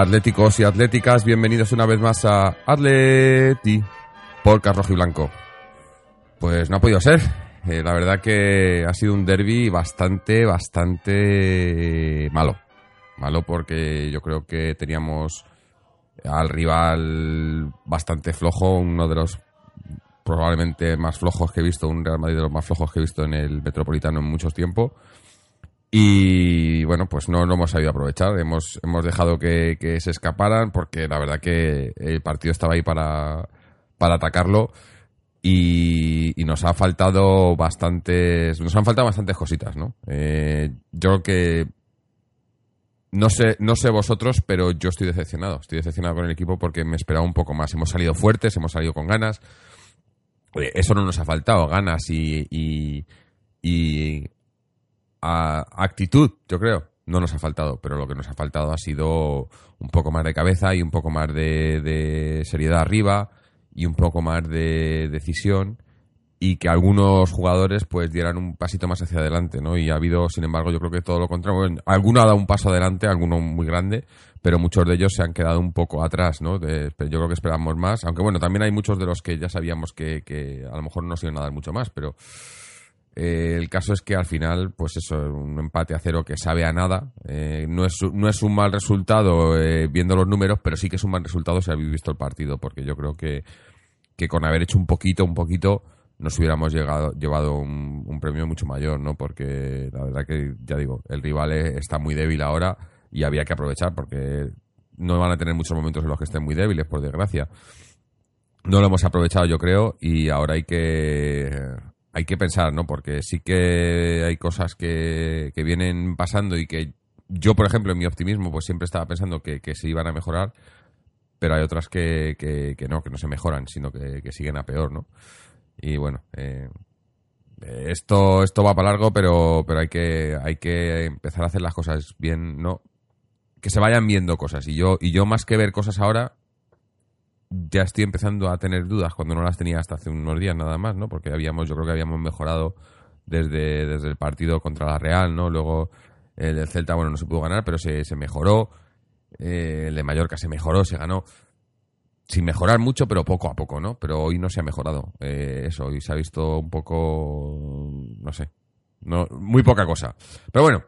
atléticos y atléticas, bienvenidos una vez más a Atleti por Rojo y Blanco. Pues no ha podido ser. Eh, la verdad que ha sido un derby bastante, bastante malo. Malo porque yo creo que teníamos al rival bastante flojo, uno de los probablemente más flojos que he visto, un Real Madrid de los más flojos que he visto en el Metropolitano en mucho tiempo. Y bueno, pues no lo hemos sabido aprovechar. Hemos, hemos dejado que, se escaparan porque la verdad que el partido estaba ahí para, para atacarlo. Y, nos ha faltado bastantes. Nos han faltado bastantes cositas, ¿no? Eh, yo creo que. No sé, no sé vosotros, pero yo estoy decepcionado. Estoy decepcionado con el equipo porque me esperaba un poco más. Hemos salido fuertes, hemos salido con ganas eso no nos ha faltado, ganas y, y, actitud, yo creo. No nos ha faltado, pero lo que nos ha faltado ha sido un poco más de cabeza y un poco más de, seriedad arriba y un poco más de decisión y que algunos jugadores pues dieran un pasito más hacia adelante, ¿no? Y ha habido, sin embargo, yo creo que todo lo contrario. alguno ha dado un paso adelante, alguno muy grande, pero muchos de ellos se han quedado un poco atrás, ¿no? yo creo que esperamos más, aunque bueno, también hay muchos de los que ya sabíamos que, que a lo mejor no se iban a dar mucho más, pero eh, el caso es que al final, pues eso, un empate a cero que sabe a nada, eh, no, es, no es un mal resultado eh, viendo los números, pero sí que es un mal resultado si habéis visto el partido, porque yo creo que, que con haber hecho un poquito, un poquito, nos hubiéramos llegado, llevado un, un premio mucho mayor, ¿no? Porque la verdad que, ya digo, el rival está muy débil ahora y había que aprovechar porque no van a tener muchos momentos en los que estén muy débiles, por desgracia. No lo hemos aprovechado, yo creo, y ahora hay que hay que pensar, ¿no? Porque sí que hay cosas que, que vienen pasando y que yo, por ejemplo, en mi optimismo, pues siempre estaba pensando que, se iban a mejorar, pero hay otras que, que, no, que no se mejoran, sino que, siguen a peor, ¿no? Y bueno, eh, esto, esto va para largo, pero, pero hay que, hay que empezar a hacer las cosas bien, ¿no? que se vayan viendo cosas. Y yo, y yo más que ver cosas ahora, ya estoy empezando a tener dudas cuando no las tenía hasta hace unos días nada más, ¿no? Porque habíamos, yo creo que habíamos mejorado desde, desde el partido contra la Real, ¿no? Luego el del Celta, bueno, no se pudo ganar, pero se, se mejoró. Eh, el de Mallorca se mejoró, se ganó. Sin mejorar mucho, pero poco a poco, ¿no? Pero hoy no se ha mejorado. Eh, eso, hoy se ha visto un poco, no sé, no, muy poca cosa. Pero bueno,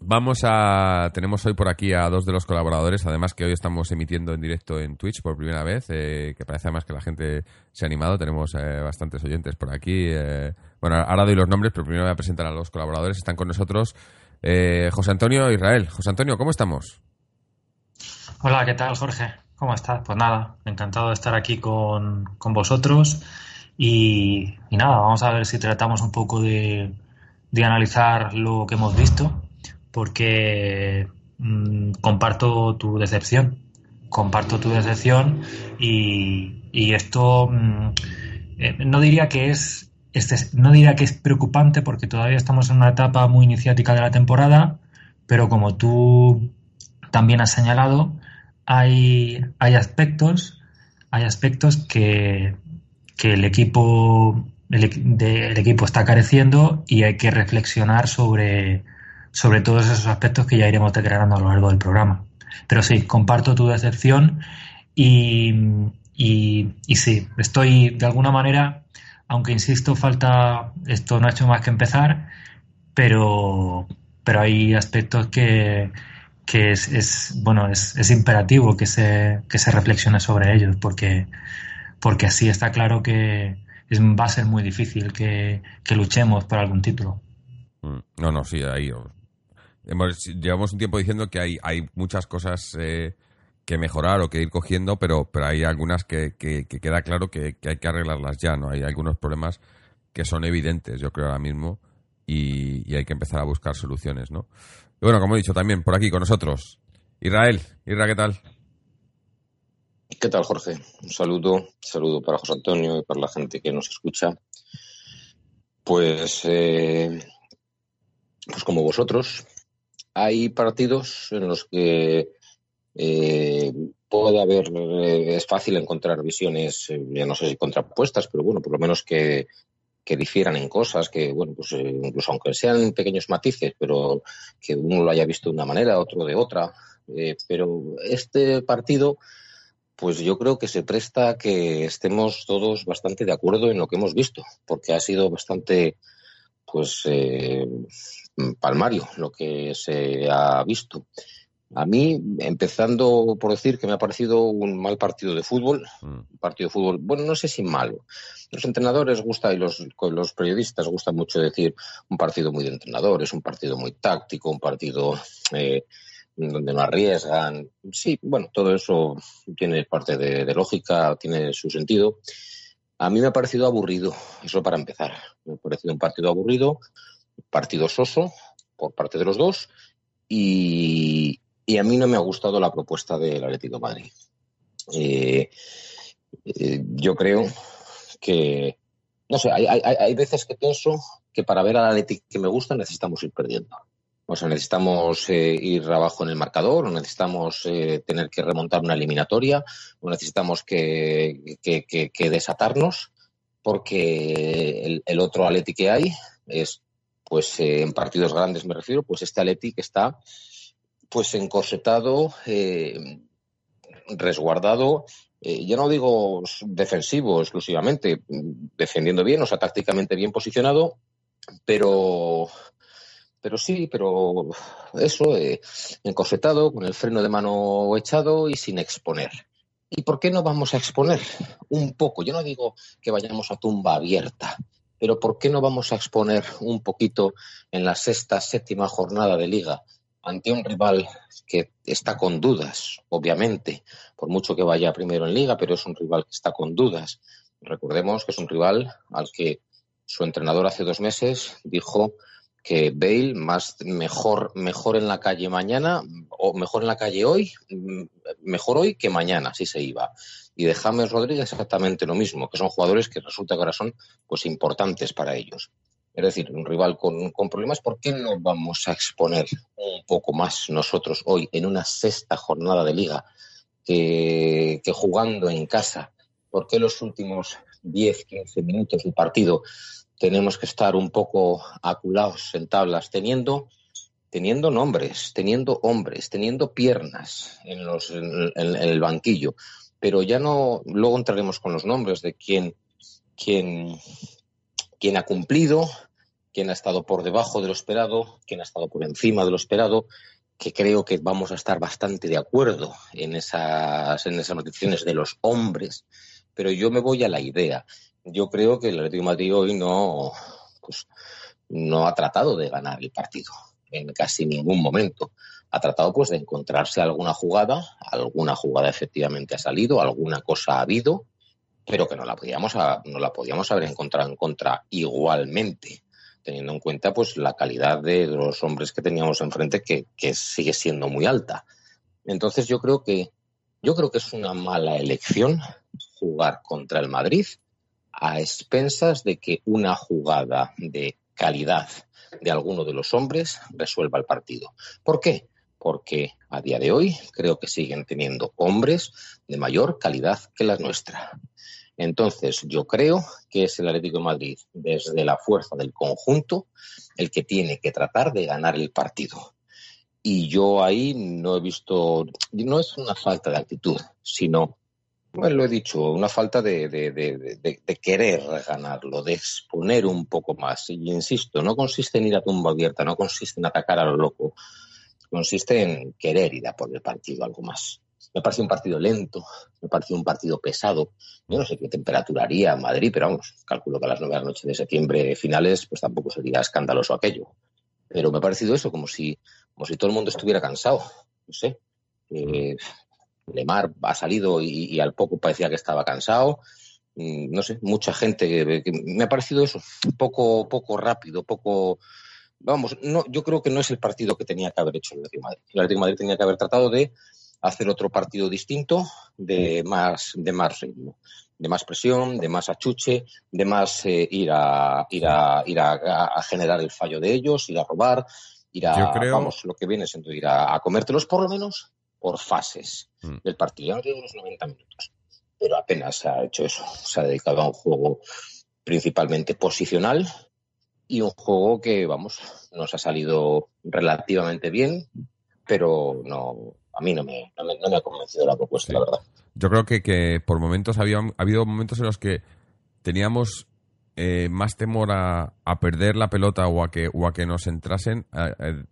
Vamos a. Tenemos hoy por aquí a dos de los colaboradores, además que hoy estamos emitiendo en directo en Twitch por primera vez, eh, que parece además que la gente se ha animado. Tenemos eh, bastantes oyentes por aquí. Eh, bueno, ahora doy los nombres, pero primero voy a presentar a los colaboradores. Están con nosotros José Antonio Israel. José Antonio, ¿cómo estamos? Hola, ¿qué tal, Jorge? ¿Cómo estás? Pues nada, encantado de estar aquí con, vosotros. Y, nada, vamos a ver si tratamos un poco de, de analizar lo que hemos visto porque mm, comparto tu decepción. Comparto tu decepción y, esto mm, eh, no diría que es este, no diría que es preocupante porque todavía estamos en una etapa muy iniciática de la temporada, pero como tú también has señalado, hay, hay aspectos, hay aspectos que, que el equipo el, el, equipo está careciendo y hay que reflexionar sobre, sobre todos esos aspectos que ya iremos declarando a lo largo del programa. Pero sí, comparto tu decepción y, y, sí, estoy de alguna manera, aunque insisto, falta, esto no ha hecho más que empezar, pero, pero hay aspectos que, que es, bueno, es, es, imperativo que se, que se reflexione sobre ellos, porque, porque así está claro que es, va a ser muy difícil que, que luchemos por algún título. Mm, no, no, sí, ahí llevamos un tiempo diciendo que hay, hay muchas cosas eh, que mejorar o que ir cogiendo, pero, pero hay algunas que, que, queda claro que, hay que arreglarlas ya, ¿no? Hay algunos problemas que son evidentes, yo creo, ahora mismo, y, hay que empezar a buscar soluciones, ¿no? Y bueno, como he dicho también, por aquí con nosotros, Israel. Israel, ¿qué tal? ¿Qué tal, Jorge? Un saludo, un saludo para José Antonio y para la gente que nos escucha. Pues, eh, pues como vosotros, hay partidos en los que eh, puede haber, eh, es fácil encontrar visiones, eh, ya no sé si contrapuestas, pero bueno, por lo menos que, que difieran en cosas, que bueno, pues incluso aunque sean pequeños matices, pero que uno lo haya visto de una manera, otro de otra. Pero este partido, pues yo creo que se presta a que estemos todos bastante de acuerdo en lo que hemos visto, porque ha sido bastante, pues, eh, palmario lo que se ha visto. A mí, empezando por decir que me ha parecido un mal partido de fútbol, Mm. un partido de fútbol, bueno, no sé si malo. Los entrenadores gusta y los, los periodistas gustan mucho decir un partido muy de entrenadores, un partido muy táctico, un partido eh, donde no arriesgan. Sí, bueno, todo eso tiene parte de, de lógica, tiene su sentido. A mí me ha parecido aburrido, eso para empezar. Me ha parecido un partido aburrido, partido soso por parte de los dos y, a mí no me ha gustado la propuesta del Atlético de Madrid. Eh, eh, yo creo que, no sé, hay, hay, veces que pienso que para ver al Atlético que me gusta necesitamos ir perdiendo. O sea, necesitamos eh, ir abajo en el marcador, o necesitamos tener que remontar una eliminatoria, o necesitamos que, que, desatarnos, porque el, el, otro Atleti que hay es, pues eh, en partidos grandes me refiero, pues este Atleti que está pues encorsetado, eh, resguardado, eh, yo no digo defensivo exclusivamente, defendiendo bien, o sea, tácticamente bien posicionado, pero pero sí, pero eso, eh, encorsetado, con el freno de mano echado y sin exponer. ¿Y por qué no vamos a exponer? Un poco. Yo no digo que vayamos a tumba abierta, pero ¿por qué no vamos a exponer un poquito en la sexta, séptima jornada de liga ante un rival que está con dudas, obviamente, por mucho que vaya primero en liga, pero es un rival que está con dudas. Recordemos que es un rival al que su entrenador hace dos meses dijo que Bale más mejor mejor en la calle mañana o mejor en la calle hoy mejor hoy que mañana si se iba. Y de James Rodríguez exactamente lo mismo que son jugadores que resulta que ahora son pues importantes para ellos. Es decir un rival con, con problemas ¿por qué no vamos a exponer un poco más nosotros hoy en una sexta jornada de liga que, que jugando en casa ¿por qué los últimos 10 15 minutos del partido tenemos que estar un poco aculados en tablas, teniendo, teniendo nombres, teniendo hombres, teniendo piernas en, los, en, el banquillo. Pero ya no, luego entraremos con los nombres de quién, quién, quién ha cumplido, quién ha estado por debajo de lo esperado, quién ha estado por encima de lo esperado, que creo que vamos a estar bastante de acuerdo en esas, en esas noticiones de los hombres. Pero yo me voy a la idea yo creo que el Atlético de Madrid hoy no, pues, no ha tratado de ganar el partido en casi ningún momento. Ha tratado pues de encontrarse alguna jugada, alguna jugada efectivamente ha salido, alguna cosa ha habido, pero que no la podíamos, no la podíamos haber encontrado en contra igualmente, teniendo en cuenta pues la calidad de los hombres que teníamos enfrente que, que sigue siendo muy alta. Entonces yo creo que yo creo que es una mala elección jugar contra el Madrid a expensas de que una jugada de calidad de alguno de los hombres resuelva el partido. ¿Por qué? Porque a día de hoy creo que siguen teniendo hombres de mayor calidad que la nuestra. Entonces, yo creo que es el Atlético de Madrid, desde la fuerza del conjunto, el que tiene que tratar de ganar el partido. Y yo ahí no he visto, no es una falta de actitud, sino bueno, lo he dicho, una falta de, de, de, de, querer ganarlo, de exponer un poco más. Y insisto, no consiste en ir a tumba abierta, no consiste en atacar a lo loco, consiste en querer ir a por el partido algo más. Me parece un partido lento, me parece un partido pesado. Yo no sé qué temperatura haría en Madrid, pero vamos, calculo que a las nueve de la noche de septiembre finales, pues tampoco sería escandaloso aquello. Pero me ha parecido eso, como si, como si todo el mundo estuviera cansado. No sé. Eh, Lemar ha salido y, y, al poco parecía que estaba cansado. No sé, mucha gente que, que me ha parecido eso, poco, poco rápido, poco, vamos, no, yo creo que no es el partido que tenía que haber hecho el Atlético de Madrid. El Atlético de Madrid tenía que haber tratado de hacer otro partido distinto, de más, de más ritmo, de más presión, de más achuche, de más eh, ir a ir a ir a, generar el fallo de ellos, ir a robar, ir a vamos, lo que viene siendo ir a, comértelos por lo menos por fases mm. del partido, de los 90 minutos. Pero apenas se ha hecho eso, se ha dedicado a un juego principalmente posicional y un juego que, vamos, nos ha salido relativamente bien, pero no, a mí no me, no me, ha convencido la propuesta, la verdad. Yo creo que, que por momentos había ha habido momentos en los que teníamos eh, más temor a, a, perder la pelota o a que, o a que nos entrasen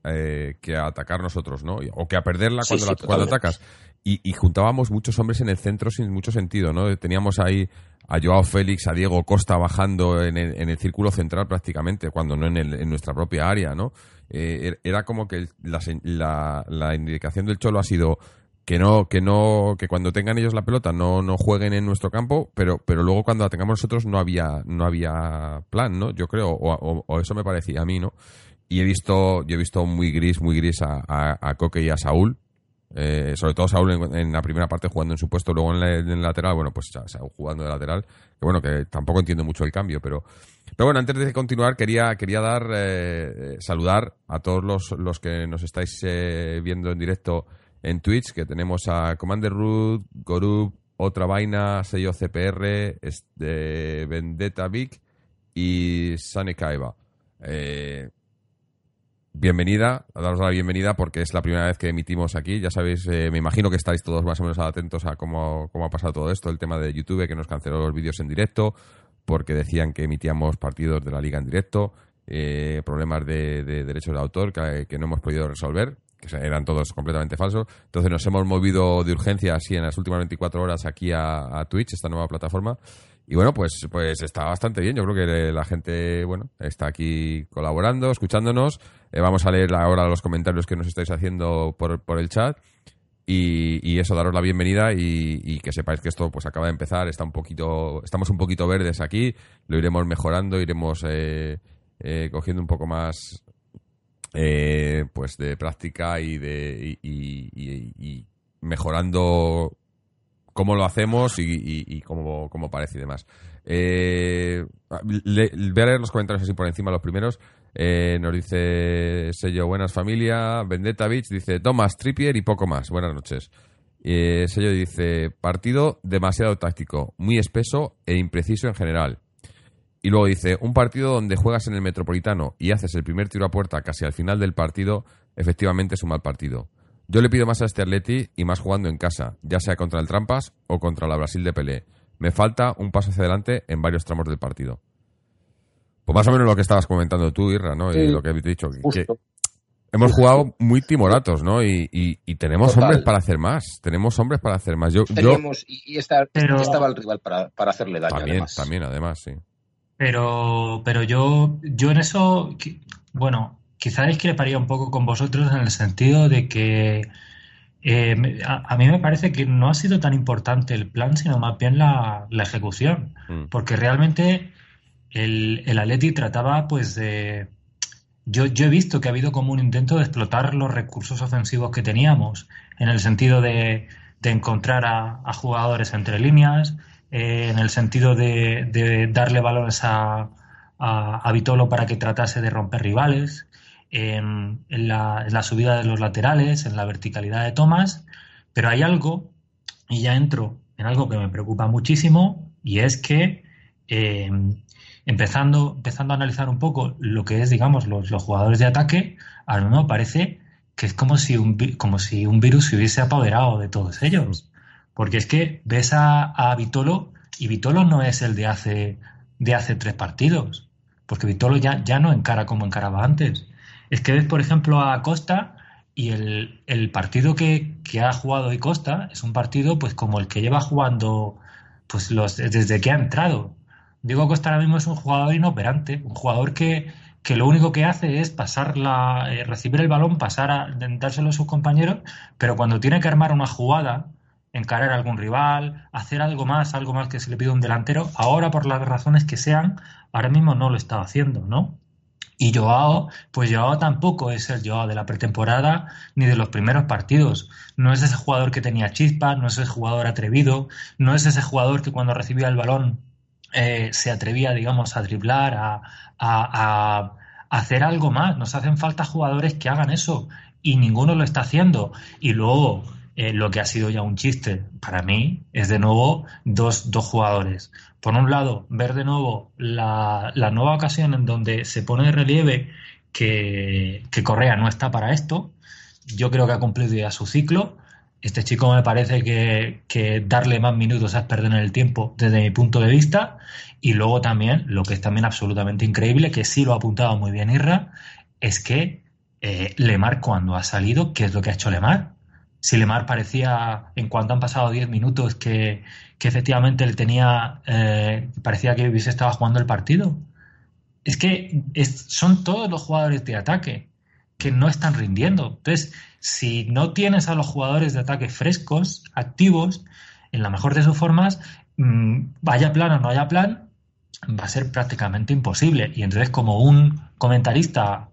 eh, que a atacar nosotros, ¿no? O que a perderla cuando, cuando atacas. Y, y, juntábamos muchos hombres en el centro sin mucho sentido, ¿no? Teníamos ahí a Joao Félix, a Diego Costa bajando en el, en el círculo central prácticamente, cuando no en, el, en nuestra propia área, ¿no? Eh, er, era como que la, la, indicación del Cholo ha sido que no, que no, que cuando tengan ellos la pelota no, no jueguen en nuestro campo, pero, pero luego cuando la tengamos nosotros no había, no había plan, ¿no? Yo creo, o, eso me parecía a mí, ¿no? Y he visto, yo he visto muy gris, muy gris a, a, Coque y a Saúl, eh, sobre todo Saúl en, la primera parte jugando en su puesto, luego en, el lateral, bueno, pues Saúl jugando de lateral, que bueno, que tampoco entiendo mucho el cambio, pero, pero bueno, antes de continuar, quería, quería dar, eh, saludar a todos los, los que nos estáis eh, viendo en directo en Twitch, que tenemos a Commander Root, Gorup, Otra Vaina, Sello CPR, este, Vendetta Vic y Sane Kaiba. Eh, bienvenida, a daros la bienvenida porque es la primera vez que emitimos aquí. Ya sabéis, eh, me imagino que estáis todos más o menos atentos a cómo, cómo ha pasado todo esto, el tema de YouTube que nos canceló los vídeos en directo porque decían que emitíamos partidos de la liga en directo, eh, problemas de, derechos de autor que, no hemos podido resolver, que eran todos completamente falsos. Entonces nos hemos movido de urgencia así en las últimas 24 horas aquí a, Twitch, esta nueva plataforma, y bueno, pues, pues está bastante bien. Yo creo que la gente, bueno, está aquí colaborando, escuchándonos. Eh, vamos a leer ahora los comentarios que nos estáis haciendo por, por el chat. Y, y, eso, daros la bienvenida y, que sepáis que esto pues acaba de empezar, está un poquito, estamos un poquito verdes aquí, lo iremos mejorando, iremos eh, eh, cogiendo un poco más pues de práctica y de mejorando cómo lo hacemos y, cómo, parece y demás. Eh, voy a leer los comentarios así por encima, los primeros. Eh, nos dice Sello, buenas familia. Vendetta Beach dice Thomas, Trippier y poco más. Buenas noches. Eh, Sello dice partido demasiado táctico, muy espeso e impreciso en general. Y luego dice, un partido donde juegas en el Metropolitano y haces el primer tiro a puerta casi al final del partido, efectivamente es un mal partido. Yo le pido más a este Atleti y más jugando en casa, ya sea contra el Trampas o contra la Brasil de Pelé. Me falta un paso hacia adelante en varios tramos del partido. Pues más o menos lo que estabas comentando tú, Irra, ¿no? y lo que habéis dicho. Que hemos jugado muy timoratos, ¿no? Y, tenemos hombres para hacer más. Tenemos hombres para hacer más. Yo, y estaba el rival para, hacerle daño. También, además. también, además, sí. Pero, pero yo, yo en eso, bueno, quizá discreparía un poco con vosotros en el sentido de que eh, a, mí me parece que no ha sido tan importante el plan, sino más bien la, ejecución. Mm. Porque realmente el, el Atleti trataba pues de... Yo, yo he visto que ha habido como un intento de explotar los recursos ofensivos que teníamos, en el sentido de, de encontrar a, jugadores entre líneas, eh, en el sentido de, darle balones a, a, Vitolo para que tratase de romper rivales en, la, subida de los laterales, en la verticalidad de tomas, pero hay algo, y ya entro en algo que me preocupa muchísimo, y es que eh, empezando, empezando a analizar un poco lo que es, digamos, los, jugadores de ataque, a mí me parece que es como si un, como si un virus se hubiese apoderado de todos ellos. Porque es que ves a, Vitolo y Vitolo no es el de hace, de hace tres partidos. Porque Vitolo ya, ya no encara como encaraba antes. Es que ves, por ejemplo, a Costa y el, partido que, ha jugado hoy Costa es un partido pues como el que lleva jugando pues los desde que ha entrado. Diego Costa ahora mismo es un jugador inoperante, un jugador que, que lo único que hace es pasar eh, recibir el balón, pasar a dárselo a sus compañeros, pero cuando tiene que armar una jugada, encarar a algún rival, hacer algo más, algo más que se le pide a un delantero, ahora por las razones que sean, ahora mismo no lo está haciendo, ¿no? Y Joao, pues Joao tampoco es el Joao de la pretemporada ni de los primeros partidos. No es ese jugador que tenía chispa, no es ese jugador atrevido, no es ese jugador que cuando recibía el balón eh, se atrevía, digamos, a driblar, a, a, hacer algo más. Nos hacen falta jugadores que hagan eso y ninguno lo está haciendo. Y luego, eh, lo que ha sido ya un chiste para mí es de nuevo dos, dos jugadores por un lado, ver de nuevo la, nueva ocasión en donde se pone de relieve que, Correa no está para esto. Yo creo que ha cumplido ya su ciclo. Este chico me parece que, darle más minutos es perder el tiempo desde mi punto de vista. Y luego también, lo que es también absolutamente increíble, que sí lo ha apuntado muy bien Irra, es que eh, Lemar cuando ha salido, ¿qué es lo que ha hecho Lemar? Si Lemar parecía, en cuanto han pasado 10 minutos, que, que efectivamente él tenía, eh, parecía que hubiese estado jugando el partido. Es que son todos los jugadores de ataque que no están rindiendo. Entonces, si no tienes a los jugadores de ataque frescos, activos, en la mejor de sus formas, mm, vaya plan o no haya plan, va a ser prácticamente imposible. Y entonces, como un comentarista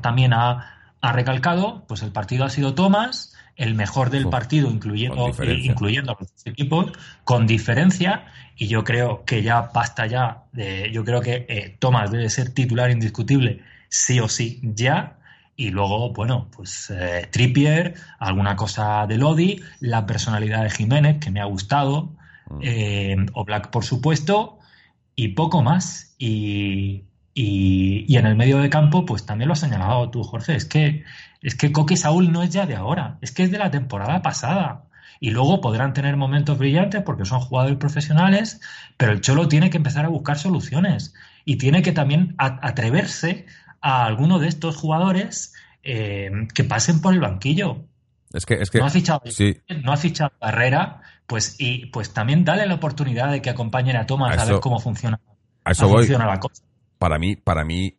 también ha, ha recalcado, pues el partido ha sido Thomas, el mejor del partido, incluyendo, incluyendo a los equipos, con diferencia. Y yo creo que ya basta ya. De, yo creo que eh, Tomás debe ser titular indiscutible, sí o sí, ya. Y luego, bueno, pues eh, Trippier, alguna cosa de Lodi, la personalidad de Jiménez, que me ha gustado, mm. eh, o Black, por supuesto, y poco más. Y, y, y, en el medio de campo, pues también lo has señalado tú, Jorge, es que es que Coque Saúl no es ya de ahora, es que es de la temporada pasada. Y luego podrán tener momentos brillantes porque son jugadores profesionales, pero el Cholo tiene que empezar a buscar soluciones y tiene que también atreverse a alguno de estos jugadores eh, que pasen por el banquillo. Es que, es que no ha fichado, no ha fichado Barrera, pues y pues también dale la oportunidad de que acompañen a Tomás a, ver cómo funciona, a eso funciona la cosa. Para mí, para mí,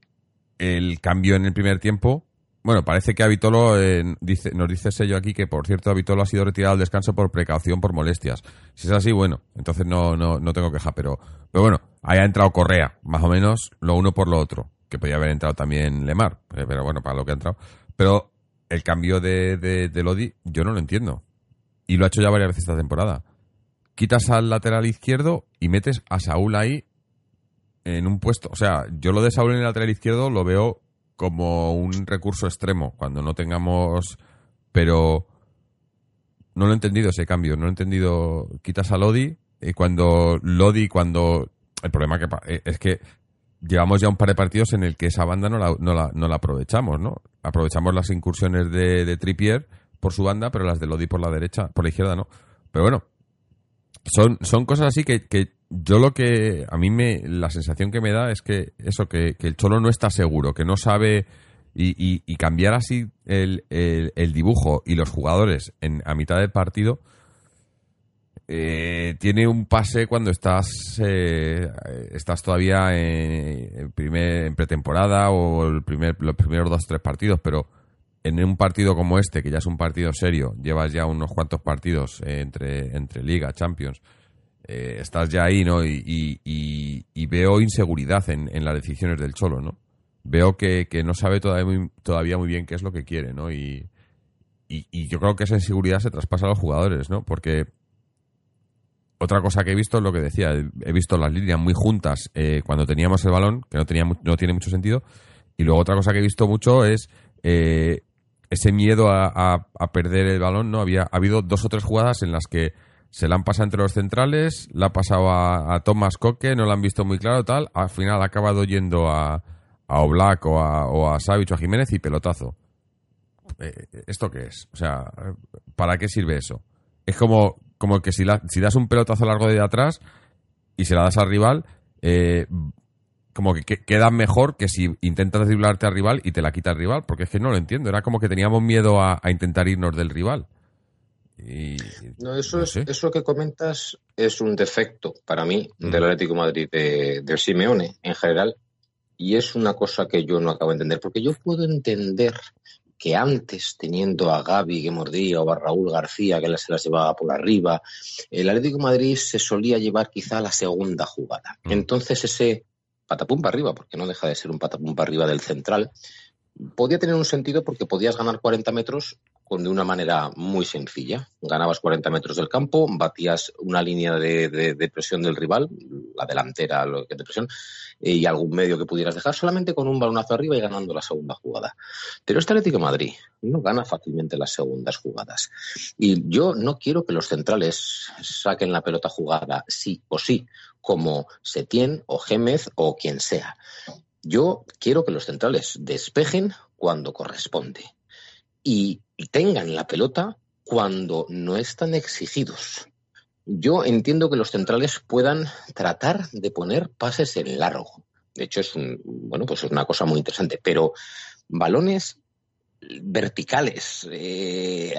el cambio en el primer tiempo bueno, parece que Avitolo dice, nos dice sello aquí que, por cierto, Avitolo ha sido retirado al descanso por precaución por molestias. Si es así, bueno, entonces no, no, no tengo queja, pero, pero bueno, ahí ha entrado Correa, más o menos lo uno por lo otro, que podía haber entrado también Lemar, eh, pero bueno, para lo que ha entrado. Pero el cambio de, de, Lodi, yo no lo entiendo. Y lo ha hecho ya varias veces esta temporada. Quitas al lateral izquierdo y metes a Saúl ahí en un puesto. O sea, yo lo de Saúl en el lateral izquierdo lo veo como un recurso extremo cuando no tengamos pero no lo he entendido ese cambio no he entendido. Quitas a Lodi y cuando Lodi cuando el problema que eh, es que llevamos ya un par de partidos en el que esa banda no la, no la, no la aprovechamos no aprovechamos las incursiones de, de por su banda pero las de Lodi por la derecha por la izquierda no pero bueno son, son cosas así que, que yo lo que a mí me la sensación que me da es que eso que, el cholo no está seguro que no sabe y, cambiar así el, el, dibujo y los jugadores en, a mitad del partido eh, tiene un pase cuando estás eh, estás todavía en, primer, en pretemporada o el primer, los primeros dos o tres partidos pero en un partido como este que ya es un partido serio llevas ya unos cuantos partidos entre entre liga champions eh, estás ya ahí, ¿no? Y, veo inseguridad en, las decisiones del Cholo, ¿no? Veo que, no sabe todavía muy, todavía muy bien qué es lo que quiere, ¿no? Y, yo creo que esa inseguridad se traspasa a los jugadores, ¿no? Porque otra cosa que he visto es lo que decía, he visto las líneas muy juntas eh, cuando teníamos el balón, que no, tenía, no tiene mucho sentido, y luego otra cosa que he visto mucho es eh, ese miedo a, perder el balón, ¿no? Había ha habido dos o tres jugadas en las que se la han pasado entre los centrales, la ha pasado a, Thomas Coque, no la han visto muy claro, tal. Al final ha acabado yendo a, a Oblak o a, o a Savich o a Jiménez y pelotazo. Eh, ¿Esto qué es? O sea, ¿para qué sirve eso? Es como, como que si, la, si das un pelotazo largo de atrás y se la das al rival, eh, como que, queda mejor que si intentas driblarte al rival y te la quita el rival, porque es que no lo entiendo. Era como que teníamos miedo a intentar irnos del rival no, eso, es, eso que comentas es un defecto para mí del Atlético Madrid de, de, Simeone en general y es una cosa que yo no acabo de entender porque yo puedo entender que antes teniendo a Gaby que mordía o a Raúl García que se las llevaba por arriba el Atlético Madrid se solía llevar quizá la segunda jugada. Entonces ese patapum para arriba, porque no deja de ser un patapum para arriba del central, podía tener un sentido porque podías ganar 40 metros con de una manera muy sencilla. Ganabas 40 metros del campo, batías una línea de, presión del rival, la delantera lo presión, y algún medio que pudieras dejar solamente con un balonazo arriba y ganando la segunda jugada. Pero este Atlético Madrid no gana fácilmente las segundas jugadas. Y yo no quiero que los centrales saquen la pelota jugada sí o sí, como Setién o Gémez o quien sea. Yo quiero que los centrales despejen cuando corresponde y tengan la pelota cuando no están exigidos. Yo entiendo que los centrales puedan tratar de poner pases en largo. De hecho, es bueno, pues es una cosa muy interesante. Pero balones verticales eh,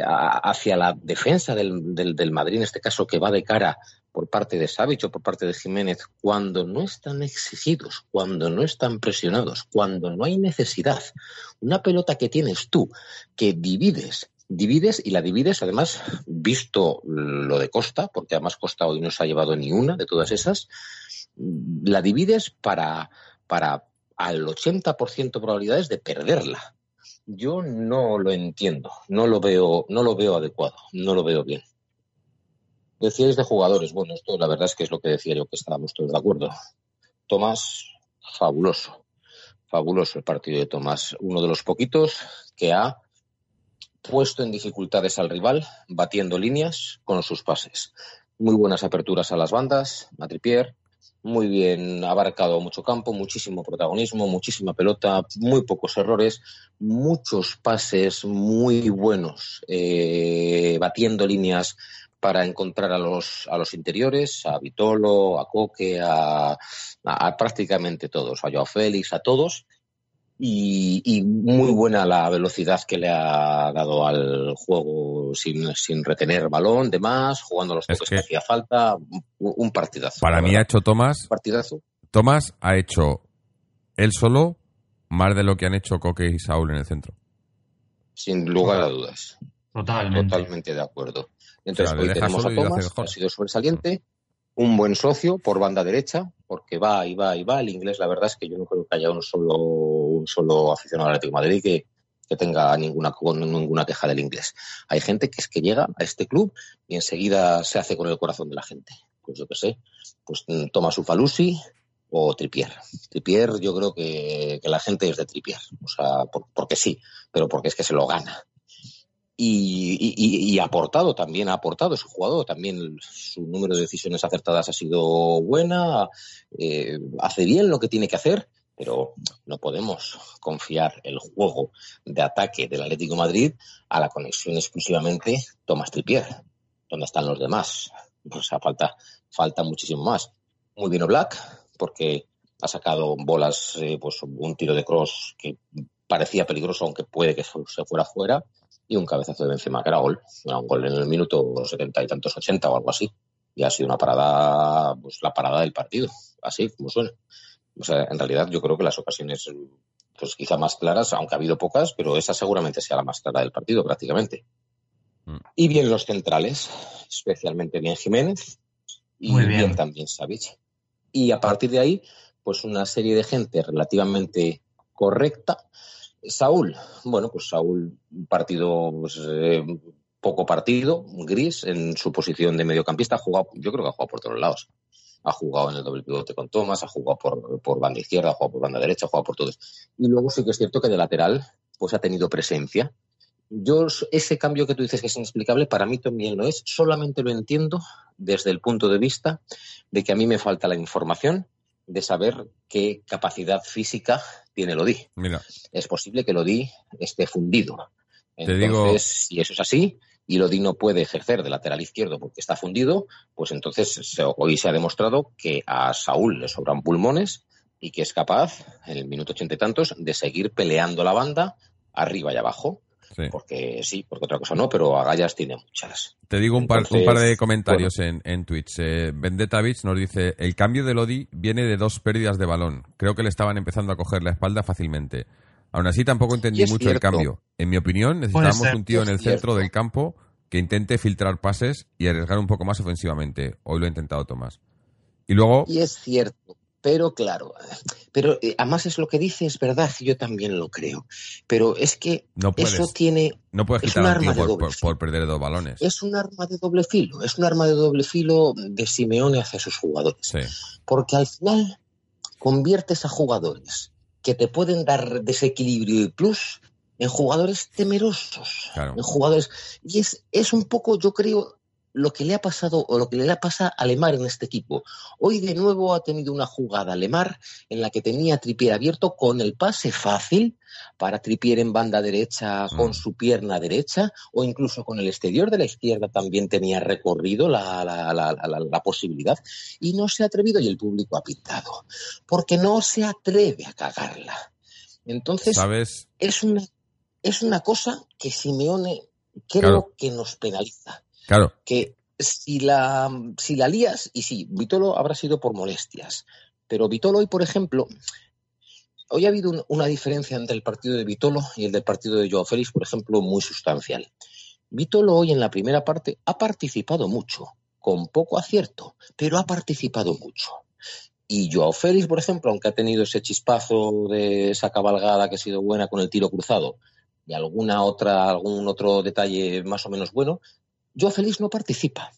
hacia la defensa del, del, Madrid, en este caso, que va de cara por parte de Savic o por parte de Jiménez, cuando no están exigidos, cuando no están presionados, cuando no hay necesidad. Una pelota que tienes tú, que divides, divides y la divides, además, visto lo de Costa, porque además Costa hoy no se ha llevado ni una de todas esas, la divides para, para al 80% probabilidades de perderla. Yo no lo entiendo, no lo veo, no lo veo adecuado, no lo veo bien. Decíais de jugadores. Bueno, esto la verdad es que es lo que decía yo, que estábamos todos de acuerdo. Tomás, fabuloso. Fabuloso el partido de Tomás. Uno de los poquitos que ha puesto en dificultades al rival, batiendo líneas con sus pases. Muy buenas aperturas a las bandas, a Tripier, muy bien abarcado mucho campo, muchísimo protagonismo, muchísima pelota, muy pocos errores, muchos pases muy buenos, eh, batiendo líneas para encontrar a los, a los interiores, a Vitolo, a Coque, a, prácticamente todos, a Joao Félix, a todos. Y, muy buena la velocidad que le ha dado al juego sin, sin retener balón, demás, jugando los toques que, hacía falta, un, partidazo. Para mí ha hecho Tomás. Partidazo. Tomás ha hecho él solo más de lo que han hecho Coque y Saúl en el centro. Sin lugar a dudas. Totalmente. Totalmente de acuerdo. Entonces, hoy tenemos a Tomás, ha sido sobresaliente, un buen socio por banda derecha, porque va y va y va. El inglés, la verdad es que yo no creo que haya un solo, un solo aficionado al Atlético de Madrid que, que tenga ninguna, ninguna queja del inglés. Hay gente que es que llega a este club y enseguida se hace con el corazón de la gente. Pues yo qué sé, pues mm, Tomás Ufalusi o Tripier. Tripier, yo creo que, que la gente es de Tripier. O sea, porque sí, pero porque es que se lo gana y, ha aportado también, ha aportado su jugador, también su número de decisiones acertadas ha sido buena, eh, hace bien lo que tiene que hacer, pero no podemos confiar el juego de ataque del Atlético Madrid a la conexión exclusivamente Tomás Tripier. ¿Dónde están los demás? Pues falta, falta muchísimo más. Muy bien Black, porque ha sacado bolas, eh, pues un tiro de cross que parecía peligroso, aunque puede que se fuera fuera y un cabezazo de Benzema que era gol, era un gol en el minuto setenta y tantos, ochenta o algo así. Y ha sido una parada, pues la parada del partido, así como suena. O sea, en realidad yo creo que las ocasiones, pues quizá más claras, aunque ha habido pocas, pero esa seguramente sea la más clara del partido prácticamente. Mm. Y bien los centrales, especialmente bien Jiménez y Muy bien. también Savic. Y a partir de ahí, pues una serie de gente relativamente correcta Saúl, bueno, pues Saúl, un partido, pues, eh, poco partido, gris, en su posición de mediocampista, ha jugado, yo creo que ha jugado por todos lados. Ha jugado en el doble pivote con Thomas, ha jugado por, banda izquierda, ha jugado por banda derecha, ha jugado por todos. Y luego sí que es cierto que de lateral, pues ha tenido presencia. Yo, ese cambio que tú dices que es inexplicable, para mí también lo es. Solamente lo entiendo desde el punto de vista de que a mí me falta la información de saber qué capacidad física tiene Lodi. Mira. Es posible que Lodi esté fundido. Entonces, si eso es así y Lodi no puede ejercer de lateral izquierdo porque está fundido, pues entonces hoy se ha demostrado que a Saúl le sobran pulmones y que es capaz, en el minuto ochenta y tantos, de seguir peleando la banda arriba y abajo. Porque sí, porque otra cosa no, pero Agallas tiene muchas. Te digo un par, un par de comentarios en, en Twitch. Eh, nos dice, el cambio de Lodi viene de dos pérdidas de balón. Creo que le estaban empezando a coger la espalda fácilmente. Aún así tampoco entendí mucho el cambio. En mi opinión, necesitamos un tío en el centro del campo que intente filtrar pases y arriesgar un poco más ofensivamente. Hoy lo ha intentado Tomás. Y luego... Y es cierto, Pero claro, pero eh, además es lo que dice, es verdad, yo también lo creo. Pero es que No puedes, eso tiene, no puedes es quitar arma de por, doble por- perder dos balones. es un arma de doble filo, es un arma de doble filo de Simeone hacia sus jugadores. Sí, Porque al final conviertes a jugadores que te pueden dar desequilibrio y plus en jugadores temerosos, Claro. en jugadores y es, es un poco, yo creo, lo que le ha pasado o lo que le pasa a Lemar en este equipo. Hoy de nuevo ha tenido una jugada Lemar en la que tenía a Trippier abierto con el pase fácil para Trippier en banda derecha con Mm. su pierna derecha o incluso con el exterior de la izquierda también tenía recorrido la, la- la- la- la- la posibilidad y no se ha atrevido y el público ha pitado porque no se atreve a cagarla. Entonces ¿Sabes? es una, es una cosa que Simeone creo Claro. que nos penaliza Claro, que si la, si la lías, y sí, Vitolo habrá sido por molestias, pero Vitolo hoy, por ejemplo, hoy ha habido un- una diferencia entre el partido de Vitolo y el del partido de Joao Félix, por ejemplo, muy sustancial. Vitolo hoy en la primera parte ha participado mucho, con poco acierto, pero ha participado mucho. Y Joao Félix, por ejemplo, aunque ha tenido ese chispazo de esa cabalgada que ha sido buena con el tiro cruzado y alguna otra, algún otro detalle más o menos bueno, Joao Félix no participa.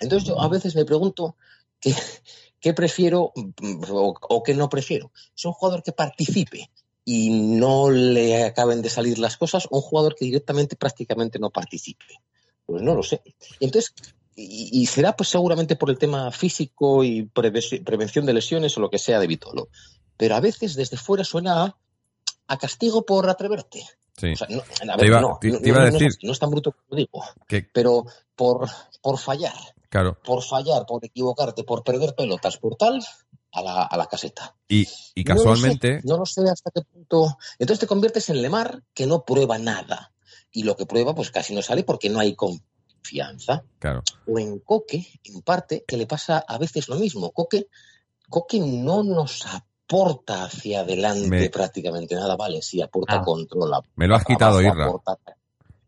Entonces yo a veces me pregunto qué, prefiero mm, o, qué no prefiero. ¿Es un jugador que participe y no le acaben de salir las cosas o un jugador que directamente prácticamente no participe? Pues no lo sé. Y entonces, y, será pues seguramente por el tema físico y preve- prevención de lesiones o lo que sea de Vitolo. Pero a veces desde fuera suena a, a castigo por atreverte. Sí. O sea, no, a Te ver, iba- no, te- no- te iba a no- no es decir- así, no es tan bruto como digo, Que, pero por, por fallar, claro. por fallar, por equivocarte, por perder pelotas, por tal, a la, a la caseta. Y, y No lo sé, casualmente, No lo, sé, hasta qué punto. Entonces te conviertes en Lemar que no prueba nada. Y lo que prueba, pues casi no sale porque no hay confianza. claro, O en Coque, en parte, que le pasa a veces lo mismo. Coque, Coque no nos aporta hacia adelante Me- prácticamente nada, vale, sí, aporta Ah. control. me lo has quitado, abajo, Irra. aporta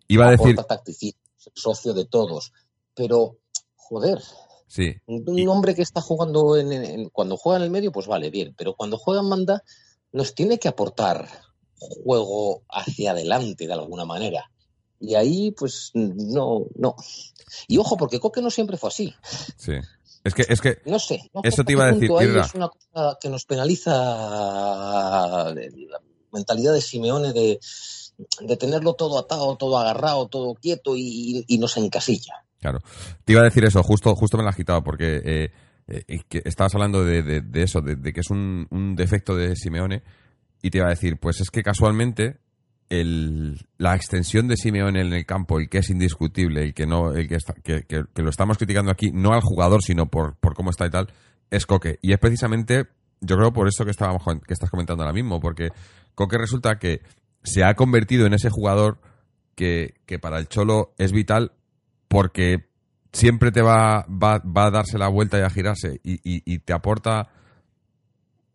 Iba a decir, tacticismo, socio de todos. Pero, joder, sí, un Y- hombre que está jugando en, en- cuando juega en el medio, pues vale, bien. Pero cuando juega en banda, nos tiene que aportar juego hacia adelante de alguna manera. Y ahí, pues, no, no. Y ojo, porque Coque no siempre fue así. sí. Es que, es que, No sé. no te iba a decir. Es una cosa que nos penaliza la mentalidad de Simeone de, de tenerlo todo atado, todo agarrado, todo quieto y, y nos encasilla. Claro. Te iba a decir eso, justo, justo me lo has quitado, porque eh, eh, que estabas hablando de, de- de eso, de, de que es un, un defecto de Simeone, y te iba a decir, pues es que casualmente el, la extensión de Simeone en el campo, el que es indiscutible, el que no, el que, está- que, lo estamos criticando aquí, no al jugador, sino por, por cómo está y tal, es Coque. Y es precisamente, yo creo, por eso que estábamos que estás comentando ahora mismo, porque Coque resulta que se ha convertido en ese jugador que, que para el Cholo es vital porque siempre te va, va, va a darse la vuelta y a girarse y- y te aporta,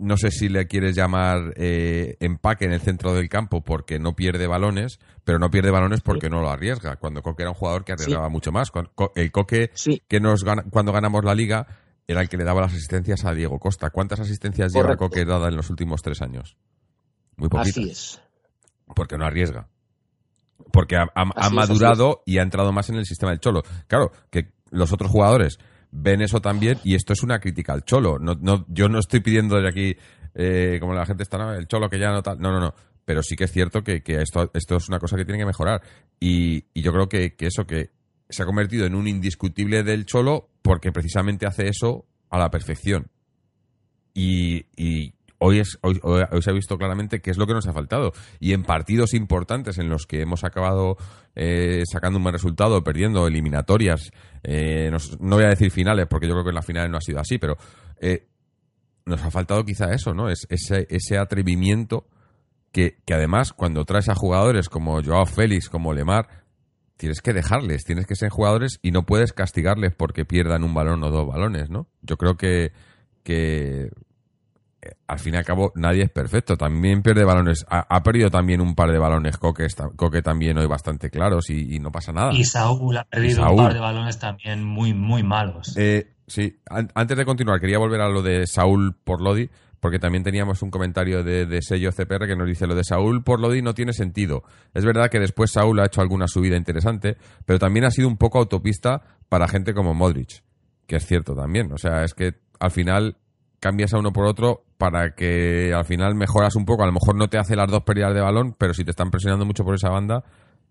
no sé si le quieres llamar eh, empaque en el centro del campo porque no pierde balones, pero no pierde balones porque no lo arriesga. Cuando Coque era un jugador que arriesgaba mucho más. El Coque Sí, que nos gana- cuando ganamos la liga era el que le daba las asistencias a Diego Costa. ¿Cuántas asistencias lleva Correcto. Coque dada en los últimos tres años? Muy poquitas así es. porque no arriesga. Porque ha, ha- ha Así es, madurado y ha entrado más en el sistema del Cholo. Claro, que los otros jugadores ven eso también y esto es una crítica al Cholo. No, no, yo no estoy pidiendo desde aquí, eh, como la gente está, "No, el Cholo que ya no tal. No, no, no. Pero sí que es cierto que, que esto, esto es una cosa que tiene que mejorar. Y, y yo creo que, que eso, que se ha convertido en un indiscutible del Cholo porque precisamente hace eso a la perfección. Y, y hoy, es, hoy, hoy- hoy se ha visto claramente qué es lo que nos ha faltado. Y en partidos importantes en los que hemos acabado eh, sacando un buen resultado, perdiendo eliminatorias, eh, no voy a decir finales, porque yo creo que en las finales no ha sido así, pero eh, nos ha faltado quizá eso, ¿no? Es, ese, ese atrevimiento que, que además cuando traes a jugadores como Joao Félix, como Lemar, tienes que dejarles, tienes que ser jugadores y no puedes castigarles porque pierdan un balón o dos balones, ¿no? Yo creo que, que al fin y al cabo nadie es perfecto, también pierde balones, ha, ha perdido también un par de balones Coque, Coque también hoy bastante claros y, y no pasa nada. Y Saúl ha perdido Saúl. un par de balones también muy, muy malos. Eh, Sí, antes de continuar, quería volver a lo de Saúl por Lodi, porque también teníamos un comentario de, sello CPR que nos dice lo de Saúl por Lodi no tiene sentido. Es verdad que después Saúl ha hecho alguna subida interesante, pero también ha sido un poco autopista para gente como Modric, que es cierto también. O sea, es que al final cambias a uno por otro para que al final mejoras un poco. A lo mejor no te hace las dos pérdidas de balón, pero si te están presionando mucho por esa banda,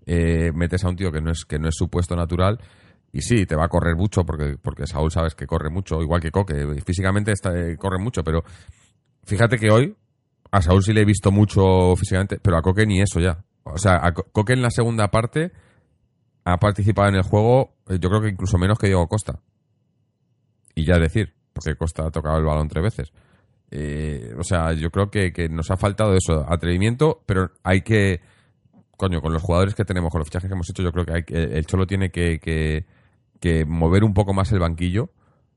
eh, metes a un tío que no es que no es su puesto natural y sí, te va a correr mucho porque, porque Saúl sabes que corre mucho, igual que Coque. Físicamente eh, corre mucho, pero fíjate que hoy a Saúl sí le he visto mucho físicamente, pero a Coque ni eso ya. O sea, a Coque en la segunda parte ha participado en el juego, eh, yo creo que incluso menos que Diego Costa. Y ya decir, porque Costa ha tocado el balón tres veces. Eh, o sea, yo creo que, que, nos ha faltado eso, atrevimiento, pero hay que, coño, con los jugadores que tenemos, con los fichajes que hemos hecho, yo creo que, hay, el Cholo tiene que, que, mover un poco más el banquillo,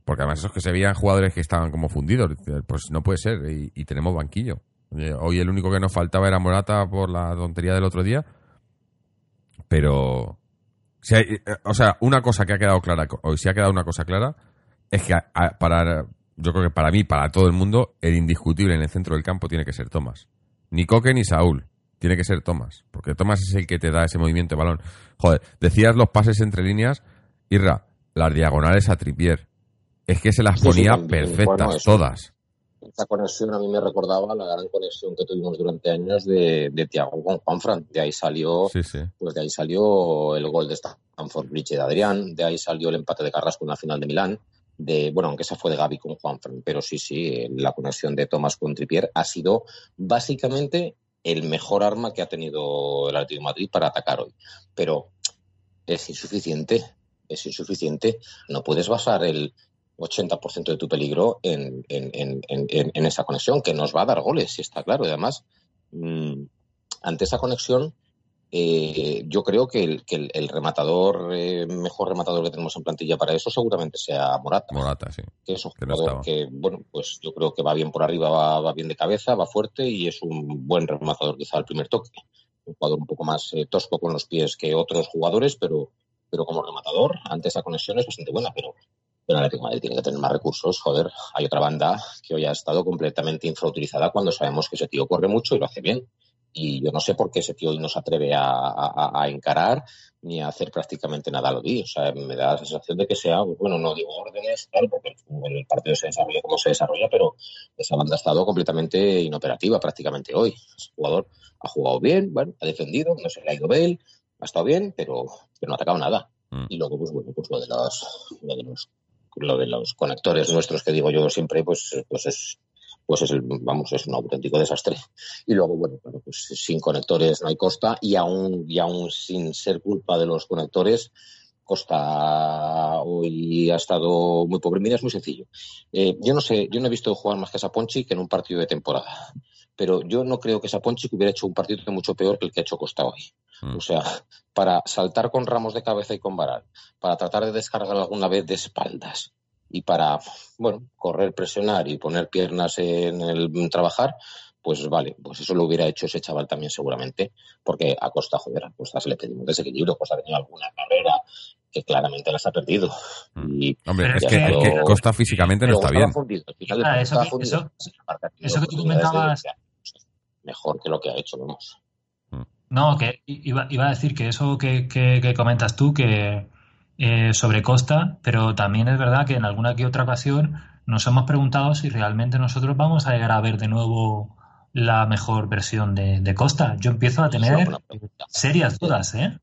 porque además esos que se veían jugadores que estaban como fundidos, pues no puede ser, y, tenemos banquillo. Eh, hoy el único que nos faltaba era Morata por la tontería del otro día, pero... Si eh, o sea, una cosa que ha quedado clara, hoy si ha quedado una cosa clara, es que para, yo creo que para mí, para todo el mundo, el indiscutible en el centro del campo tiene que ser Tomás. Ni Coque ni Saúl. Tiene que ser Tomás. Porque Tomás es el que te da ese movimiento de balón. Joder, decías los pases entre líneas Irra, las diagonales a Tripier. Es que se las ponía perfectas todas. Esta conexión a mí me recordaba la gran conexión que tuvimos durante años de, de Tiago con Juanfran. De ahí salió, pues de ahí salió el gol de Stanford Bridge de Adrián, de ahí salió el empate de Carrasco en la final de Milán. De, bueno, aunque esa fue de Gaby con Juanfran, pero sí, sí, la conexión de Tomás con Tripier ha sido básicamente el mejor arma que ha tenido el Atlético de Madrid para atacar hoy. Pero es insuficiente es insuficiente. No puedes basar el 80% de tu peligro en, esa conexión, que nos va a dar goles, está claro. Y además, mm, ante esa conexión, eh, yo creo que el, el, rematador, eh, mejor rematador que tenemos en plantilla para eso seguramente sea Morata. Morata, sí. Que es un jugador que, bueno, pues yo creo que va bien por arriba, va, va, bien de cabeza, va fuerte y es un buen rematador quizá al primer toque. Un jugador un poco más eh, tosco con los pies que otros jugadores, pero, pero como rematador, ante esa conexión es bastante buena, pero, pero el Atlético Madrid tiene que tener más recursos. Joder, hay otra banda que hoy ha estado completamente infrautilizada cuando sabemos que ese tío corre mucho y lo hace bien. Y yo no sé por qué ese tío hoy no se atreve a, encarar ni a hacer prácticamente nada lo di. O sea, me da la sensación de que sea, bueno, no digo órdenes, tal, porque el partido se desarrolla como se desarrolla, pero esa banda ha estado completamente inoperativa prácticamente hoy. Ese jugador ha jugado bien, bueno, ha defendido, no se le ha ido bien, ha estado bien, pero, no ha atacado nada. Mm. Y luego, pues bueno, pues lo de los, lo de los, lo de los conectores nuestros que digo yo siempre, pues, pues es, pues es el, vamos, es un auténtico desastre. Y luego, bueno, pues sin conectores no hay costa y aún, y aún sin ser culpa de los conectores, Costa hoy ha estado muy pobre. Mira, es muy sencillo. Eh, yo no sé, yo no he visto jugar más que a Saponchi que en un partido de temporada. Pero yo no creo que Saponchi hubiera hecho un partido mucho peor que el que ha hecho Costa hoy. Mm. O sea, para saltar con ramos de cabeza y con varal, para tratar de descargar alguna vez de espaldas y para, bueno, correr, presionar y poner piernas en el trabajar, pues vale, pues eso lo hubiera hecho ese chaval también seguramente, porque a Costa, joder, a Costa se le pedimos desequilibrio, Costa ha tenido alguna carrera que claramente las ha perdido. Mm. Y Hombre, es que, Costa físicamente no está bien. Ah, eso, que tú comentabas... Mejor que lo que ha hecho, vamos. No, que iba, iba a decir que eso que, que, comentas tú, que eh, sobre Costa, pero también es verdad que en alguna que otra ocasión nos hemos preguntado si realmente nosotros vamos a llegar a ver de nuevo la mejor versión de, Costa. Yo empiezo a tener serias dudas, ¿eh?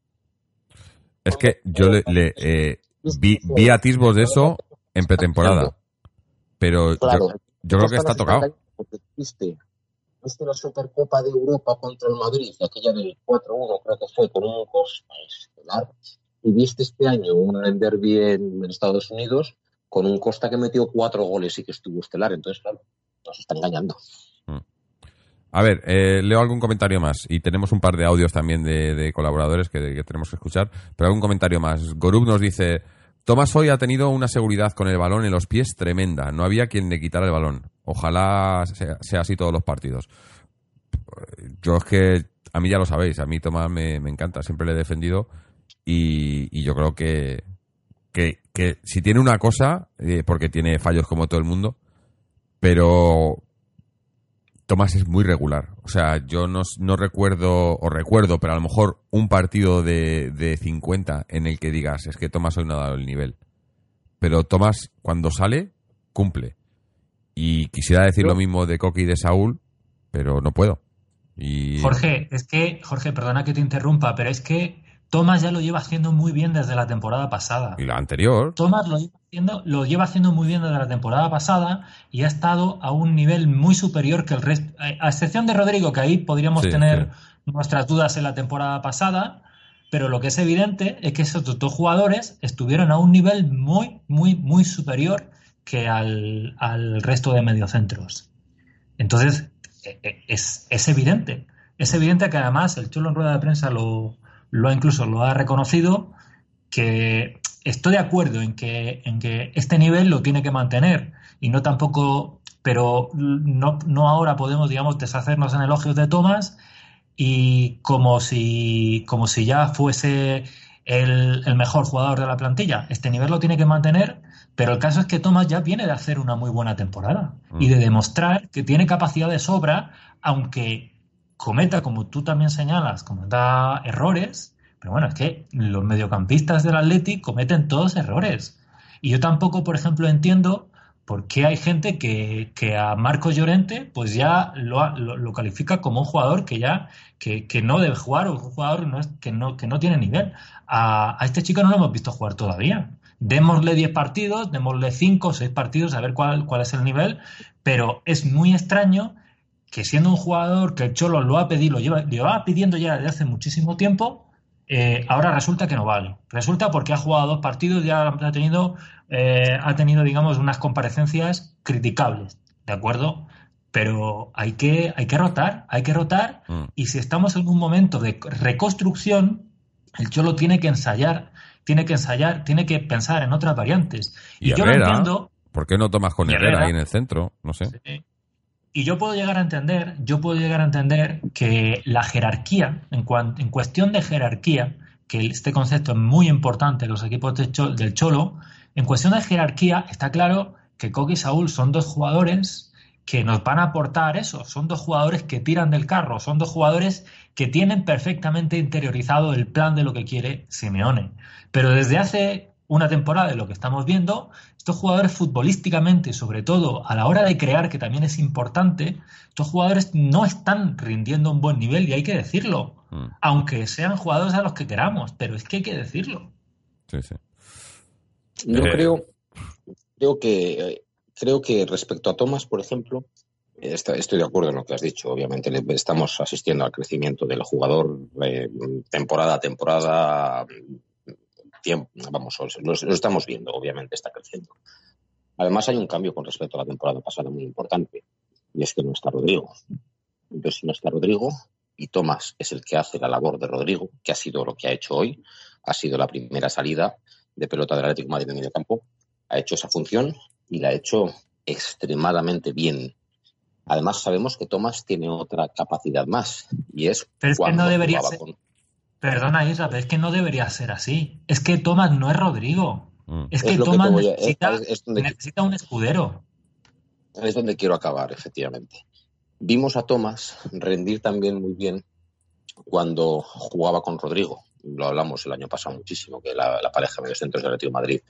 Es que yo le, eh, vi, vi, atisbos de eso en pretemporada, pero yo, yo creo que está tocado viste la Supercopa de Europa contra el Madrid, aquella del 4-1 creo que fue con un Costa estelar, y viste este año un derby en Estados Unidos con un Costa que metió cuatro goles y que estuvo estelar, entonces claro, nos está engañando. Mm. A ver, eh, leo algún comentario más y tenemos un par de audios también de, colaboradores que, tenemos que escuchar, pero algún comentario más. Gorub nos dice, Tomás hoy ha tenido una seguridad con el balón en los pies tremenda, no había quien le quitara el balón. Ojalá sea, así todos los partidos. Yo es que, a mí ya lo sabéis, a mí Tomás me, encanta, siempre le he defendido y, yo creo que, que que si tiene una cosa, eh, porque tiene fallos como todo el mundo, pero Tomás es muy regular. O sea, yo no, no recuerdo, o recuerdo, pero a lo mejor un partido de, de 50 en el que digas, es que Tomás hoy no ha dado el nivel. Pero Tomás, cuando sale, cumple. Y quisiera decir lo mismo de Coqui y de Saúl, pero no puedo. Y... Jorge, es que, Jorge, perdona que te interrumpa, pero es que Tomás ya lo lleva haciendo muy bien desde la temporada pasada. Y la anterior. Tomás lo lleva, haciendo, lo lleva haciendo muy bien desde la temporada pasada y ha estado a un nivel muy superior que el resto, a excepción de Rodrigo, que ahí podríamos Sí, tener sí. nuestras dudas en la temporada pasada, pero lo que es evidente es que esos dos jugadores estuvieron a un nivel muy, muy, muy superior que al, al resto de mediocentros. Entonces, e- e- es, es evidente. Es evidente que además el Cholo en rueda de prensa lo, lo ha incluso lo ha reconocido, que estoy de acuerdo en que, en que este nivel lo tiene que mantener y no tampoco, pero no, no ahora podemos, digamos, deshacernos en elogios de Tomás y como si, como si ya fuese el, el mejor jugador de la plantilla. Este nivel lo tiene que mantener, pero el caso es que Tomás ya viene de hacer una muy buena temporada y de demostrar que tiene capacidad de sobra, aunque cometa, como tú también señalas, cometa errores, pero bueno, es que los mediocampistas del Atleti cometen todos errores. Y yo tampoco, por ejemplo, entiendo por qué hay gente que, que a Marco Llorente pues ya lo, lo, califica como un jugador que ya que, que no debe jugar o un jugador no que, no, que no tiene nivel. A, a este chico no lo hemos visto jugar todavía. Démosle 10 partidos, démosle 5 o 6 partidos a ver cuál, cuál es el nivel, pero es muy extraño que siendo un jugador que el Cholo lo ha pedido, lo lleva, lo pidiendo ya desde hace muchísimo tiempo, eh, ahora resulta que no vale. Resulta porque ha jugado dos partidos y ya ha tenido, eh, ha tenido, digamos, unas comparecencias criticables, ¿de acuerdo? Pero hay que, hay que rotar, hay que rotar, Mm. y si estamos en un momento de reconstrucción, el Cholo tiene que ensayar, tiene que ensayar, tiene que pensar en otras variantes. Y yo lo Herrera, entiendo, ¿Por qué no tomas con Herrera, Herrera. ahí en el centro? No sé. Sí. Y yo puedo llegar a entender, yo puedo llegar a entender que la jerarquía, en, cuan- en cuestión de jerarquía, que este concepto es muy importante en los equipos de del Cholo, en cuestión de jerarquía está claro que Coque y Saúl son dos jugadores que nos van a aportar eso, son dos jugadores que tiran del carro, son dos jugadores que tienen perfectamente interiorizado el plan de lo que quiere Simeone. Pero desde hace una temporada de lo que estamos viendo, estos jugadores futbolísticamente, sobre todo a la hora de crear, que también es importante, estos jugadores no están rindiendo un buen nivel y hay que decirlo. Mm. Aunque sean jugadores a los que queramos, pero es que hay que decirlo. Sí, sí. Yo Eh. creo, creo que eh, creo que respecto a Thomas, por ejemplo, está- estoy de acuerdo en lo que has dicho. Obviamente estamos asistiendo al crecimiento del jugador eh, temporada a temporada. Tiempo, vamos, lo, lo estamos viendo. Obviamente está creciendo. Además hay un cambio con respecto a la temporada pasada muy importante y es que no está Rodrigo. Entonces si no está Rodrigo y Tomás es el que hace la labor de Rodrigo, que ha sido lo que ha hecho hoy, ha sido la primera salida de pelota del Atlético de Madrid en medio campo, ha hecho esa función y la ha hecho extremadamente bien. Además, sabemos que Tomás tiene otra capacidad más y es Pero es que no debería ser- con- Perdona, pero es que no debería ser así. Es que Tomás no es Rodrigo. Mm. Es Es que a- necesita, es- es donde- necesita un escudero. es donde quiero acabar, efectivamente. Vimos a Tomás rendir también muy bien cuando jugaba con Rodrigo. Lo hablamos el año pasado muchísimo, que la, la pareja de mediocentros del Atlético de Madrid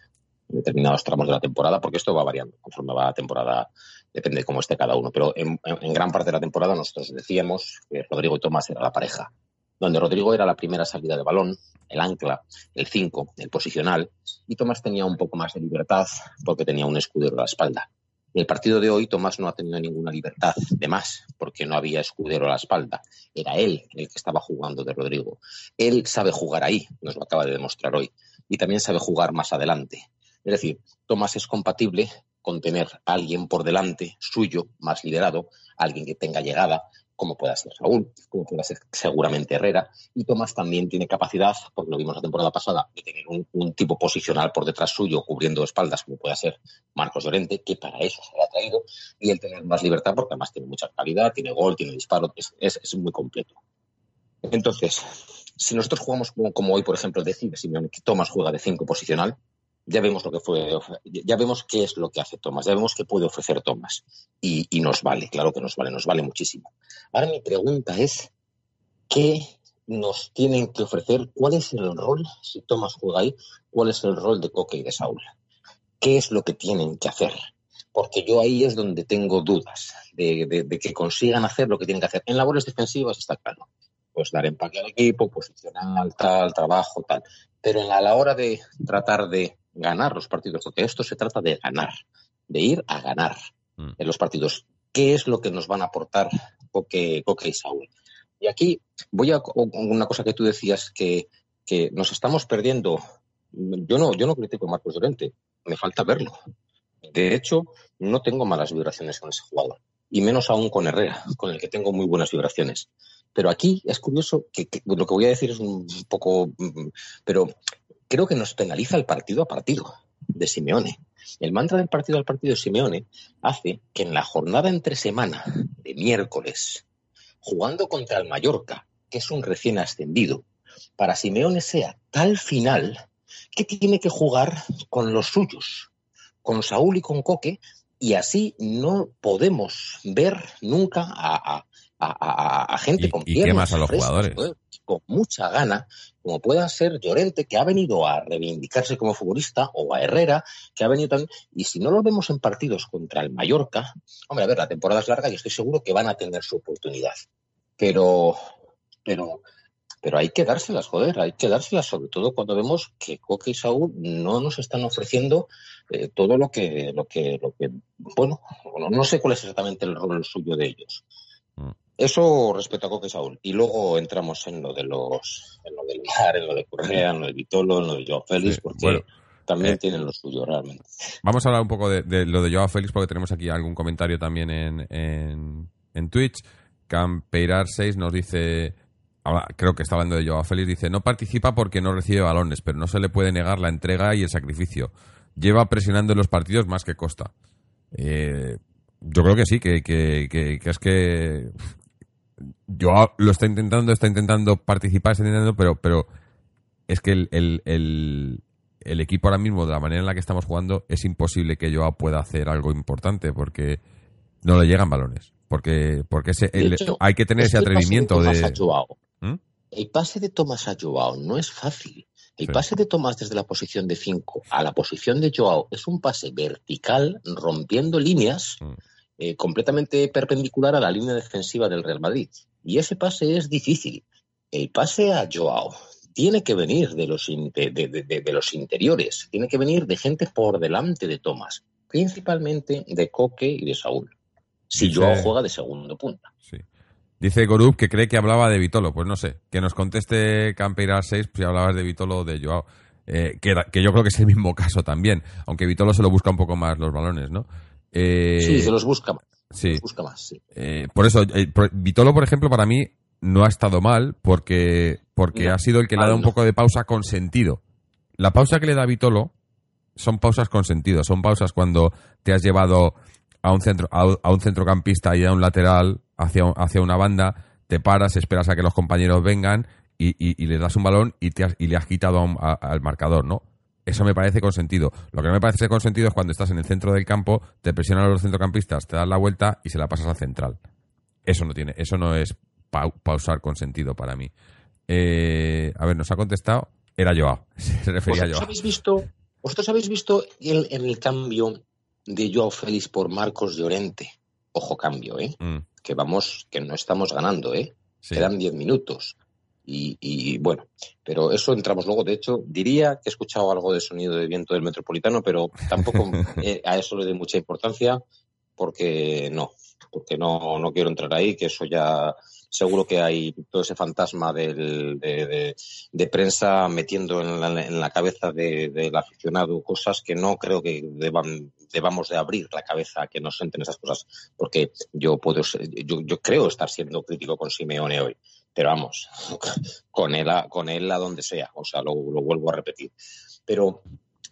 en determinados tramos de la temporada, porque esto va variando conforme va la temporada, depende de cómo esté cada uno. Pero en, en- en gran parte de la temporada nosotros decíamos que Rodrigo y Tomás era la pareja, donde Rodrigo era la primera salida de balón, el ancla, el 5, el posicional, y Tomás tenía un poco más de libertad porque tenía un escudero a la espalda. En el partido de hoy, Tomás no ha tenido ninguna libertad de más, porque no había escudero a la espalda. Era él el que estaba jugando de Rodrigo. Él sabe jugar ahí, nos lo acaba de demostrar hoy, y también sabe jugar más adelante. Es decir, Tomás es compatible con tener a alguien por delante suyo, más liderado, alguien que tenga llegada, como pueda ser Saúl, como pueda ser seguramente Herrera, y Tomás también tiene capacidad, porque lo vimos la temporada pasada, de tener un, tipo posicional por detrás suyo, cubriendo espaldas, como pueda ser Marcos Llorente, que para eso se le ha traído, y el tener más libertad, porque además tiene mucha calidad, tiene gol, tiene disparo, es, muy completo. Entonces, si nosotros jugamos como, como hoy, por ejemplo, decide Simeone que Tomás juega de 5 posicional, ya vemos lo que fue, ya vemos qué es lo que hace Thomas, ya vemos qué puede ofrecer Thomas. Y, nos vale, claro que nos vale, nos vale muchísimo. Ahora mi pregunta es, ¿qué nos tienen que ofrecer? ¿Cuál es el rol, si Thomas juega ahí, cuál es el rol de Coque y de Saúl? ¿Qué es lo que tienen que hacer? Porque yo ahí es donde tengo dudas de, que consigan hacer lo que tienen que hacer. En labores defensivas está claro. Pues dar empaque al equipo, posicional, tal, trabajo, tal. Pero a la hora de tratar de ganar los partidos, porque esto se trata de ganar, de ir a ganar Mm. en los partidos. ¿Qué es lo que nos van a aportar Coque, Coque y Saúl? Y aquí voy a una cosa que tú decías que, que nos estamos perdiendo. Yo no, yo no critico a Marcos Llorente, me falta verlo. De hecho, no tengo malas vibraciones con ese jugador, y menos aún con Herrera, con el que tengo muy buenas vibraciones. Pero aquí es curioso que, que lo que voy a decir es un poco, mm, pero creo que nos penaliza el partido a partido de Simeone. El mantra del partido al partido de Simeone hace que en la jornada entre semana de miércoles, jugando contra el Mallorca, que es un recién ascendido, para Simeone sea tal final que tiene que jugar con los suyos, con Saúl y con Coque, y así no podemos ver nunca a, a- a- a- a gente Y- con y quemas a los frescas, jugadores. joder, con mucha gana, como pueda ser Llorente, que ha venido a reivindicarse como futbolista, o a Herrera, que ha venido también, y si no lo vemos en partidos contra el Mallorca, hombre, a ver, la temporada es larga y estoy seguro que van a tener su oportunidad. Pero, pero, pero hay que dárselas, joder, hay que dárselas, sobre todo cuando vemos que Coque y Saúl no nos están ofreciendo eh, todo lo que, lo que, lo que, bueno, no, no sé cuál es exactamente el rol suyo de ellos. Eso respecto a Coque y Saúl. Y luego entramos en lo de los, en lo del VAR, en lo de Correa, en lo de Vitolo, en lo de Joao Félix, Sí, porque bueno, también eh, tienen lo suyo realmente. Vamos a hablar un poco de, de lo de Joao Félix porque tenemos aquí algún comentario también en, en, en Twitch. Campeirar6 nos dice, ahora creo que está hablando de Joao Félix, dice, no participa porque no recibe balones, pero no se le puede negar la entrega y el sacrificio. Lleva presionando en los partidos más que Costa. Eh, yo creo que sí, que, que, que, que es que Joao lo está intentando, está intentando participar, está intentando, pero, pero es que el, el, el, el equipo ahora mismo, de la manera en la que estamos jugando, es imposible que Joao pueda hacer algo importante porque no le llegan balones. Porque, porque ese, hecho, hay que tener es ese atrevimiento de. ¿Mm? El pase de Tomás a Joao no es fácil. El Sí. pase de Tomás desde la posición de 5 a la posición de Joao es un pase vertical, rompiendo líneas, Mm. eh, completamente perpendicular a la línea defensiva del Real Madrid. Y ese pase es difícil. El pase a Joao tiene que venir de los, in- de, de- de- de los interiores, tiene que venir de gente por delante de Tomás, principalmente de Coque y de Saúl. Si Dice- Joao juega de segundo punta. Sí. Dice Gorup que cree que hablaba de Vitolo. Pues no sé. Que nos conteste Campeira 6 si hablabas de Vitolo o de Joao. Eh, que, que yo creo que es el mismo caso también. Aunque Vitolo se lo busca un poco más los balones, ¿no? Eh, Sí, se los busca más. Sí. Busca más, sí. Eh, por eso, eh, Vitolo, por ejemplo, para mí no ha estado mal porque, porque No, ha sido el que le ha dado un poco de pausa con sentido. La pausa que le da Vitolo son pausas con sentido, son pausas cuando te has llevado a un centro a, a un centrocampista y a un lateral hacia, hacia una banda, te paras, esperas a que los compañeros vengan y, y- y le das un balón y, te has- y le has quitado a un- a- al marcador, ¿no? Eso me parece con sentido. Lo que no me parece con sentido es cuando estás en el centro del campo, te presionan los centrocampistas, te das la vuelta y se la pasas al central. Eso no tiene, eso no es pau- pausar con sentido para mí. Eh, a ver, nos ha contestado, era Joao, se refería a ¿Vosotros Joao. habéis visto, vosotros habéis visto el, en el cambio de Joao Félix por Marcos Llorente? Ojo cambio, ¿eh? Mm, Que vamos, que no estamos ganando, ¿eh? sí. Quedan 10 minutos. Y, y, bueno, pero eso entramos luego. De hecho, diría que he escuchado algo de sonido de viento del metropolitano, pero tampoco eh, a eso le doy mucha importancia porque no, porque no, no quiero entrar ahí, que eso ya seguro que hay todo ese fantasma del, de, de- de prensa metiendo en la, en la cabeza de- del aficionado cosas que no creo que deban, debamos de abrir la cabeza a que nos entren esas cosas, porque yo puedo ser- yo, yo creo estar siendo crítico con Simeone hoy, pero vamos, con él a, con él a donde sea, o sea, lo, lo vuelvo a repetir. Pero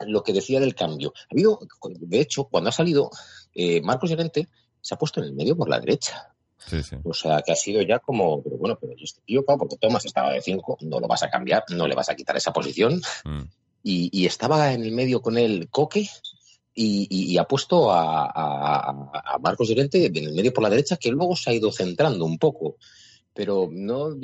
lo que decía del cambio, ha habido, de hecho, cuando ha salido eh, Marcos Llorente, se ha puesto en el medio por la derecha. Sí, sí. O sea, que ha sido ya como, pero bueno, pero este tío, claro, porque Tomás estaba de 5, no lo vas a cambiar, no le vas a quitar esa posición. Mm. y, y estaba en el medio con él Coque y, y- y ha puesto a, a- a Marcos Llorente en el medio por la derecha, que luego se ha ido centrando un poco. Pero no,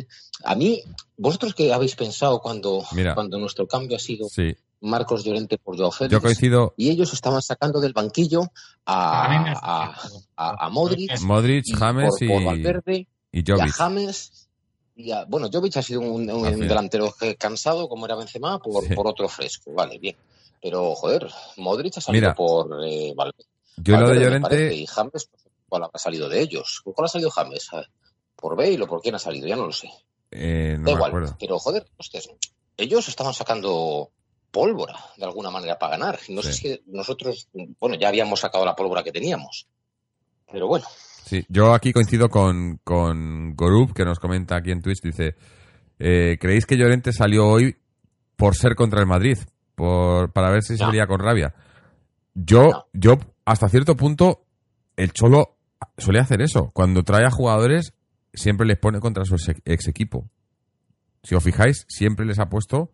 a mí, vosotros qué habéis pensado cuando, Mira. cuando nuestro cambio ha sido Sí, Marcos Llorente por Joao Félix? yo coincido. Y ellos estaban sacando del banquillo a, A a, Modric Modric, y James por, y, por Valverde y y a. James y a- bueno, Jovic ha sido un, un delantero que- cansado como era Benzema por, Sí. por otro fresco, vale, bien. Pero joder, Modric ha salido Mira, por eh, Valverde. Yo lo de parece, Llorente, y James, pues, ¿cuál habrá salido de ellos? ¿Cuál ha salido James? A ver, ¿Por Bale o por quién ha salido? Ya no lo sé. eh, no da igual. acuerdo. Pero joder, hostias, ellos estaban sacando pólvora de alguna manera para ganar. No sé si nosotros, bueno, ya habíamos sacado la pólvora que teníamos. Pero bueno, Sí, yo aquí coincido con, con Gorup, que nos comenta aquí en Twitch, dice, eh, ¿creéis que Llorente salió hoy por ser contra el Madrid? Por, para ver si No. vería con rabia. Yo, No. yo, hasta cierto punto, el Cholo suele hacer eso. Cuando trae a jugadores, siempre les pone contra su ex, equipo. Si os fijáis, siempre les ha puesto,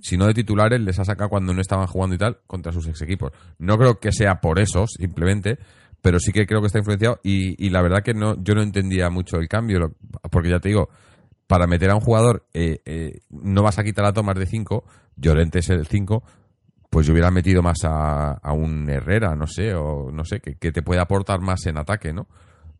si no de titulares, les ha sacado cuando no estaban jugando y tal, contra sus ex equipos. No creo que sea por eso, simplemente, pero sí que creo que está influenciado y, y la verdad que no yo no entendía mucho el cambio, porque ya te digo, para meter a un jugador eh, eh, no vas a quitar a Tomás de 5, Llorente es el 5, pues yo hubiera metido más a, a un Herrera, no sé, o no sé, que, que te puede aportar más en ataque, ¿no?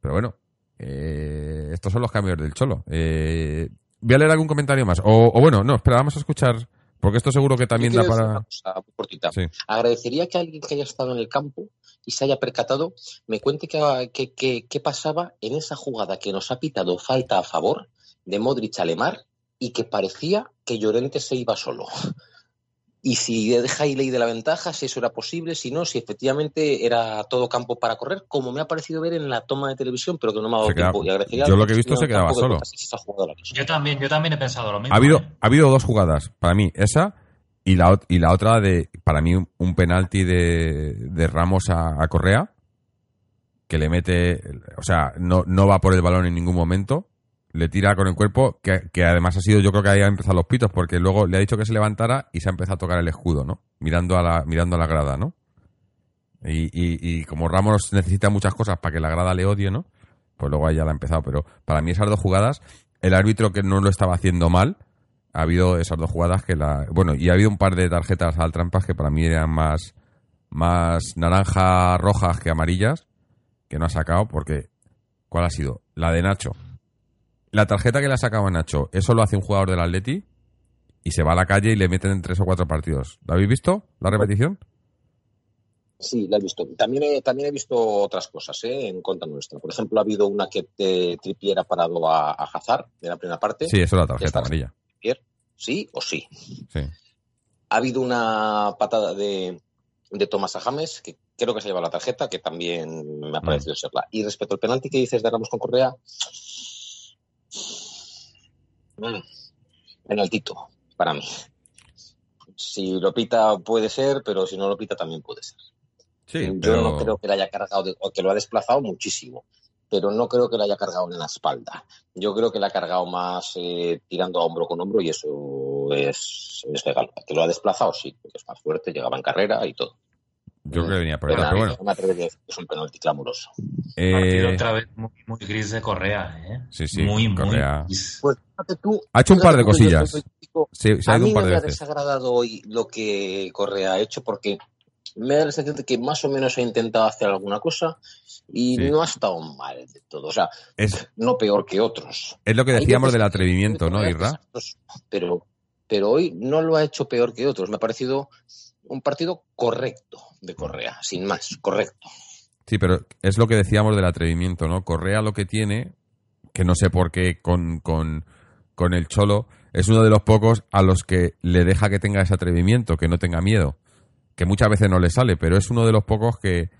Pero bueno, eh, estos son los cambios del Cholo. Eh, voy a leer algún comentario más. O, o bueno, no, espera, vamos a escuchar, porque esto seguro que también da para... cosa muy cortita. Sí. Agradecería que alguien que haya estado en el campo y se haya percatado me cuente qué pasaba en esa jugada que nos ha pitado falta a favor de Modric a Lemar y que parecía que Llorente se iba solo. Y si deja ley de la ventaja, si eso era posible, si no, si efectivamente era todo campo para correr, como me ha parecido ver en la toma de televisión, pero que no me ha dado Se queda- tiempo. Y yo lo que he visto se quedaba que solo. Yo también, yo también he pensado lo mismo. Ha habido, ¿eh? ha habido dos jugadas, para mí, esa y la, y la otra de, para mí, un, un penalti de, de Ramos a, a Correa, que le mete, o sea, no, no va por el balón en ningún momento, le tira con el cuerpo, que, que además ha sido, yo creo que ahí han empezado los pitos, porque luego le ha dicho que se levantara y se ha empezado a tocar el escudo, ¿no? Mirando a la, mirando a la grada, ¿no? Y, y, y como Ramos necesita muchas cosas para que la grada le odie, ¿no? Pues luego ahí ya la ha empezado. Pero para mí esas dos jugadas, el árbitro que no lo estaba haciendo mal, ha habido esas dos jugadas que la... Bueno, y ha habido un par de tarjetas al trampas que para mí eran más, más naranja rojas que amarillas, que no ha sacado porque... ¿Cuál ha sido? La de Nacho. La tarjeta que le ha sacado a Nacho, eso lo hace un jugador del Atleti y se va a la calle y le meten en tres o cuatro partidos. ¿Lo habéis visto? ¿La repetición? Sí, la he visto. También he, también he visto otras cosas ¿eh? en contra nuestra. Por ejemplo, ha habido una que eh, Trippier ha parado a, a Hazard de la primera parte. Sí, eso es la tarjeta amarilla. Sí o sí. Sí. Ha habido una patada de, de Tomás a James, que creo que se ha llevado la tarjeta, que también me ha parecido serla. Y respecto al penalti que dices de Ramos con Correa, mm, penaltito para mí. Si lo pita puede ser, pero si no lo pita también puede ser. Sí, Yo pero... no creo que le haya cargado, de- o que lo ha desplazado muchísimo, pero no creo que le haya cargado en la espalda. Yo creo que le ha cargado más eh, tirando a hombro con hombro y eso es, es legal. Que lo ha desplazado, sí, porque es más fuerte, llegaba en carrera y todo. Yo creo que venía por ahí, Pero bueno. no me que es un penalti clamoroso. Partido Eh, otra vez muy, muy gris de Correa, ¿eh? Sí, sí, Muy, Correa. muy gris. Pues tú. Ha hecho un par de yo cosillas. crítico, se, ha a mí un par no de me ha desagradado hoy lo que Correa ha hecho porque me da la sensación de que más o menos ha intentado hacer alguna cosa y Sí. no ha estado mal de todo. O sea, Es, no peor que otros. es lo que decíamos del atrevimiento, ¿no, Irra? Pero, pero hoy no lo ha hecho peor que otros. Me ha parecido un partido correcto de Correa, sin más, correcto. Sí, pero es lo que decíamos del atrevimiento, ¿no? Correa lo que tiene, que no sé por qué con, con, con el Cholo, es uno de los pocos a los que le deja que tenga ese atrevimiento, que no tenga miedo. Que muchas veces no le sale, pero es uno de los pocos que,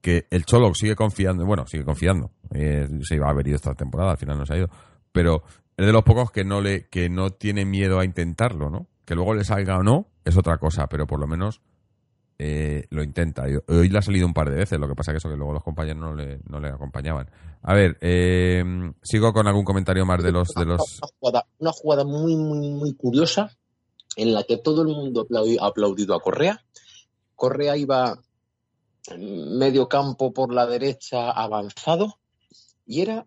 que el Cholo sigue confiando, bueno, sigue confiando. Eh, se iba a haber ido esta temporada, al final no se ha ido. Pero es de los pocos que no le, que no tiene miedo a intentarlo, ¿no? Que luego le salga o no, es otra cosa, pero por lo menos eh, lo intenta. Hoy le ha salido un par de veces, lo que pasa que eso que luego los compañeros no le, no le acompañaban. A ver, eh, sigo con algún comentario más de los... De los... Una, jugada, una jugada muy, muy, muy curiosa en la que todo el mundo ha aplaudido a Correa. Correa iba medio campo por la derecha avanzado y era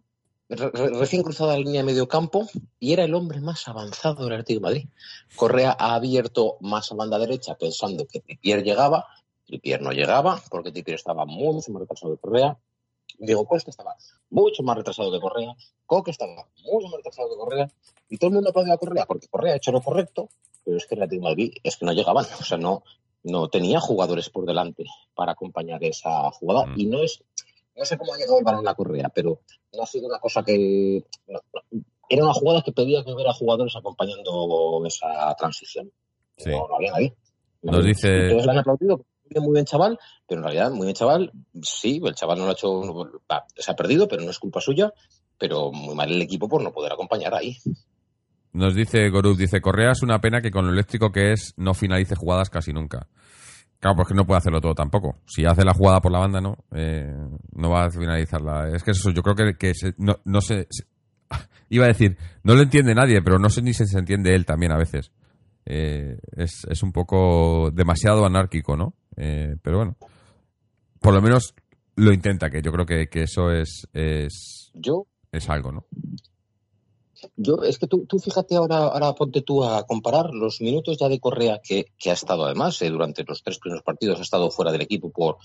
recién cruzada la línea de medio campo y era el hombre más avanzado del Atlético de Madrid. Correa ha abierto más a banda derecha pensando que Trippier llegaba, Trippier no llegaba porque Trippier estaba mucho más retrasado de Correa. Diego Costa estaba mucho más retrasado de Correa, Coque estaba mucho más retrasado de Correa y todo el mundo aplaudía a Correa porque Correa ha hecho lo correcto, pero es que el Atlético de Madrid es que no llegaban, o sea, no, no tenía jugadores por delante para acompañar esa jugada mm. y no es no sé cómo ha llegado el balón la correa, pero no ha sido una cosa que. era una jugada que pedía que hubiera jugadores acompañando esa transición. No, había nadie. Nos dice. Le han aplaudido, muy bien, chaval, pero en realidad, muy bien, chaval. Sí, el chaval no lo ha hecho. se ha perdido, pero no es culpa suya. Pero muy mal el equipo por no poder acompañar ahí. Nos dice Goruz, dice, Correa es una pena que con lo eléctrico que es no finalice jugadas casi nunca. Claro, pues que no puede hacerlo todo tampoco. Si hace la jugada por la banda, no, eh, no va a finalizarla. Es que eso, yo creo que, que no, no se, Iba a decir, no lo entiende nadie, pero no sé ni si se entiende él también a veces. Eh, es, es, un poco demasiado anárquico, ¿no? Eh, pero bueno, por lo menos lo intenta, que yo creo que, que eso es, es, yo, es algo, ¿no? Yo, es que tú, tú fíjate ahora, ahora ponte tú a comparar los minutos ya de Correa que, que ha estado además eh, durante los tres primeros partidos, ha estado fuera del equipo por,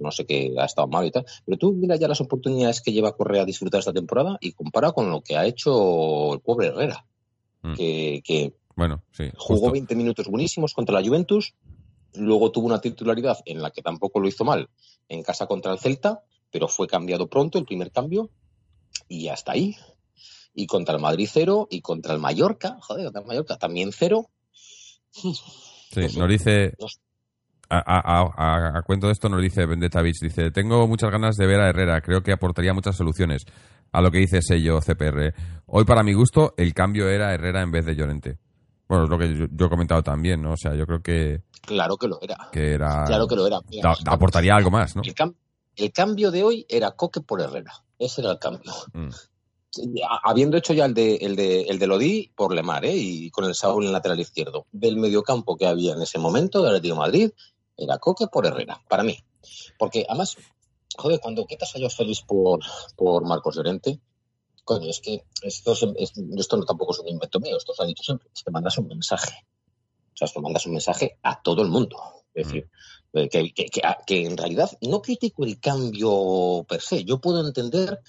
no sé qué, ha estado mal y tal. Pero tú mira ya las oportunidades que lleva Correa a disfrutar esta temporada y compara con lo que ha hecho el pobre Herrera, mm. que, bueno, sí, jugó 20 minutos buenísimos contra la Juventus, luego tuvo una titularidad en la que tampoco lo hizo mal en casa contra el Celta, pero fue cambiado pronto el primer cambio y hasta ahí y contra el Madrid cero, y contra el Mallorca, joder, contra el Mallorca también cero. Sí, nos dice, a, cuento de esto nos dice Vendetta dice, tengo muchas ganas de ver a Herrera, creo que aportaría muchas soluciones a lo que dice sello CPR. Hoy para mi gusto el cambio era Herrera en vez de Llorente. Bueno, es lo que yo, he comentado también, ¿no? O sea, yo creo que... Claro que lo era. Que era... Claro que lo era. aportaría algo más, ¿no? El, cambio de hoy era Coque por Herrera. Ese era el cambio. Mm habiendo hecho ya el de, el de, el de Lodi por Lemar, ¿eh? y con el Saúl en lateral izquierdo, del mediocampo que había en ese momento de Atlético Madrid, era Coque por Herrera, para mí. Porque además, joder, cuando quitas a Joao Félix por, por Marcos Llorente, coño, es que esto, esto no tampoco es un invento mío, esto se ha dicho siempre, es que mandas un mensaje. O sea, esto mandas un mensaje a todo el mundo. Es decir, mm. eh, que, que, que en realidad no critico el cambio per se. Yo puedo entender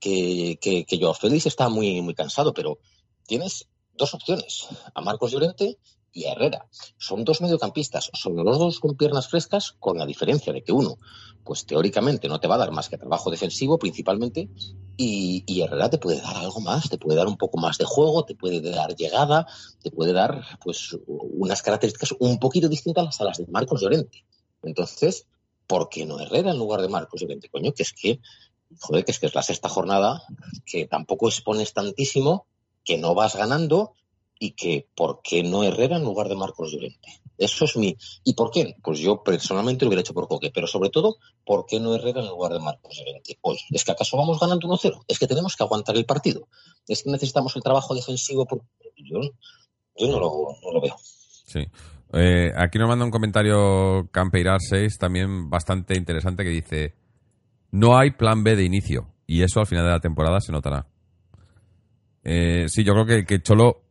que, que, que Joao Félix está muy, muy cansado, pero tienes dos opciones, a Marcos Llorente y a Herrera. Son dos mediocampistas, son los dos con piernas frescas, con la diferencia de que uno, pues teóricamente no te va a dar más que trabajo defensivo principalmente, y, y, Herrera te puede dar algo más, te puede dar un poco más de juego, te puede dar llegada, te puede dar pues unas características un poquito distintas a las de Marcos Llorente. Entonces, ¿por qué no Herrera en lugar de Marcos Llorente? Coño, que es que joder, que es que es la sexta jornada, que tampoco expones tantísimo, que no vas ganando y que ¿por qué no Herrera en lugar de Marcos Llorente? Eso es mi... ¿Y por qué? Pues yo personalmente lo hubiera hecho por Coque, pero sobre todo, ¿por qué no Herrera en lugar de Marcos Llorente? Hoy, ¿es que acaso vamos ganando 1-0? ¿Es que tenemos que aguantar el partido? ¿Es que necesitamos el trabajo defensivo? Por... Yo, yo no, lo, no lo veo. Sí. Eh, aquí nos manda un comentario Campeirar 6 también bastante interesante que dice no hay plan B de inicio y eso al final de la temporada se notará. Eh, sí, yo creo que, Cholo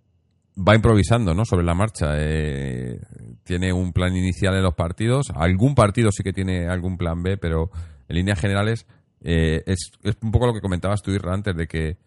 va improvisando ¿no? sobre la marcha. Eh, tiene un plan inicial en los partidos. Algún partido sí que tiene algún plan B, pero en líneas generales eh, es, un poco lo que comentabas tú, Irra, antes de que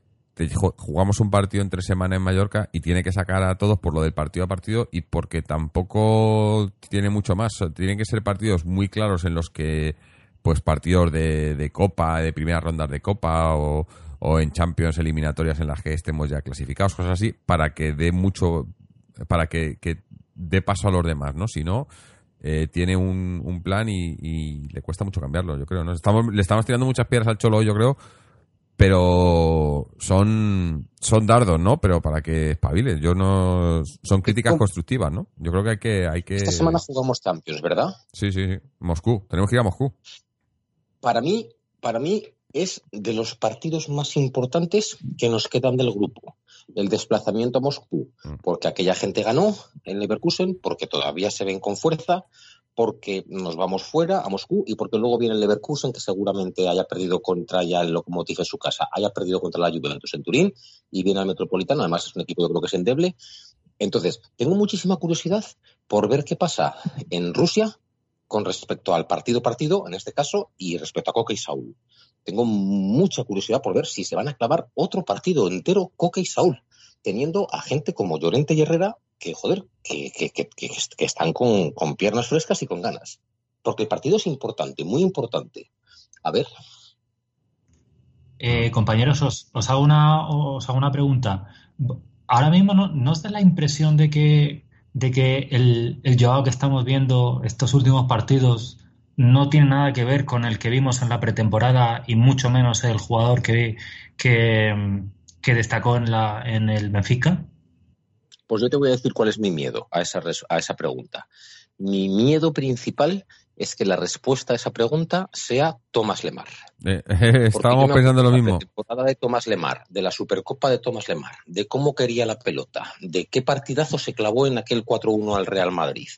jugamos un partido entre semana en Mallorca y tiene que sacar a todos por lo del partido a partido y porque tampoco tiene mucho más. Tienen que ser partidos muy claros en los que pues partidos de, de Copa, de primeras rondas de Copa o, o en Champions eliminatorias en las que estemos ya clasificados, cosas así, para que dé mucho, para que, que dé paso a los demás, ¿no? Si no, eh, tiene un, un plan y, le cuesta mucho cambiarlo, yo creo. ¿no? Estamos, le estamos tirando muchas piedras al Cholo, yo creo, pero son, son dardos, ¿no? Pero para que espabile. Yo no. Son críticas constructivas, ¿no? Yo creo que hay que. Hay que... Esta semana jugamos Champions, ¿verdad? Sí, sí, sí. Moscú. Tenemos que ir a Moscú para mí, para mí es de los partidos más importantes que nos quedan del grupo. el desplazamiento a Moscú, Mm. porque aquella gente ganó en Leverkusen, porque todavía se ven con fuerza, porque nos vamos fuera a Moscú y porque luego viene el Leverkusen, que seguramente haya perdido contra ya el Lokomotiv en su casa, haya perdido contra la Juventus en Turín y viene al Metropolitano, además es un equipo yo creo que es endeble. Entonces, tengo muchísima curiosidad por ver qué pasa en Rusia con respecto al partido partido, en este caso, y respecto a Coca y Saúl. Tengo mucha curiosidad por ver si se van a clavar otro partido entero Coca y Saúl, teniendo a gente como Llorente y Herrera que, joder, que, que, que, que están con, con, piernas frescas y con ganas. Porque el partido es importante, muy importante. A ver. Eh, compañeros, os, os, hago una, os hago una pregunta. Ahora mismo no, no os da la impresión de que, de que el, el Joao que estamos viendo estos últimos partidos no tiene nada que ver con el que vimos en la pretemporada y mucho menos el jugador que, que, que destacó en, la, en el Benfica? Pues yo te voy a decir cuál es mi miedo a esa, a esa pregunta. Mi miedo principal es que la respuesta a esa pregunta sea Tomás Lemar. Eh, eh, estábamos pensando lo mismo. La temporada de Tomás Lemar, de la Supercopa de Tomás Lemar, de cómo quería la pelota, de qué partidazo se clavó en aquel 4-1 al Real Madrid,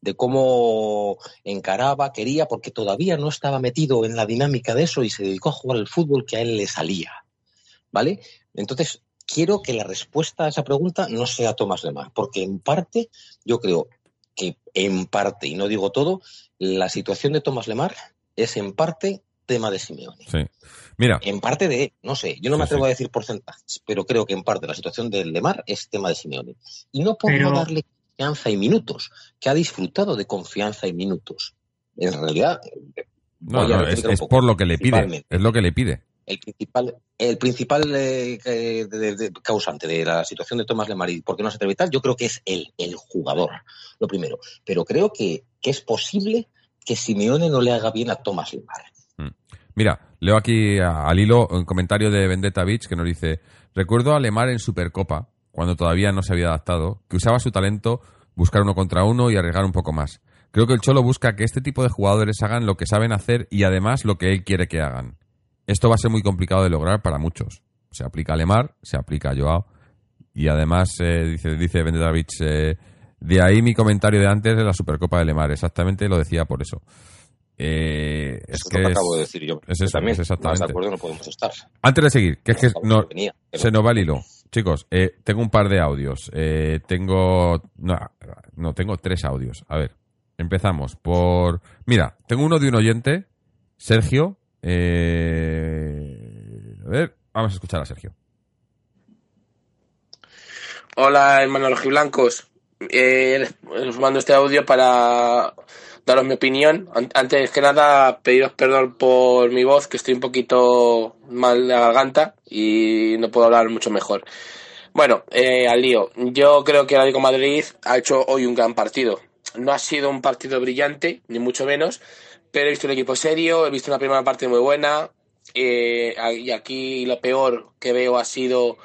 de cómo encaraba, quería, porque todavía no estaba metido en la dinámica de eso y se dedicó a jugar al fútbol que a él le salía. ¿Vale? Entonces, quiero que la respuesta a esa pregunta no sea Tomás Lemar, porque en parte yo creo que en parte, y no digo todo, la situación de Tomás Lemar es en parte tema de Simeone. Sí. Mira. En parte de, no sé, yo no me atrevo sí, sí. a decir porcentajes, pero creo que en parte la situación de Lemar es tema de Simeone. Y no por pero... no darle confianza y minutos, que ha disfrutado de confianza y minutos. En realidad, no, no es, es por lo que le pide, es lo que le pide el principal, el principal eh, de, de, causante de la situación de Tomás Lemar y por qué no se atreve tal, yo creo que es él, el jugador, lo primero. Pero creo que, que es posible que Simeone no le haga bien a Tomás Lemar. Mm. Mira, leo aquí al hilo un comentario de Vendetta Beach que nos dice: Recuerdo a Lemar en Supercopa, cuando todavía no se había adaptado, que usaba su talento buscar uno contra uno y arriesgar un poco más. Creo que el Cholo busca que este tipo de jugadores hagan lo que saben hacer y además lo que él quiere que hagan. Esto va a ser muy complicado de lograr para muchos. Se aplica a Lemar, se aplica a Joao. Y además, eh, dice, dice Vendedavich, eh, de ahí mi comentario de antes de la Supercopa de Lemar. Exactamente lo decía por eso. Eh, es eso que es lo que es, acabo de decir yo. Es, eso, también. es exactamente. Más de acuerdo no podemos estar. Antes de seguir, que es que no, venía, pero... se nos va el hilo. Chicos, eh, tengo un par de audios. Eh, tengo. No, no, tengo tres audios. A ver, empezamos por. Mira, tengo uno de un oyente, Sergio, eh, vamos a escuchar a Sergio. Hola, hermanos rojiblancos. Eh, os mando este audio para daros mi opinión. Antes que nada, pediros perdón por mi voz, que estoy un poquito mal de garganta y no puedo hablar mucho mejor. Bueno, eh, al lío. Yo creo que el Atlético Madrid ha hecho hoy un gran partido. No ha sido un partido brillante, ni mucho menos, pero he visto un equipo serio, he visto una primera parte muy buena eh, y aquí lo peor que veo ha sido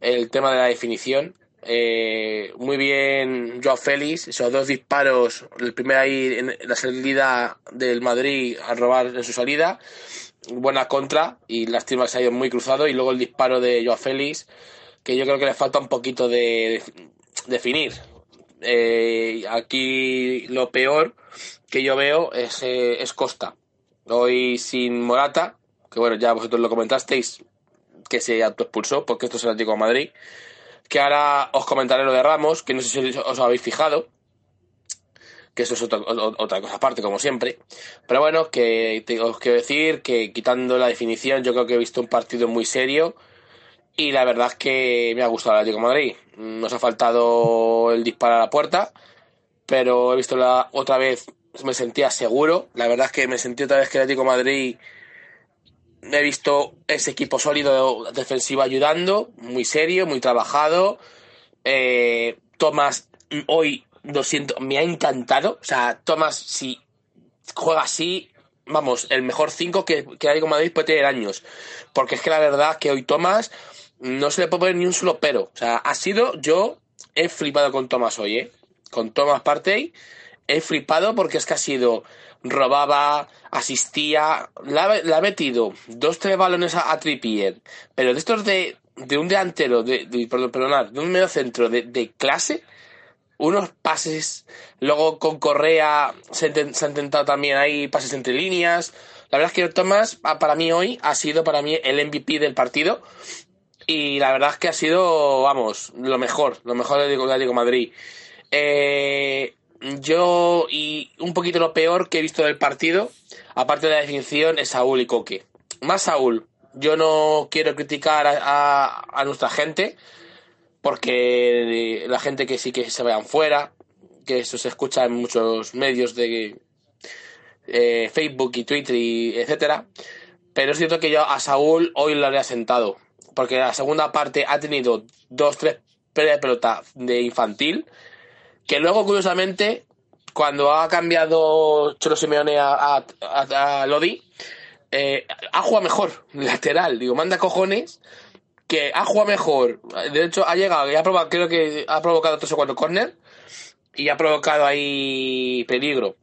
el tema de la definición. Eh, muy bien Joao Félix, esos dos disparos, el primero ahí en la salida del Madrid a robar en su salida, buena contra y lástima que se ha ido muy cruzado y luego el disparo de Joao Félix que yo creo que le falta un poquito de, de definir. Eh, aquí lo peor que yo veo es, eh, es Costa. Hoy sin Morata, que bueno, ya vosotros lo comentasteis, que se autoexpulsó, porque esto es el Atlético de Madrid. Que ahora os comentaré lo de Ramos, que no sé si os habéis fijado, que eso es otra, otra cosa aparte, como siempre. Pero bueno, que os quiero decir que quitando la definición, yo creo que he visto un partido muy serio. Y la verdad es que me ha gustado el Atlético Madrid. Nos ha faltado el disparo a la puerta, pero he visto la otra vez me sentía seguro. La verdad es que me sentí otra vez que el Atlético de Madrid he visto ese equipo sólido defensivo ayudando, muy serio, muy trabajado. Eh, Tomás hoy lo siento, me ha encantado. O sea, Tomás si juega así, vamos, el mejor 5 que, que Atlético de Madrid puede tener años. Porque es que la verdad que hoy Tomás no se le puede poner ni un solo pero. O sea, ha sido, yo he flipado con Tomás hoy, ¿eh? Con Tomás Partey he flipado porque es que ha sido robaba, asistía, le ha, metido dos, tres balones a, a Trippier, pero de estos de de un delantero, de, perdón, perdonad, de un medio centro de, de clase, unos pases, luego con Correa se, se han intentado también ahí pases entre líneas. La verdad es que Tomás, para mí hoy, ha sido para mí el MVP del partido. Y la verdad es que ha sido, vamos, lo mejor, lo mejor del Atlético de Madrid. Eh, yo, y un poquito lo peor que he visto del partido, aparte de la definición, es Saúl y Coque. Más Saúl, yo no quiero criticar a, a- nuestra gente, porque la gente que sí que se vayan fuera, que eso se escucha en muchos medios de eh, Facebook y Twitter y etcétera. Pero es cierto que yo a Saúl hoy lo habría sentado, porque la segunda parte ha tenido dos, tres de pelota de infantil, que luego curiosamente cuando ha cambiado Cholo Simeone a, a, Lodi, eh, ha jugado mejor, lateral, digo, manda cojones, que ha jugado mejor, de hecho ha llegado y ha provocado, creo que ha provocado tres o cuatro corner y ha provocado ahí peligro.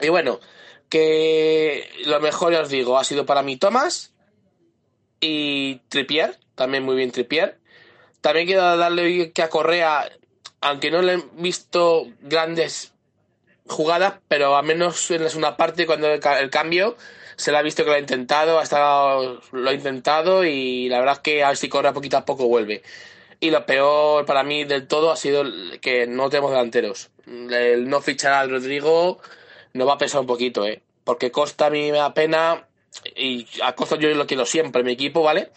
Y bueno, que lo mejor ya os digo, ha sido para mí Thomas y Trippier, también muy bien Trippier. También quiero darle que a Correa, aunque no le he visto grandes jugadas, pero al menos en la segunda parte, cuando el, ca- el cambio, se le ha visto que lo ha intentado, ha estado, lo ha intentado y la verdad es que a ver si Correa poquito a poco vuelve. Y lo peor para mí del todo ha sido que no tenemos delanteros. El no fichar a Rodrigo nos va a pesar un poquito, ¿eh? Porque Costa a mí me da pena y a Costa yo lo quiero siempre mi equipo, ¿vale?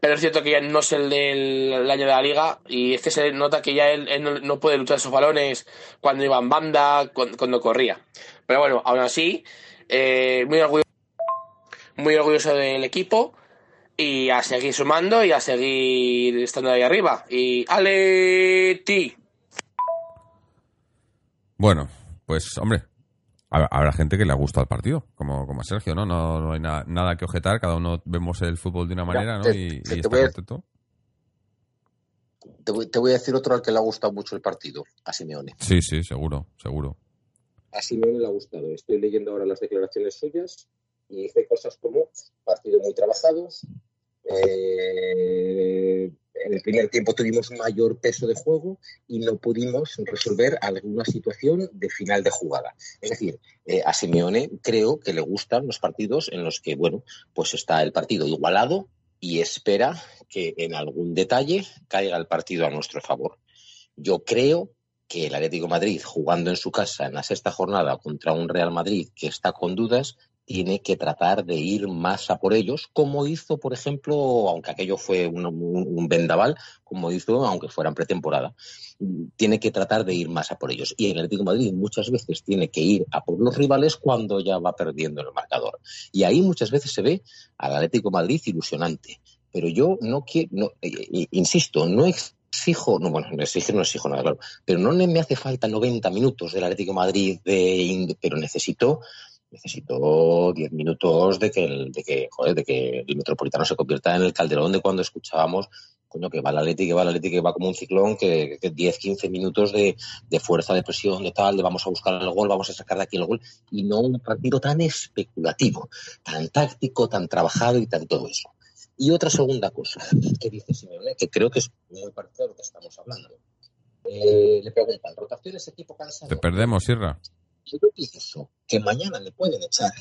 Pero es cierto que ya no es el del año de la liga y es que se nota que ya él, no, puede luchar esos balones cuando iba en banda, cuando, corría. Pero bueno, aún así, eh, muy orgulloso, muy orgulloso del equipo y a seguir sumando y a seguir estando ahí arriba. Y Ale ti. Bueno, pues hombre, habrá gente que le ha gustado el partido, como, como a Sergio, ¿no? No, no hay na- nada que objetar, cada uno vemos el fútbol de una manera, ¿no? te- Y, te- te y está voy a- contento. Te voy, te voy a decir otro al que le ha gustado mucho el partido, a Simeone. Sí, sí, seguro, seguro. A Simeone le ha gustado. Estoy leyendo ahora las declaraciones suyas y dice cosas como partido muy trabajado. eh, en el primer tiempo tuvimos mayor peso de juego y no pudimos resolver alguna situación de final de jugada. Es decir, eh, a Simeone creo que le gustan los partidos en los que, bueno, pues está el partido igualado y espera que en algún detalle caiga el partido a nuestro favor. Yo creo que el Atlético Madrid, jugando en su casa en la sexta jornada contra un Real Madrid que está con dudas, tiene que tratar de ir más a por ellos, como hizo, por ejemplo, aunque aquello fue un, vendaval, como hizo, aunque fuera en pretemporada, tiene que tratar de ir más a por ellos. Y el Atlético Madrid muchas veces tiene que ir a por los rivales cuando ya va perdiendo en el marcador. Y ahí muchas veces se ve al Atlético Madrid ilusionante. Pero yo no quiero, no, eh, eh, insisto, no exijo, no, bueno, no exigir no exijo nada, claro, pero no me hace falta 90 minutos del Atlético Madrid, de, pero necesito necesito 10 minutos de que, el, de, que, joder, de que el Metropolitano se convierta en el calderón de cuando escuchábamos coño, que va el Atleti, que va el Atleti, que va como un ciclón, que, que 10, 15 minutos de, de, fuerza, de presión, de tal, de vamos a buscar el gol, vamos a sacar de aquí el gol, y no un partido tan especulativo, tan táctico, tan trabajado y tan todo eso. Y otra segunda cosa que dice Simeone, que creo que es muy parecido a lo que estamos hablando. Eh, le preguntan, ¿rotaciones equipo cansado? Te perdemos, Sierra. Yo pienso que mañana me pueden echar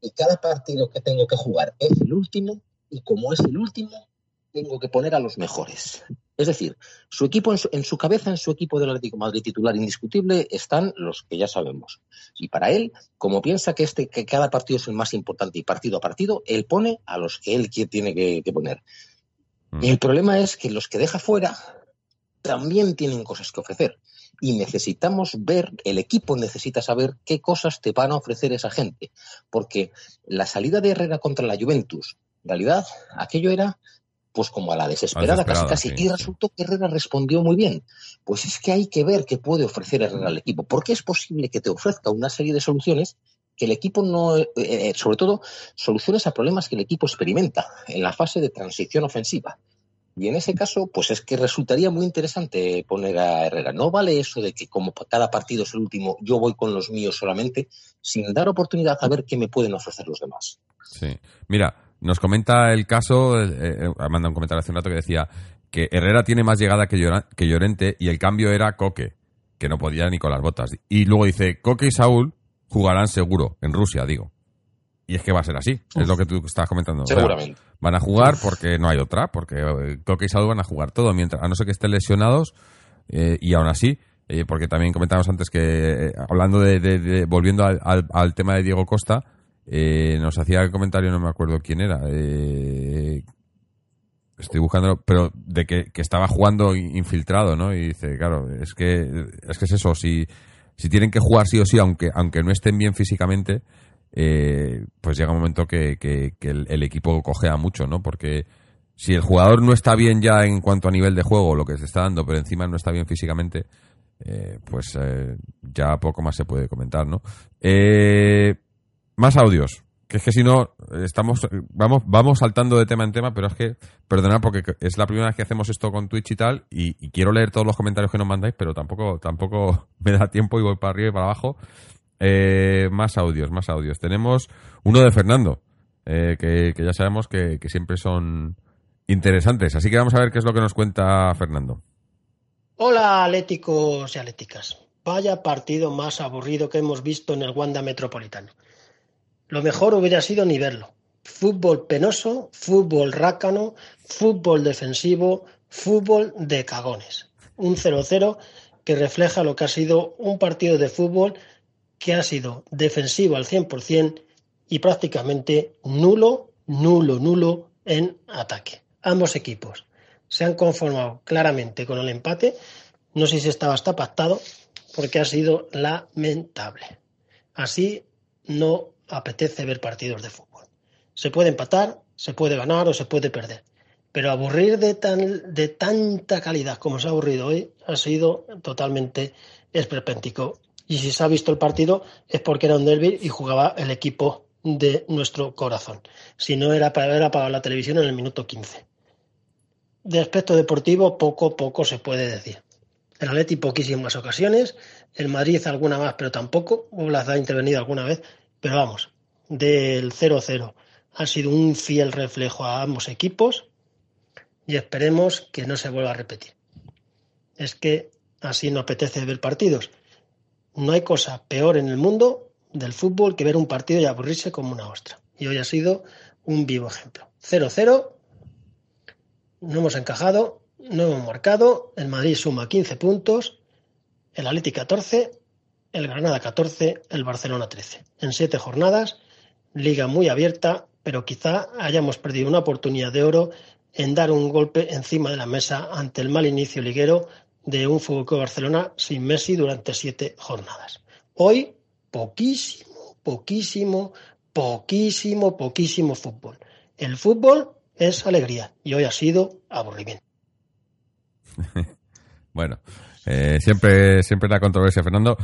y cada partido que tengo que jugar es el último, y como es el último, tengo que poner a los mejores. Es decir, su equipo en su, en su cabeza, en su equipo del Atlético de Madrid titular indiscutible, están los que ya sabemos. Y para él, como piensa que este, que cada partido es el más importante y partido a partido, él pone a los que él tiene que, que poner. Mm. Y el problema es que los que deja fuera también tienen cosas que ofrecer y necesitamos ver, el equipo necesita saber qué cosas te van a ofrecer esa gente, porque la salida de Herrera contra la Juventus, en realidad aquello era pues como a la desesperada, casi casi, sí, y resultó que Herrera respondió muy bien. Pues es que hay que ver qué puede ofrecer Herrera al equipo, porque es posible que te ofrezca una serie de soluciones que el equipo no, eh, sobre todo, soluciones a problemas que el equipo experimenta en la fase de transición ofensiva. Y en ese caso, pues es que resultaría muy interesante poner a Herrera. No vale eso de que como cada partido es el último, yo voy con los míos solamente, sin dar oportunidad a ver qué me pueden ofrecer los demás. Sí. Mira, nos comenta el caso, eh, eh, manda un comentario hace un rato que decía que Herrera tiene más llegada que, que Llorente y el cambio era Coque, que no podía ni con las botas. Y luego dice, Coque y Saúl jugarán seguro, en Rusia, digo. Y es que va a ser así, es lo que tú estabas comentando. Seguramente. van a jugar porque no hay otra, porque eh, Coque y Saúl van a jugar todo, mientras, a no ser que estén lesionados, eh, y aún así, eh, porque también comentábamos antes que, hablando de, volviendo al, tema de Diego Costa, nos hacía el comentario, no me acuerdo quién era, estoy buscándolo, pero de que, estaba jugando infiltrado, ¿no? Y dice, claro, es que es que es eso, si, si tienen que jugar sí o sí, aunque, aunque no estén bien físicamente, eh, pues llega un momento que, que, el, equipo cogea mucho, ¿no? Porque si el jugador no está bien ya en cuanto a nivel de juego, lo que se está dando, pero encima no está bien físicamente, eh, pues eh, ya poco más se puede comentar, ¿no? más audios que es que si no estamos vamos vamos saltando de tema en tema pero es que perdonad porque es la primera vez que hacemos esto con Twitch y tal y, quiero leer todos los comentarios que nos mandáis pero tampoco tampoco me da tiempo y voy para arriba y para abajo eh, más audios más audios. Tenemos uno de Fernando eh, que, ya sabemos que, que siempre son interesantes. Así que vamos a ver qué es lo que nos cuenta Fernando. Hola atléticos y atléticas. Vaya partido más aburrido que hemos visto en el Wanda Metropolitano lo mejor hubiera sido ni verlo. Fútbol penoso, fútbol rácano, fútbol defensivo, fútbol de cagones. Un 0-0 que refleja lo que ha sido un partido de fútbol que ha sido defensivo al 100% y prácticamente nulo, nulo, nulo en ataque. Ambos equipos se han conformado claramente con el empate. No sé si estaba hasta pactado porque ha sido lamentable. Así no apetece ver partidos de fútbol. Se puede empatar, se puede ganar o se puede perder. Pero aburrir de, tan, de tanta calidad como se ha aburrido hoy ha sido totalmente esperpéntico. Y si se ha visto el partido es porque era un derby y jugaba el equipo de nuestro corazón. Si no era para ver apagado la televisión en el minuto 15. De aspecto deportivo, poco, poco se puede decir. El Atleti poquísimas ocasiones, el Madrid alguna más, pero tampoco. Blas ha intervenido alguna vez, pero vamos, del 0-0 ha sido un fiel reflejo a ambos equipos y esperemos que no se vuelva a repetir. Es que así no apetece ver partidos. No hay cosa peor en el mundo del fútbol que ver un partido y aburrirse como una ostra. Y hoy ha sido un vivo ejemplo. 0-0, no hemos encajado, no hemos marcado, el Madrid suma 15 puntos, el Atleti 14 el Granada 14, el Barcelona 13. En siete jornadas, liga muy abierta, pero quizá hayamos perdido una oportunidad de oro en dar un golpe encima de la mesa ante el mal inicio liguero de un Fútbol Barcelona sin Messi durante siete jornadas. Hoy, poquísimo, poquísimo, poquísimo, poquísimo fútbol. El fútbol es alegría y hoy ha sido aburrimiento. bueno, eh, siempre, siempre la controversia, Fernando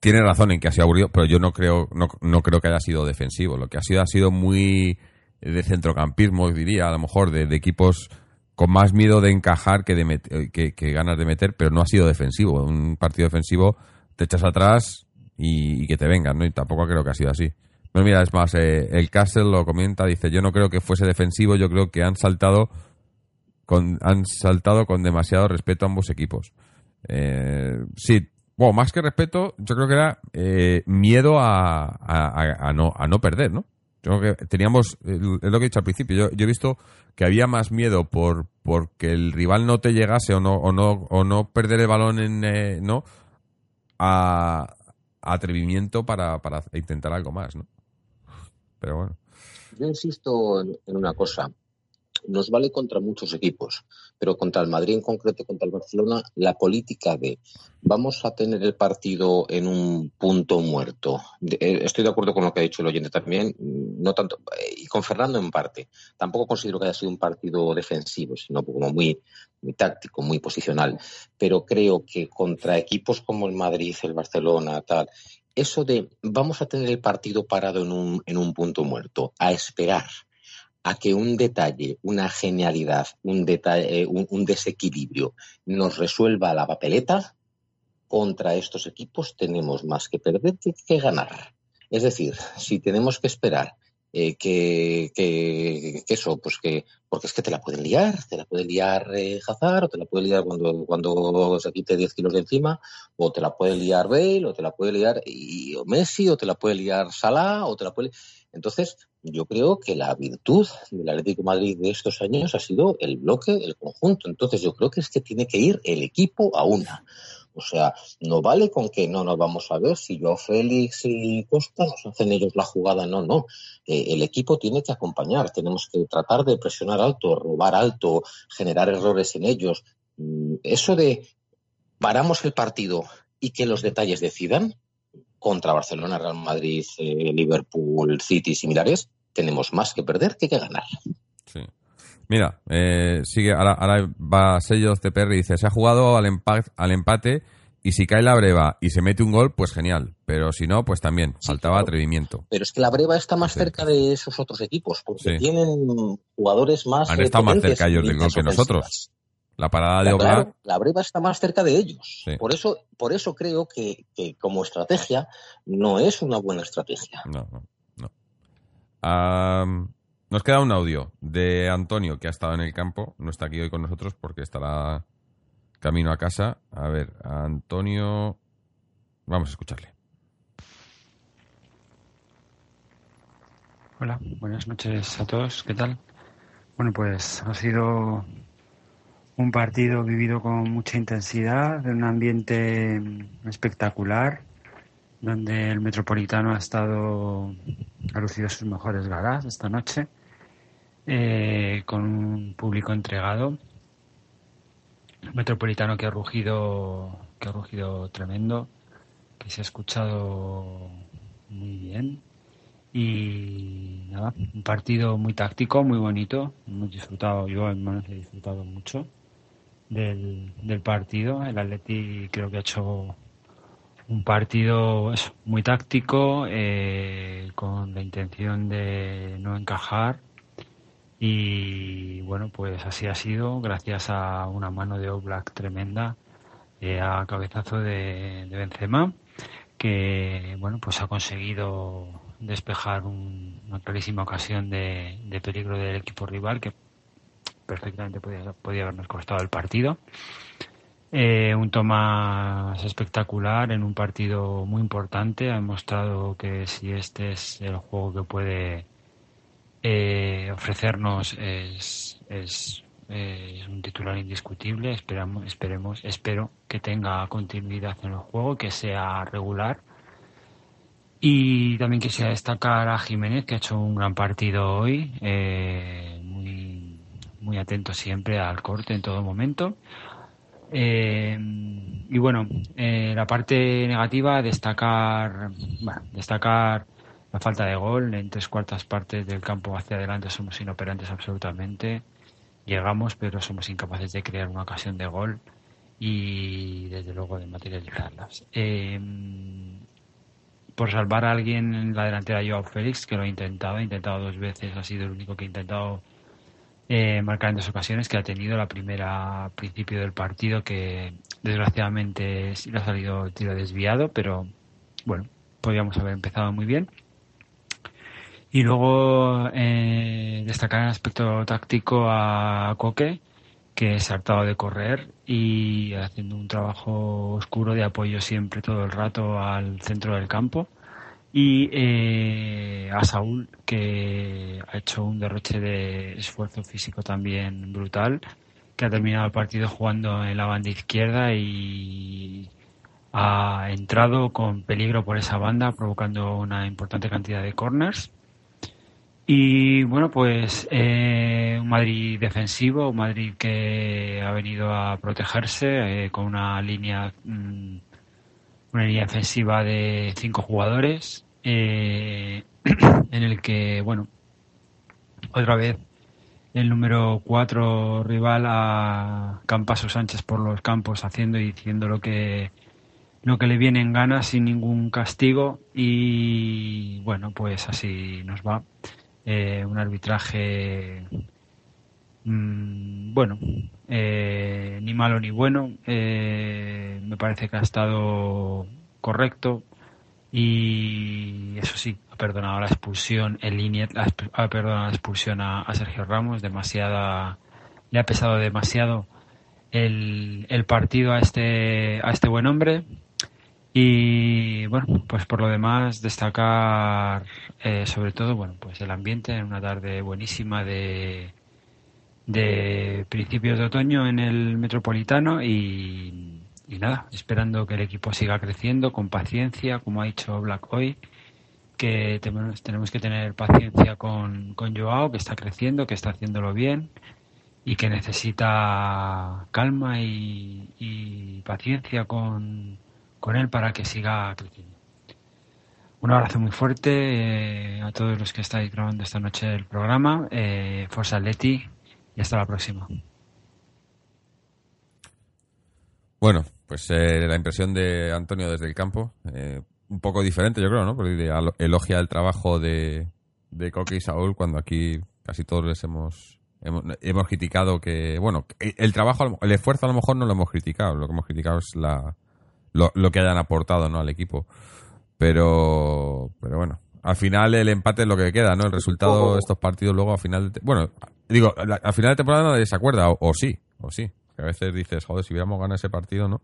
tiene razón en que ha sido aburrido, pero yo no creo, no, no, creo que haya sido defensivo. Lo que ha sido ha sido muy de centrocampismo, diría, a lo mejor, de, equipos con más miedo de encajar que, de que, ganas de meter, pero no ha sido defensivo. Un partido defensivo te echas atrás y, que te vengan, ¿no? Y tampoco creo que ha sido así. Pero mira, es más, eh, el Castle lo comenta, dice, yo no creo que fuese defensivo, yo creo que han saltado con, han saltado con demasiado respeto a ambos equipos. Eh, sí, bueno, más que respeto, yo creo que era eh, miedo a, a, no, a no perder, ¿no? Teníamos, es lo que he dicho al principio, yo, he visto que había más miedo por porque el rival no te llegase o no o no o no perder el balón en eh, no a, atrevimiento para, para intentar algo más, ¿no? Pero bueno. Yo insisto en una cosa nos vale contra muchos equipos, pero contra el Madrid en concreto, contra el Barcelona, la política de vamos a tener el partido en un punto muerto. Eh, estoy de acuerdo con lo que ha dicho el oyente también, no tanto, eh, y con Fernando en parte. Tampoco considero que haya sido un partido defensivo, sino como muy, muy táctico, muy posicional. Pero creo que contra equipos como el Madrid, el Barcelona, tal, eso de vamos a tener el partido parado en un, en un punto muerto, a esperar a que un detalle, una genialidad, un, detalle, eh, un, desequilibrio nos resuelva la papeleta, contra estos equipos tenemos más que perder que, ganar. Es decir, si tenemos que esperar eh, que, que, que, eso, pues que, porque es que te la pueden liar, te la puede liar eh, Hazard, o te la puede liar cuando, cuando se quite 10 kilos de encima, o te la puede liar Bale, o te la puede liar o Messi, o te la puede liar Salah, o te la puede. Entonces, yo creo que la virtud del Atlético Madrid de estos años ha sido el bloque, el conjunto. Entonces, yo creo que es que tiene que ir el equipo a una. O sea, no vale con que no nos vamos a ver si yo, Félix y Costa nos hacen ellos la jugada, no, no. Eh, el equipo tiene que acompañar, tenemos que tratar de presionar alto, robar alto, generar errores en ellos. Mm, eso de paramos el partido y que los detalles decidan contra Barcelona, Real Madrid, eh, Liverpool, City y similares, tenemos más que perder que que ganar. Sí. Mira, eh, sigue, ahora, ahora va Sellos CPR y dice, se ha jugado al, empate, al empate y si cae la breva y se mete un gol, pues genial. Pero si no, pues también, faltaba atrevimiento. Pero es que la breva está más cerca de esos otros equipos, porque tienen jugadores más... Han estado más cerca ellos del gol que nosotros. La parada de Oblak... la breva está más cerca de ellos. Por eso por eso creo que, que, como estrategia no es una buena estrategia. No, no. No. Nos queda un audio de Antonio, que ha estado en el campo. No está aquí hoy con nosotros porque estará camino a casa. A ver, Antonio. Vamos a escucharle. Hola, buenas noches a todos. ¿Qué tal? Bueno, pues ha sido un partido vivido con mucha intensidad, en un ambiente espectacular, donde el Metropolitano ha estado, ha lucido sus mejores galas esta noche, eh, con un público entregado. Metropolitano que ha rugido, que ha rugido tremendo, que se ha escuchado muy bien. Y nada, un partido muy táctico, muy bonito. Hemos disfrutado, yo al menos he disfrutado mucho del, del partido. El Atleti creo que ha hecho un partido muy táctico, eh, con la intención de no encajar. Y bueno, pues así ha sido, gracias a una mano de Oblak tremenda, eh, a cabezazo de, de, Benzema, que bueno, pues ha conseguido despejar una clarísima ocasión de, de, peligro del equipo rival que perfectamente podía, podía habernos costado el partido. Eh, un Tomás espectacular en un partido muy importante. Ha demostrado que si este es el juego que puede eh, ofrecernos es, es, es, un titular indiscutible. Esperamos, esperemos, espero que tenga continuidad en el juego, que sea regular. Y también quisiera destacar a Jiménez, que ha hecho un gran partido hoy, eh, muy, muy atento siempre al corte en todo momento. Eh, y bueno, eh, la parte negativa, destacar, bueno, destacar la falta de gol. En tres cuartas partes del campo hacia adelante somos inoperantes absolutamente. Llegamos, pero somos incapaces de crear una ocasión de gol y desde luego de materializarlas. Eh, por salvar a alguien en la delantera, Joao Félix, que lo ha intentado, ha intentado dos veces, ha sido el único que ha intentado eh, marcar en dos ocasiones, que ha tenido la primera principio del partido, que desgraciadamente sí le ha salido tiro desviado, pero bueno, podríamos haber empezado muy bien. Y luego eh, destacar el aspecto táctico a Coque, que se ha hartado de correr y haciendo un trabajo oscuro de apoyo siempre todo el rato al centro del campo y eh, a Saúl que ha hecho un derroche de esfuerzo físico también brutal que ha terminado el partido jugando en la banda izquierda y ha entrado con peligro por esa banda provocando una importante cantidad de corners. Y bueno pues eh, un Madrid defensivo un Madrid que ha venido a protegerse eh, con una línea mmm, una línea defensiva de cinco jugadores eh, en el que, bueno, otra vez el número 4 rival a Campaso Sánchez por los campos haciendo y diciendo lo que lo que le viene en gana sin ningún castigo. Y bueno pues así nos va. Eh, un arbitraje mmm, bueno eh, ni malo ni bueno. Eh, me parece que ha estado correcto y eso sí, ha perdonado la expulsión, el Liniet ha perdonado la expulsión a, Sergio Ramos, demasiada, le ha pesado demasiado el, el partido a este, a este buen hombre. Y bueno, pues por lo demás destacar eh, sobre todo, bueno, pues el ambiente en una tarde buenísima de, de principios de otoño en el Metropolitano y, y nada, esperando que el equipo siga creciendo con paciencia, como ha dicho Black hoy, que tenemos, que tener paciencia con, con Joao, que está creciendo, que está haciéndolo bien y que necesita calma y, paciencia con, con, él para que siga creciendo. Un abrazo muy fuerte eh, a todos los que estáis grabando esta noche el programa. Eh, Forza Leti y hasta la próxima. Bueno, pues eh, la impresión de Antonio desde el campo, eh, un poco diferente yo creo, ¿no? Porque elogia el trabajo de, de Coque y Saúl cuando aquí casi todos les hemos, hemos, criticado que, bueno, el trabajo, el esfuerzo a lo mejor no lo hemos criticado, lo que hemos criticado es la, lo, que hayan aportado, ¿no? Al equipo. Pero, pero bueno, al final el empate es lo que queda, ¿no? El resultado de estos partidos luego al final, bueno, digo, al final de temporada nadie se acuerda, o, o sí, o sí. Que a veces dices, joder, si hubiéramos ganado ese partido, ¿no?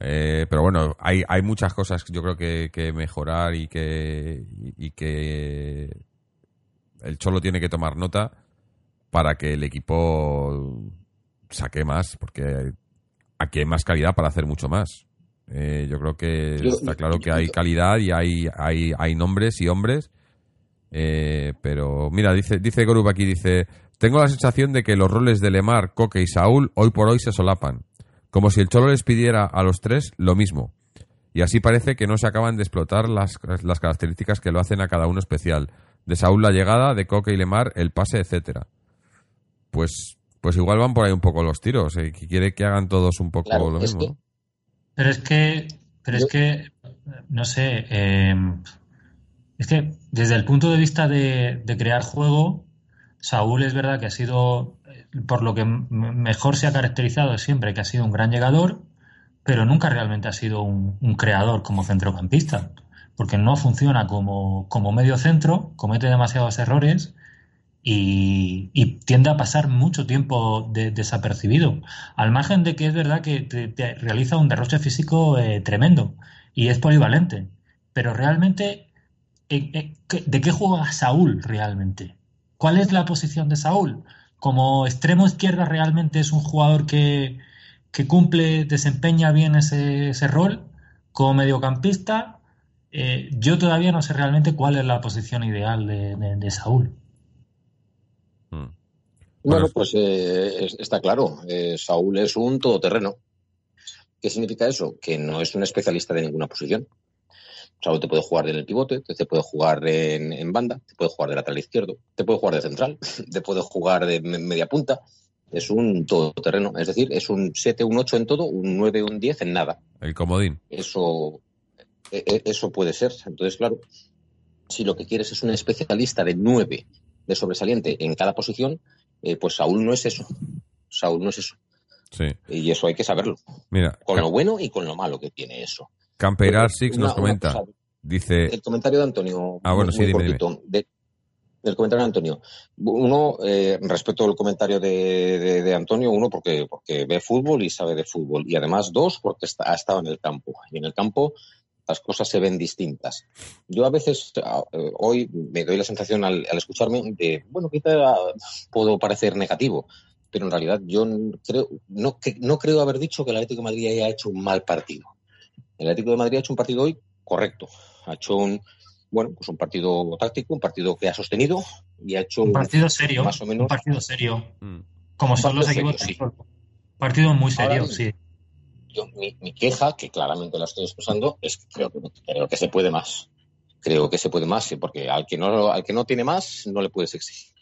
Eh, pero bueno, hay, hay muchas cosas que yo creo que, que mejorar y que, y, que el Cholo tiene que tomar nota para que el equipo saque más, porque aquí hay más calidad para hacer mucho más. Eh, yo creo que está claro que hay calidad y hay, hay, hay nombres y hombres. Eh, pero mira, dice, dice Gorup aquí, dice, tengo la sensación de que los roles de Lemar, Coque y Saúl hoy por hoy se solapan como si el Cholo les pidiera a los tres lo mismo. Y así parece que no se acaban de explotar las, las características que lo hacen a cada uno especial. De Saúl la llegada, de Coque y Lemar el pase, etcétera. Pues, pues igual van por ahí un poco los tiros, eh, que quiere que hagan todos un poco lo mismo. Pero es que, pero es que, no sé, eh, es que desde el punto de vista de, de crear juego, Saúl es verdad que ha sido por lo que mejor se ha caracterizado siempre que ha sido un gran llegador, pero nunca realmente ha sido un, creador como centrocampista, porque no funciona como, medio centro, comete demasiados errores y, tiende a pasar mucho tiempo desapercibido, al margen de que es verdad que te, realiza un derroche físico eh, tremendo y es polivalente, pero realmente, eh, eh, ¿de qué juega Saúl realmente? ¿Cuál es la posición de Saúl? como extremo izquierda realmente es un jugador que, cumple, desempeña bien ese, rol. Como mediocampista, eh, yo todavía no sé realmente cuál es la posición ideal de, Saúl. Hmm. Bueno, pues eh, está claro. Eh, Saúl es un todoterreno. ¿Qué significa eso? Que no es un especialista de ninguna posición. Saúl te puede jugar en el pivote, te puede jugar en, banda, te puede jugar de lateral izquierdo, te puede jugar de central, te puede jugar de media punta. Es un todoterreno, es decir, es un 7, un 8 en todo, un 9, un 10 en nada. El comodín. Eso, e, e, eso puede ser. Entonces, claro, si lo que quieres es un especialista de 9 de sobresaliente en cada posición, eh, pues Saúl no es eso. Saúl no es eso. Sí. Y eso hay que saberlo. Mira, con lo bueno y con lo malo que tiene eso. Camperar Six nos comenta. dice. El comentario de Antonio. Ah, bueno, sí, dime, del comentario de Antonio. Uno, eh, respecto al comentario de, Antonio, uno, porque, porque ve fútbol y sabe de fútbol. Y además, dos, porque ha estado en el campo. Y en el campo las cosas se ven distintas. Yo a veces, eh, hoy me doy la sensación al, escucharme de, bueno, quizá puedo parecer negativo, pero en realidad yo creo, no, no creo haber dicho que el Atlético de Madrid haya hecho un mal partido. El Atlético de Madrid ha hecho un partido hoy correcto. Ha hecho un, bueno, pues un partido táctico, un partido que ha sostenido y ha hecho un partido serio, más o menos. Un partido serio. Mm. Como son los equipos. Partido muy serio, sí. Yo, mi, queja, que claramente la estoy expresando, es que creo que, creo que se puede más. Creo que se puede más, porque al que no al que no tiene más no le puedes exigir.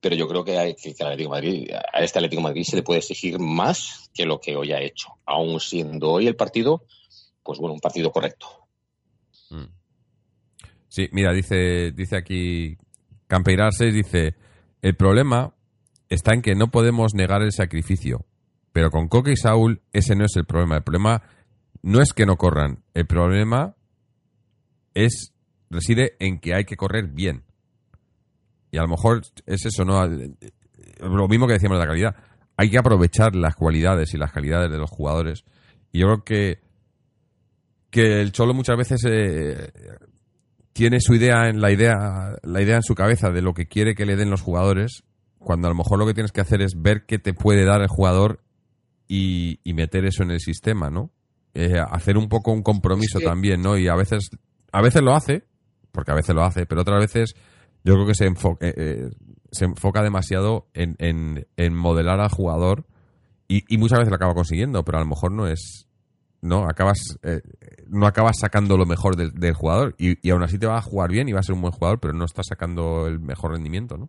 Pero yo creo que, hay, que, Atlético Madrid, a este Atlético de Madrid se le puede exigir más que lo que hoy ha hecho, aún siendo hoy el partido pues bueno, un partido correcto. Mm. Sí, mira, dice, dice aquí Campeirarse, dice, el problema está en que no podemos negar el sacrificio, pero con Coque y Saúl ese no es el problema. El problema no es que no corran, el problema es reside en que hay que correr bien. Y a lo mejor es eso, ¿no? Lo mismo que decíamos de la calidad. Hay que aprovechar las cualidades y las calidades de los jugadores. Y yo creo que, que el Cholo muchas veces eh, tiene su idea en la idea, la idea en su cabeza de lo que quiere que le den los jugadores, cuando a lo mejor lo que tienes que hacer es ver qué te puede dar el jugador y, meter eso en el sistema, ¿no? Eh, hacer un poco un compromiso también, ¿no? Y a veces, a veces lo hace, porque a veces lo hace, pero otras veces yo creo que se enfoca, eh, eh, se enfoca demasiado en, en, modelar al jugador y, y, muchas veces lo acaba consiguiendo, pero a lo mejor no es, no acabas no acabas sacando lo mejor del, del jugador y, y, aún así te va a jugar bien y va a ser un buen jugador pero no estás sacando el mejor rendimiento no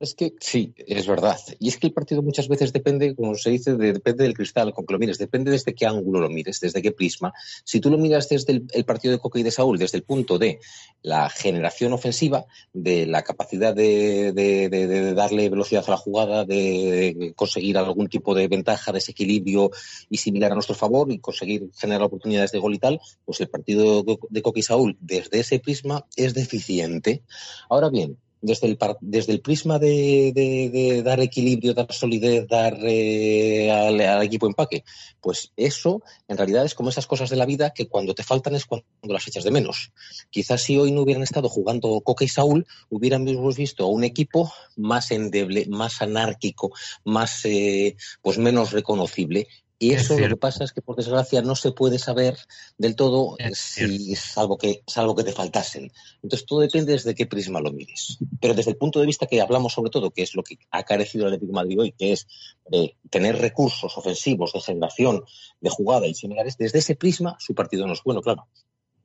es que sí, es verdad. Y es que el partido muchas veces depende, como se dice, depende del cristal con que lo mires, depende desde qué ángulo lo mires, desde qué prisma. Si tú lo miras desde el, partido de Coca y de Saúl, desde el punto de la generación ofensiva, de la capacidad de, darle velocidad a la jugada, de conseguir algún tipo de ventaja, desequilibrio y similar a nuestro favor y conseguir generar oportunidades de gol y tal, pues el partido de Coca y Saúl, desde ese prisma, es deficiente. Ahora bien, desde el, desde el prisma de, dar equilibrio, dar solidez, dar eh, al, equipo empaque, pues eso en realidad es como esas cosas de la vida que cuando te faltan es cuando las echas de menos. Quizás si hoy no hubieran estado jugando Coca y Saúl, hubiéramos visto un equipo más endeble, más anárquico, más eh, pues menos reconocible y eso lo que pasa es que, por desgracia, no se puede saber del todo si, salvo que, salvo que te faltasen. Entonces, todo depende desde qué prisma lo mires. Pero desde el punto de vista que hablamos sobre todo, que es lo que ha carecido el Atlético de Madrid hoy, que es de tener recursos ofensivos de generación, de jugada y similares, desde ese prisma su partido no es bueno, claro.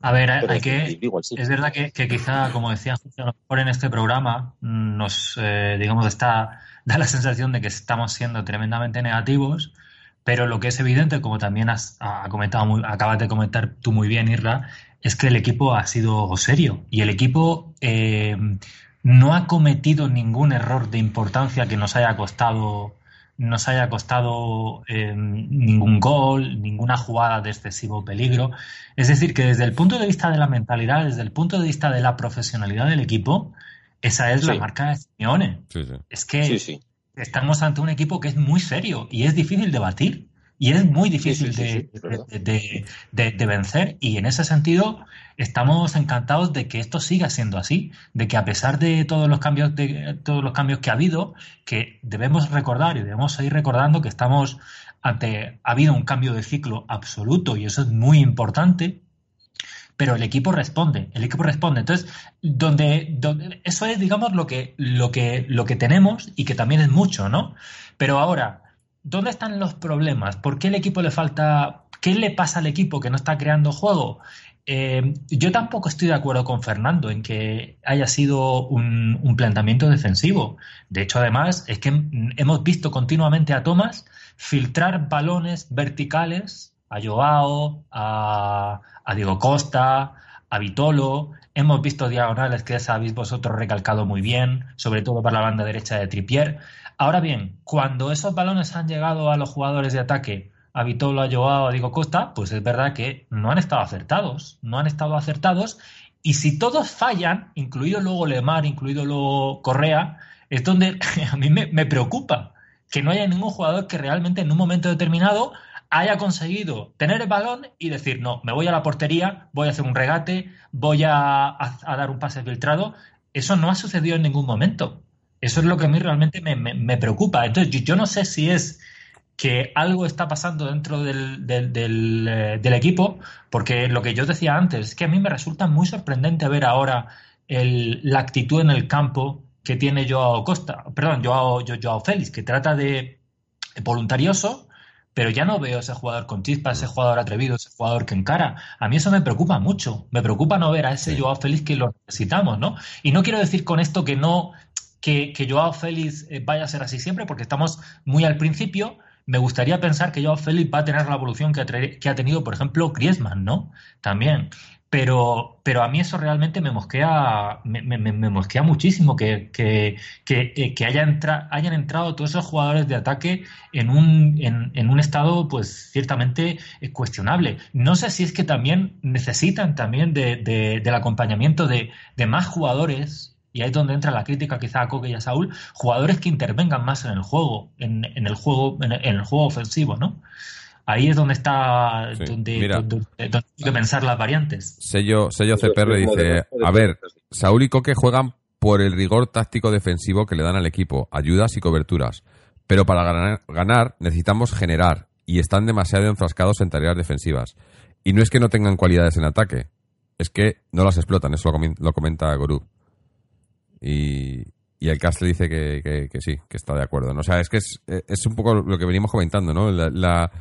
A ver, hay que, es verdad que, quizá, como decía a lo mejor en este programa nos, eh, digamos, está, da la sensación de que estamos siendo tremendamente negativos, pero lo que es evidente, como también has comentado acabas de comentar tú muy bien, Irra, es que el equipo ha sido serio y el equipo eh, no ha cometido ningún error de importancia que nos haya costado nos haya costado eh, ningún gol, ninguna jugada de excesivo peligro. Es decir, que desde el punto de vista de la mentalidad, desde el punto de vista de la profesionalidad del equipo, esa es la marca de Simeone. Es que estamos ante un equipo que es muy serio y es difícil de batir y es muy difícil de, de, vencer. Y en ese sentido estamos encantados de que esto siga siendo así, de que a pesar de todos los cambios de todos los cambios que ha habido, que debemos recordar y debemos seguir recordando que estamos ante ha habido un cambio de ciclo absoluto y eso es muy importante pero el equipo responde, el equipo responde. Entonces, donde, donde eso es, digamos, lo que, lo que, lo que tenemos y que también es mucho, ¿no? Pero ahora, ¿dónde están los problemas? ¿Por qué el equipo le falta? ¿Qué le pasa al equipo que no está creando juego? Eh, yo tampoco estoy de acuerdo con Fernando en que haya sido un, un, planteamiento defensivo. De hecho, además, es que hemos visto continuamente a Thomas filtrar balones verticales a Joao, a, Diego Costa, a Vitolo. Hemos visto diagonales que ya habéis vosotros recalcado muy bien, sobre todo para la banda derecha de Tripier. Ahora bien, cuando esos balones han llegado a los jugadores de ataque, a Vitolo, a Joao, a Diego Costa, pues es verdad que no han estado acertados, no han estado acertados. Y si todos fallan, incluido luego Lemar, incluido luego Correa, es donde a mí me, me preocupa que no haya ningún jugador que realmente en un momento determinado haya conseguido tener el balón y decir, no, me voy a la portería, voy a hacer un regate, voy a, dar un pase filtrado. Eso no ha sucedido en ningún momento. Eso es lo que a mí realmente me, preocupa. Entonces, yo, no sé si es que algo está pasando dentro del, eh, del, equipo, porque lo que yo decía antes es que a mí me resulta muy sorprendente ver ahora la actitud en el campo que tiene Joao Costa, perdón, Joao, Joao Félix, que trata de voluntarioso, pero ya no veo ese jugador con chispas, ese jugador atrevido, ese jugador que encara. A mí eso me preocupa mucho. Me preocupa no ver a ese Joao Félix que lo necesitamos, ¿no? Y no quiero decir con esto que no, que, que Joao Félix eh, vaya a ser así siempre, porque estamos muy al principio. Me gustaría pensar que Joao Félix va a tener la evolución que ha, que ha tenido, por ejemplo, Griezmann, ¿no? También. Pero, pero a mí eso realmente me mosquea, me, mosquea muchísimo que, que, que, eh, que haya entra, hayan entrado todos esos jugadores de ataque en un, en, en, un estado pues ciertamente eh, cuestionable. No sé si es que también necesitan también de, de, del acompañamiento de, de más jugadores y ahí es donde entra la crítica quizá a Coque y a Saúl, jugadores que intervengan más en el juego, en, en el juego, en el, juego ofensivo, ¿no? Ahí es donde está, sí, donde, mira, donde, donde, hay que pensar las variantes. Sello, sello CPR dice, a ver, Saúl y Coque juegan por el rigor táctico defensivo que le dan al equipo, ayudas y coberturas. Pero para ganar, ganar necesitamos generar y están demasiado enfrascados en tareas defensivas. Y no es que no tengan cualidades en ataque, es que no las explotan, eso lo, lo comenta Gorú. Y, y el Castle dice que, que, que, sí, que está de acuerdo. ¿no? O sea, es que es, es un poco lo que venimos comentando, ¿no? La, la,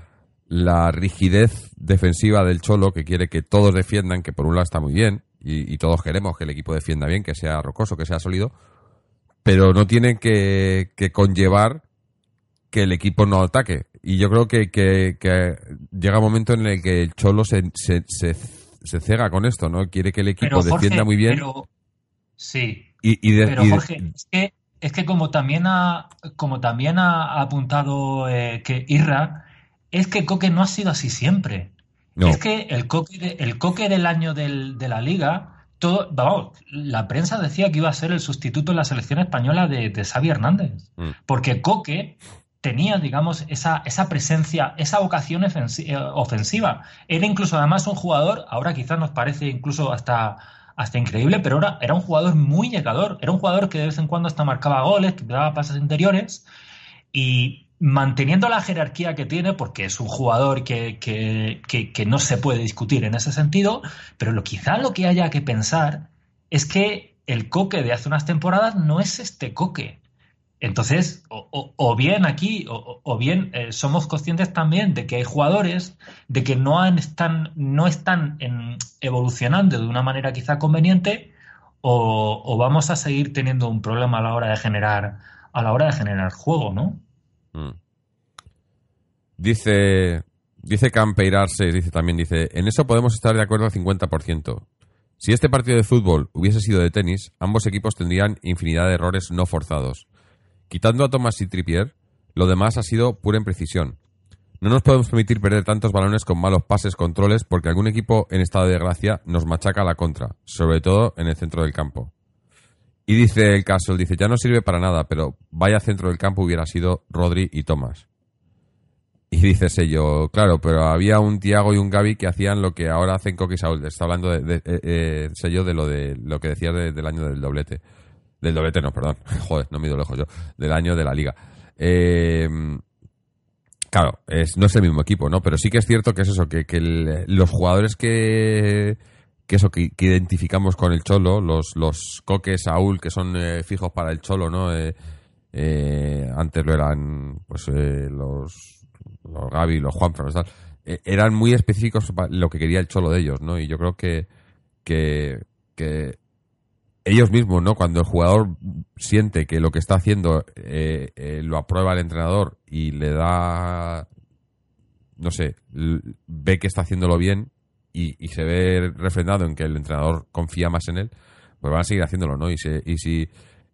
la, rigidez defensiva del Cholo, que quiere que todos defiendan, que por un lado está muy bien, y, y, todos queremos que el equipo defienda bien, que sea rocoso, que sea sólido, pero no tiene que, que conllevar que el equipo no ataque. Y yo creo que, que, que llega un momento en el que el Cholo se, se, se, se cega con esto, ¿no? Quiere que el equipo pero, Jorge, defienda muy bien. Pero, sí. Y, y de, pero y Jorge, es que, es que como también ha, como también ha apuntado eh, que Irra, es que Coque no ha sido así siempre. No. Es que el Coque, de, el Coque del año del, de la liga, todo, vamos, la prensa decía que iba a ser el sustituto en la selección española de, de Xavi Hernández. Mm. Porque Coque tenía, digamos, esa, esa presencia, esa vocación ofensiva. Era incluso además un jugador, ahora quizás nos parece incluso hasta, hasta increíble, pero era, era un jugador muy llegador. Era un jugador que de vez en cuando hasta marcaba goles, que daba pases interiores y manteniendo la jerarquía que tiene, porque es un jugador que, que, que, no se puede discutir en ese sentido, pero lo, quizá lo que haya que pensar es que el coque de hace unas temporadas no es este coque. Entonces, o, bien aquí, o, bien eh, somos conscientes también de que hay jugadores de que no, han, están, no están evolucionando de una manera quizá conveniente, o, vamos a seguir teniendo un problema a la hora de generar, a la hora de generar juego, ¿no? Mm. Dice, dice Campeirarse, dice también, dice, en eso podemos estar de acuerdo al 50%. Si este partido de fútbol hubiese sido de tenis, ambos equipos tendrían infinidad de errores no forzados. Quitando a Thomas y Trippier, lo demás ha sido pura imprecisión. No nos podemos permitir perder tantos balones con malos pases, controles, porque algún equipo en estado de gracia nos machaca a la contra, sobre todo en el centro del campo. Y dice el caso, dice, ya no sirve para nada, pero vaya centro del campo hubiera sido Rodri y Thomas. Y dice Sello, claro, pero había un Tiago y un Gaby que hacían lo que ahora hacen Coque y Saúl. Está hablando de, de, de, de Sello de lo de lo que decía del año del doblete. Del doblete, no, perdón. Joder, no me ido lejos yo. Del año de la liga. Eh, claro, es, no es el mismo equipo, ¿no? Pero sí que es cierto que es eso, que, que los jugadores que que eso que, que, identificamos con el Cholo, los, los Coque, Saúl, que son eh, fijos para el Cholo, ¿no? Eh, eh, antes lo eran pues los, los Gaby, los Juanfran, tal. eran muy específicos para lo que quería el Cholo de ellos, ¿no? Y yo creo que, que, que ellos mismos, ¿no? Cuando el jugador siente que lo que está haciendo lo aprueba el entrenador y le da, no sé, ve que está haciéndolo bien, y, se ve refrendado en que el entrenador confía más en él, pues van a seguir haciéndolo, ¿no? Y, se, y si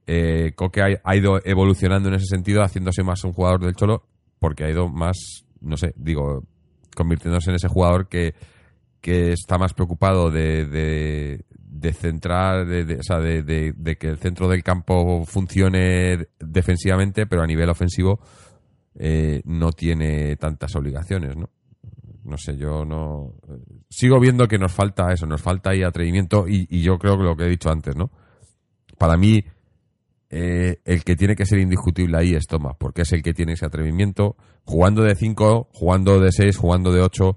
eh, Coque ha, ido evolucionando en ese sentido, haciéndose más un jugador del Cholo, porque ha ido más, no sé, digo, convirtiéndose en ese jugador que, que está más preocupado de, de, de centrar, de, de, o sea, de, que el centro del campo funcione defensivamente, pero a nivel ofensivo eh, no tiene tantas obligaciones, ¿no? No sé, yo no. Sigo viendo que nos falta eso, nos falta ahí atrevimiento y, y yo creo que lo que he dicho antes, ¿no? Para mí, eh, el que tiene que ser indiscutible ahí es Thomas, porque es el que tiene ese atrevimiento. Jugando de 5, jugando de 6, jugando de 8,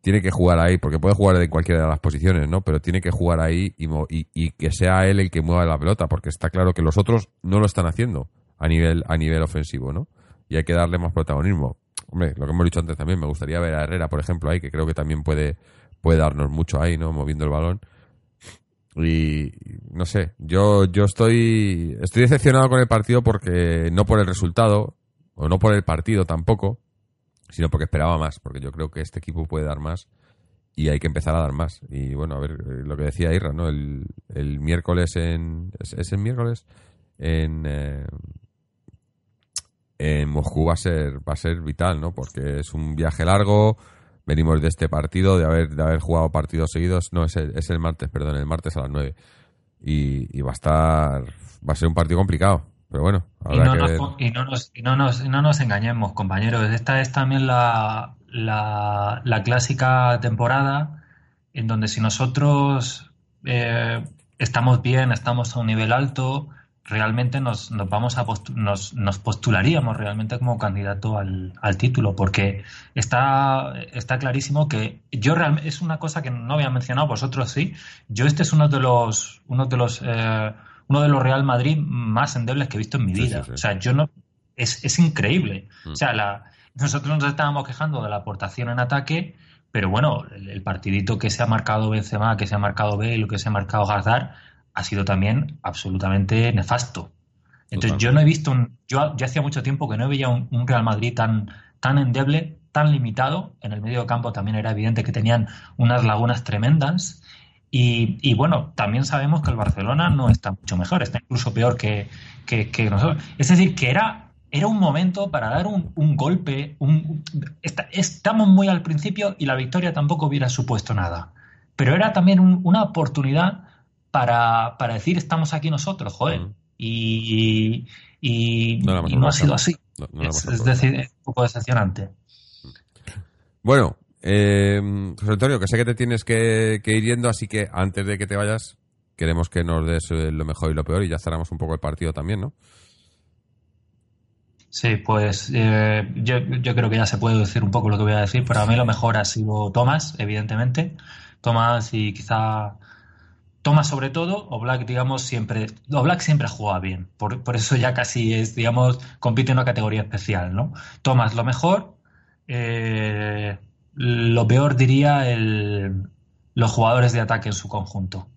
tiene que jugar ahí, porque puede jugar de cualquiera de las posiciones, ¿no? Pero tiene que jugar ahí y, y, y que sea él el que mueva la pelota, porque está claro que los otros no lo están haciendo a nivel, a nivel ofensivo, ¿no? Y hay que darle más protagonismo hombre, lo que hemos dicho antes también, me gustaría ver a Herrera, por ejemplo, ahí, que creo que también puede, puede darnos mucho ahí, ¿no? Moviendo el balón. Y no sé, yo, yo estoy, estoy decepcionado con el partido porque no por el resultado, o no por el partido tampoco, sino porque esperaba más, porque yo creo que este equipo puede dar más. y hay que empezar a dar más. Y bueno, a ver, eh, lo que decía Irra, ¿no? El, el miércoles en... ¿Es, el miércoles? En... Eh, en Moscú va a ser va a ser vital, ¿no? Porque es un viaje largo, venimos de este partido, de haber, de haber jugado partidos seguidos, no, es el, es el martes, perdón, el martes a las 9. Y, y va a estar, va a ser un partido complicado, pero bueno, y no, nos, y, no nos, y no, nos, no nos engañemos, compañeros. Esta es también la, la, la clásica temporada en donde si nosotros eh, estamos bien, estamos a un nivel alto, realmente nos, nos vamos a nos, nos, postularíamos realmente como candidato al, al, título, porque está, está clarísimo que yo realmente es una cosa que no había mencionado, vosotros sí. Yo este es uno de los uno de los eh, uno de los Real Madrid más endebles que he visto en mi vida. O sea, yo no es, es increíble. O sea, la, nosotros nos estábamos quejando de la aportación en ataque, pero bueno, el, partidito que se ha marcado Benzema, que se ha marcado Bale, que se ha marcado Hazard ha sido también absolutamente nefasto. Entonces yo no he visto, un, yo, ya hacía mucho tiempo que no veía un, Real Madrid tan, tan endeble, tan limitado. En el medio campo también era evidente que tenían unas lagunas tremendas. Y, bueno, también sabemos que el Barcelona no está mucho mejor, está incluso peor que, que, nosotros. Es decir, que era, era un momento para dar un, un golpe. Un, estamos muy al principio y la victoria tampoco hubiera supuesto nada. Pero era también una oportunidad para, para decir estamos aquí nosotros, joder. Mm. Y, y, no, ha sido así. es, decir, es un poco decepcionante. Bueno, eh, José Antonio, que sé que te tienes que, ir yendo, así que antes de que te vayas, queremos que nos des eh, lo mejor y lo peor y ya cerramos un poco el partido también, ¿no? Sí, pues eh, yo, yo, creo que ya se puede decir un poco lo que voy a decir, pero a mí lo mejor ha sido Tomás, evidentemente. Tomás y quizá Toma sobre todo, Black digamos, siempre. Black siempre jugado bien. Por, eso ya casi es, digamos, compite en una categoría especial, ¿no? Tomás, lo mejor. Eh, lo peor diría el, los jugadores de ataque en su conjunto.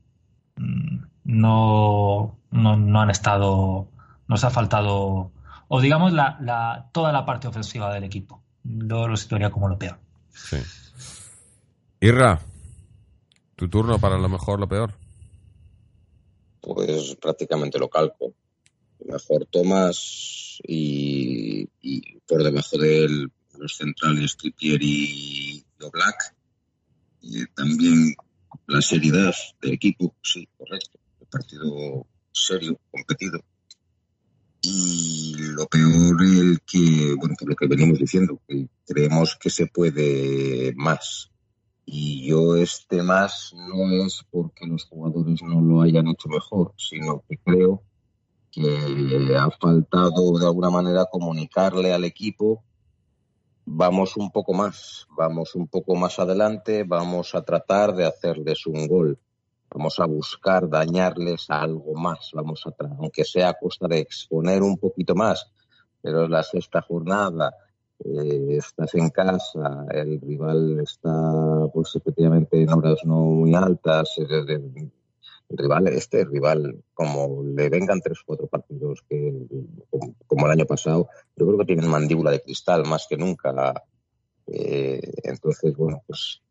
Mm, no, no, han estado. Nos ha faltado. O digamos, la, la, toda la parte ofensiva del equipo. Yo lo situaría como lo peor. Sí. Irra, tu turno para lo mejor, lo peor pues prácticamente lo calco. Mejor Thomas y, por debajo de él los centrales Trippier y Black. Y también la seriedad del equipo, sí, correcto. El partido serio, competido. Y lo peor, el que, bueno, por lo que venimos diciendo, que creemos que se puede más. Y yo este más no es porque los jugadores no lo hayan hecho mejor, sino que creo que ha faltado de alguna manera comunicarle al equipo vamos un poco más, vamos un poco más adelante, vamos a tratar de hacerles un gol, vamos a buscar dañarles algo más, vamos a aunque sea a costa de exponer un poquito más, pero la sexta jornada, eh, estás en casa, el rival está pues efectivamente en horas no muy altas, el, rival este, rival, como le vengan tres o cuatro partidos que como, el año pasado, yo creo que tienen mandíbula de cristal más que nunca. Eh, entonces, bueno, pues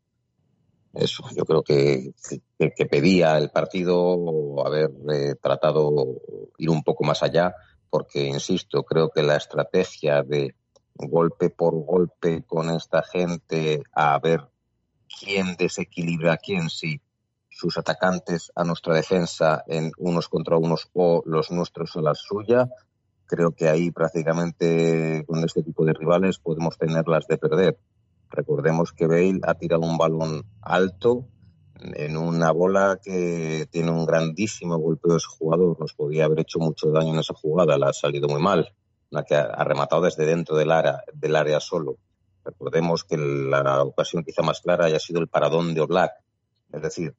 eso, yo creo que, que, pedía el partido haber eh, tratado ir un poco más allá, porque, insisto, creo que la estrategia de golpe por golpe con esta gente a ver quién desequilibra a quién, si sus atacantes a nuestra defensa en unos contra unos o los nuestros a la suya. Creo que ahí prácticamente con este tipo de rivales podemos tenerlas de perder. Recordemos que Bale ha tirado un balón alto en una bola que tiene un grandísimo golpeo de su jugador. Nos podía haber hecho mucho daño en esa jugada, la ha salido muy mal una que ha, rematado desde dentro del área, del área solo. Recordemos que la ocasión quizá más clara haya sido el paradón de Oblak. Es decir,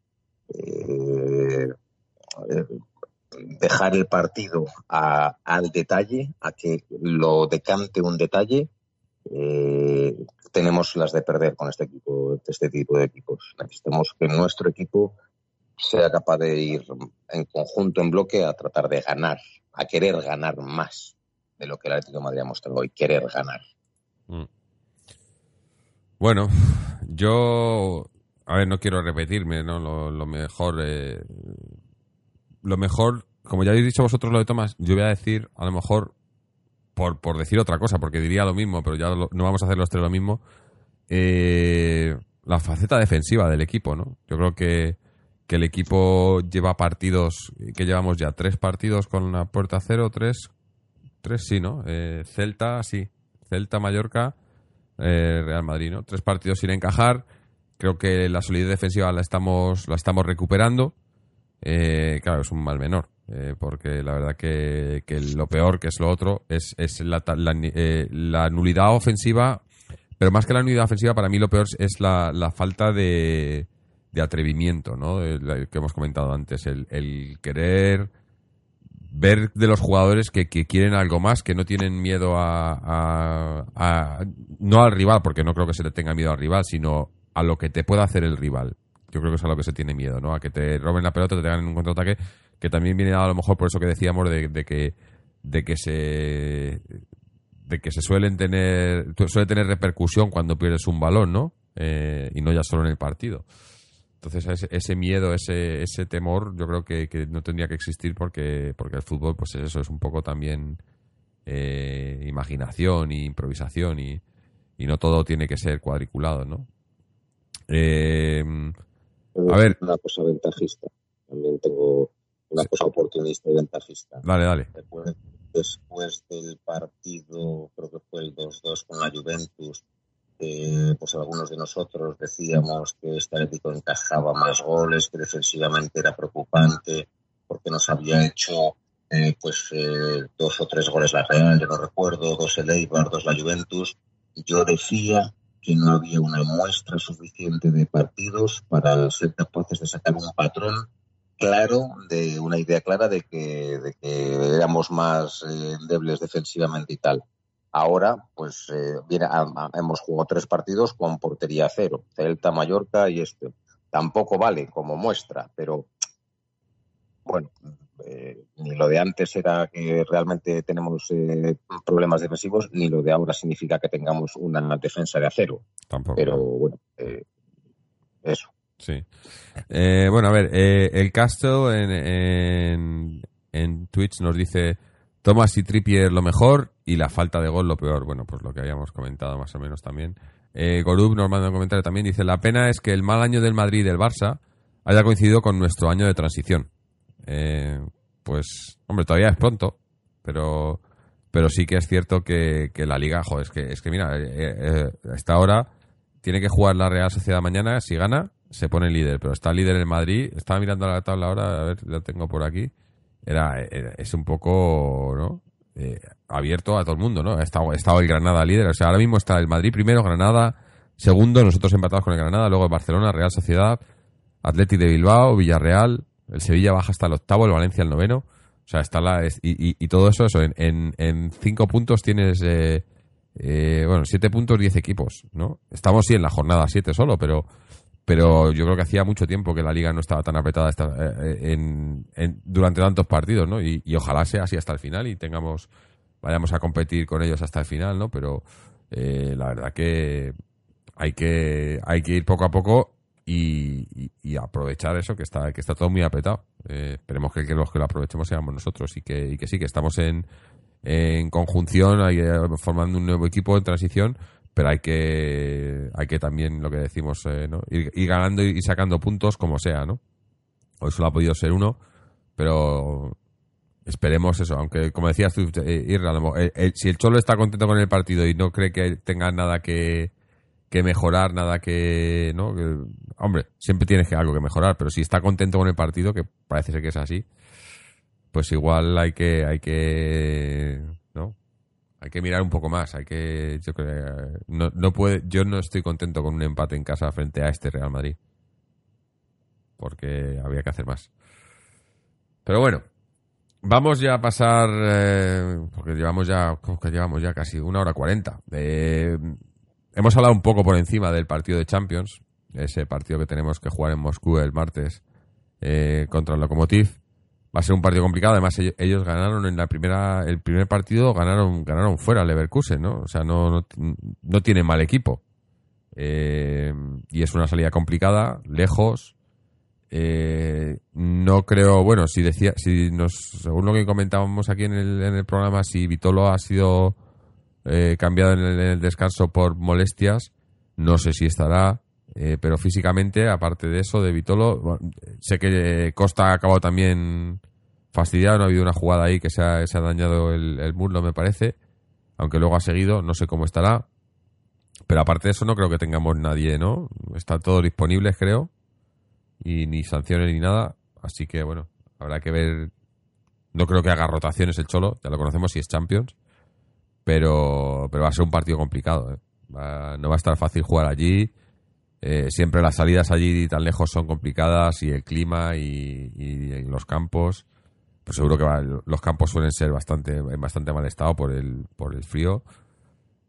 eh, dejar el partido al detalle, a que lo decante un detalle, eh, tenemos las de perder con este equipo, este tipo de equipos. Necesitamos que nuestro equipo sea capaz de ir en conjunto, en bloque, a tratar de ganar, a querer ganar más de lo que el Atlético de Madrid ha hoy, querer ganar. Mm. Bueno, yo a ver, no quiero repetirme, ¿no? Lo, lo mejor, eh, lo mejor, como ya habéis dicho vosotros lo de Tomás, yo voy a decir, a lo mejor, por, por decir otra cosa, porque diría lo mismo, pero ya lo- no vamos a hacer los tres lo mismo, eh, la faceta defensiva del equipo, ¿no? Yo creo que, que el equipo lleva partidos, que llevamos ya tres partidos con la puerta cero, tres, tres sí, ¿no? Eh, Celta, sí, Celta, Mallorca, eh, Real Madrid, ¿no? Tres partidos sin encajar. Creo que la solidez defensiva la estamos, la estamos recuperando. Eh, claro, es un mal menor, eh, porque la verdad que, que lo peor, que es lo otro, es, es la, la, la nulidad ofensiva, pero más que la nulidad ofensiva, para mí lo peor es la, la falta de, de atrevimiento, ¿no? Que hemos comentado antes, el querer ver de los jugadores que, quieren algo más, que no tienen miedo a, a- no al rival, porque no creo que se le tenga miedo al rival, sino a lo que te pueda hacer el rival. Yo creo que es a lo que se tiene miedo, ¿no? A que te roben la pelota, te tengan en un contraataque, que también viene a lo mejor por eso que decíamos de, de que de que se de que se suelen tener suele tener repercusión cuando pierdes un balón, ¿no? Eh, y no ya solo en el partido. Entonces ese, ese miedo, ese, ese temor, yo creo que, que no tendría que existir porque, porque el fútbol, pues eso es un poco también eh, imaginación y improvisación y, y no todo tiene que ser cuadriculado, ¿no? Eh, A ver. Una cosa ventajista. También tengo una cosa oportunista y ventajista. dale, dale. Después, después del partido, creo que fue el 2-2 con la Juventus, eh, pues algunos de nosotros decíamos que Atlético encajaba más goles, que defensivamente era preocupante, porque nos había hecho eh, pues eh, dos o tres goles la Real, yo no recuerdo, dos el Eibar, dos la Juventus. Yo decía que no había una muestra suficiente de partidos para ser capaces de sacar un patrón claro, de una idea clara de que, de que éramos más eh, débiles defensivamente y tal. Ahora, pues eh, viene, a- a- hemos jugado tres partidos con portería cero, Celta, Mallorca y este. Tampoco vale como muestra, pero bueno, eh, ni lo de antes era que realmente tenemos eh, problemas defensivos, ni lo de ahora significa que tengamos una defensa de acero. Tampoco. Pero bueno, eso. Sí. Bueno, a ver, eh, el Castro en, en, en Twitch nos dice Thomas y Trippier lo mejor y la falta de gol lo peor. Bueno, pues lo que habíamos comentado más o menos también. Eh, Gorub nos manda un comentario también. Dice, la pena es que el mal año del Madrid y del Barça haya coincidido con nuestro año de transición. Eh, pues, hombre, todavía es pronto, pero pero sí que es cierto que, que la liga, joder, es que, es que mira, eh, eh, a esta hora tiene que jugar la Real Sociedad mañana, si gana, se pone líder, pero está líder el Madrid, estaba mirando la tabla ahora, a ver, la tengo por aquí, era, era- es un poco, ¿no? Eh, abierto a todo el mundo, ¿no? Ha estado, ha estado el Granada líder, o sea, ahora mismo está el Madrid primero, Granada segundo, nosotros empatados con el Granada, luego el Barcelona, Real Sociedad, Atleti de Bilbao, Villarreal, el Sevilla baja hasta el octavo, el Valencia el noveno, o sea, está la, y- y todo eso, eso, en, en, en cinco puntos tienes, eh, eh, bueno, siete puntos, diez equipos, ¿no? Estamos sí en la jornada siete solo, pero, pero yo creo que hacía mucho tiempo que la liga no estaba tan apretada esta- eh, en, en- durante tantos partidos, ¿no? Y, ojalá sea así hasta el final y tengamos, vayamos a competir con ellos hasta el final, ¿no? Pero eh, la verdad que hay que, hay que ir poco a poco y, y- aprovechar eso que está, que está todo muy apretado. Eh, esperemos que, los que lo aprovechemos seamos nosotros y que, y que sí, que estamos en, en conjunción, eh, formando un nuevo equipo en transición, pero hay que, hay que también, lo que decimos, eh, ¿no? ir, ir ganando y sacando puntos como sea, ¿no? Hoy solo ha podido ser uno, pero esperemos eso, aunque como decías tú, eh, lo mejor, eh, eh, si el Cholo está contento con el partido y no cree que tenga nada que, que mejorar, nada que, ¿no? Hombre, siempre tienes que algo que mejorar, pero si está contento con el partido, que parece ser que es así, pues igual hay que, hay que. Hay que mirar un poco más, hay que, yo creo, no, no puede, yo no estoy contento con un empate en casa frente a este Real Madrid, porque habría que hacer más. Pero bueno, vamos ya a pasar, eh, porque llevamos ya, ¿cómo que llevamos ya casi una hora cuarenta. Eh, hemos hablado un poco por encima del partido de Champions, ese partido que tenemos que jugar en Moscú el martes eh, contra el Lokomotiv. Va a ser un partido complicado. Además, ellos, ganaron en la primera, el primer partido ganaron, ganaron fuera Leverkusen, ¿no? O sea, no, no, no tienen mal equipo. Eh, y es una salida complicada, lejos. Eh, no creo, bueno, si decía, si nos, según lo que comentábamos aquí en el, en el programa, si Vitolo ha sido eh, cambiado en el descanso por molestias, no sé si estará, eh, pero físicamente, aparte de eso, de Vitolo, sé que Costa ha acabado también fastidiado, no ha habido una jugada ahí que se ha, se ha dañado el, el muslo, me parece, aunque luego ha seguido, no sé cómo estará. Pero aparte de eso, no creo que tengamos nadie, ¿no? Están todos disponibles, creo. Y ni sanciones ni nada. Así que, bueno, habrá que ver. No creo que haga rotaciones el Cholo, ya lo conocemos si es Champions. Pero, pero va a ser un partido complicado. ¿eh? Va- no va a estar fácil jugar allí. Eh, siempre las salidas allí tan lejos son complicadas y el clima y, los campos. Pues seguro que va- los campos suelen ser bastante, en bastante mal estado por el, por el frío.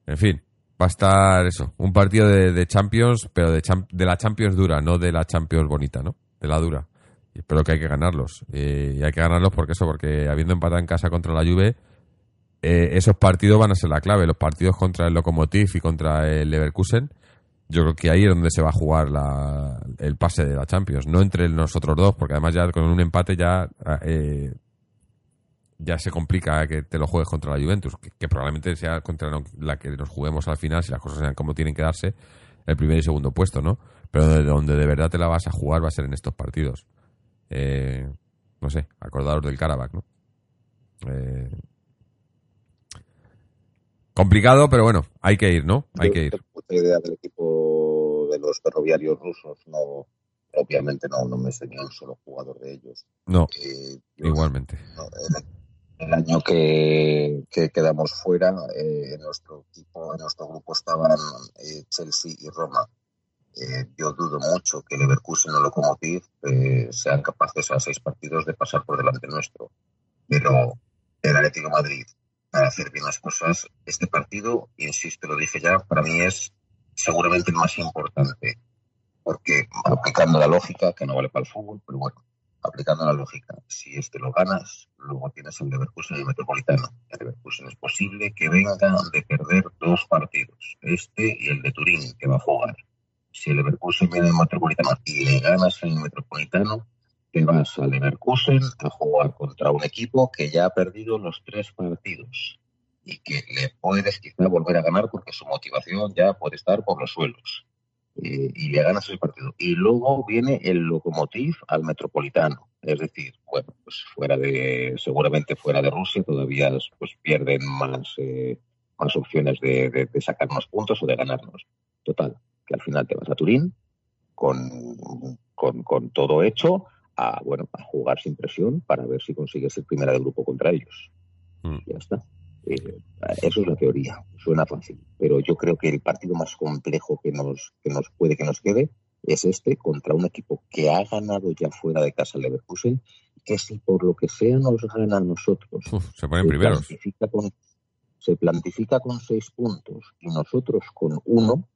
En fin, va a estar eso, un partido de, de Champions, pero de, cham- de la Champions dura, no de la Champions bonita, ¿no? De la dura. Y espero que hay que ganarlos. Eh, y hay que ganarlos porque eso, porque habiendo empatado en casa contra la Juve, eh, esos partidos van a ser la clave. Los partidos contra el Lokomotiv y contra el Leverkusen, yo creo que ahí es donde se va a jugar la- el pase de la Champions, no entre nosotros dos, porque además ya con un empate ya eh, ya se complica que te lo juegues contra la Juventus, que, que probablemente sea contra la que nos juguemos al final, si las cosas sean como tienen que darse, el primer y segundo puesto, ¿no? Pero de donde de verdad te la vas a jugar va a ser en estos partidos. Eh, no sé, acordaros del Karabakh, ¿no? Eh, complicado, pero bueno, hay que ir, ¿no? Hay que ir. idea del equipo de los ferroviarios rusos, no, obviamente no, no me ni un solo jugador de ellos. No, Eh, yo- igualmente. no, el, el año que, que quedamos fuera, eh, en nuestro equipo, en nuestro grupo estaban eh, Chelsea y Roma. Eh, yo dudo mucho que Leverkusen o Lokomotiv eh, sean capaces a seis partidos de pasar por delante nuestro. Pero el Atlético de Madrid, para hacer bien las cosas, este partido, insisto, lo dije ya, para mí es seguramente el más importante. Porque aplicando la lógica, que no vale para el fútbol, pero bueno, aplicando la lógica, si este lo ganas, luego tienes el Leverkusen y el Metropolitano. El Leverkusen es posible que venga de perder dos partidos, este y el de Turín, que va a jugar. Si el Leverkusen viene al Metropolitano y le ganas el Metropolitano, te vas al Leverkusen a jugar contra un equipo que ya ha perdido los tres partidos y que le puedes quizá volver a ganar porque su motivación ya puede estar por los suelos. Eh, y le ganas el partido. Y luego viene el Lokomotiv al Metropolitano. Es decir, bueno, pues fuera de, seguramente fuera de Rusia todavía pues pierden más, eh, más opciones de, de, de sacarnos puntos o de ganarnos. Total, que al final te vas a Turín con, con, con todo hecho a, bueno, a jugar sin presión para ver si consigues el primera de grupo contra ellos. Mm. Ya está. Eh, eso es la teoría, suena fácil, pero yo creo que el partido más complejo que nos, que nos puede que nos quede es este contra un equipo que ha ganado ya fuera de casa el Leverkusen, que si por lo que sea nos gana a nosotros, Uf, se ponen se primeros. plantifica con, se plantifica con seis puntos y nosotros con uno,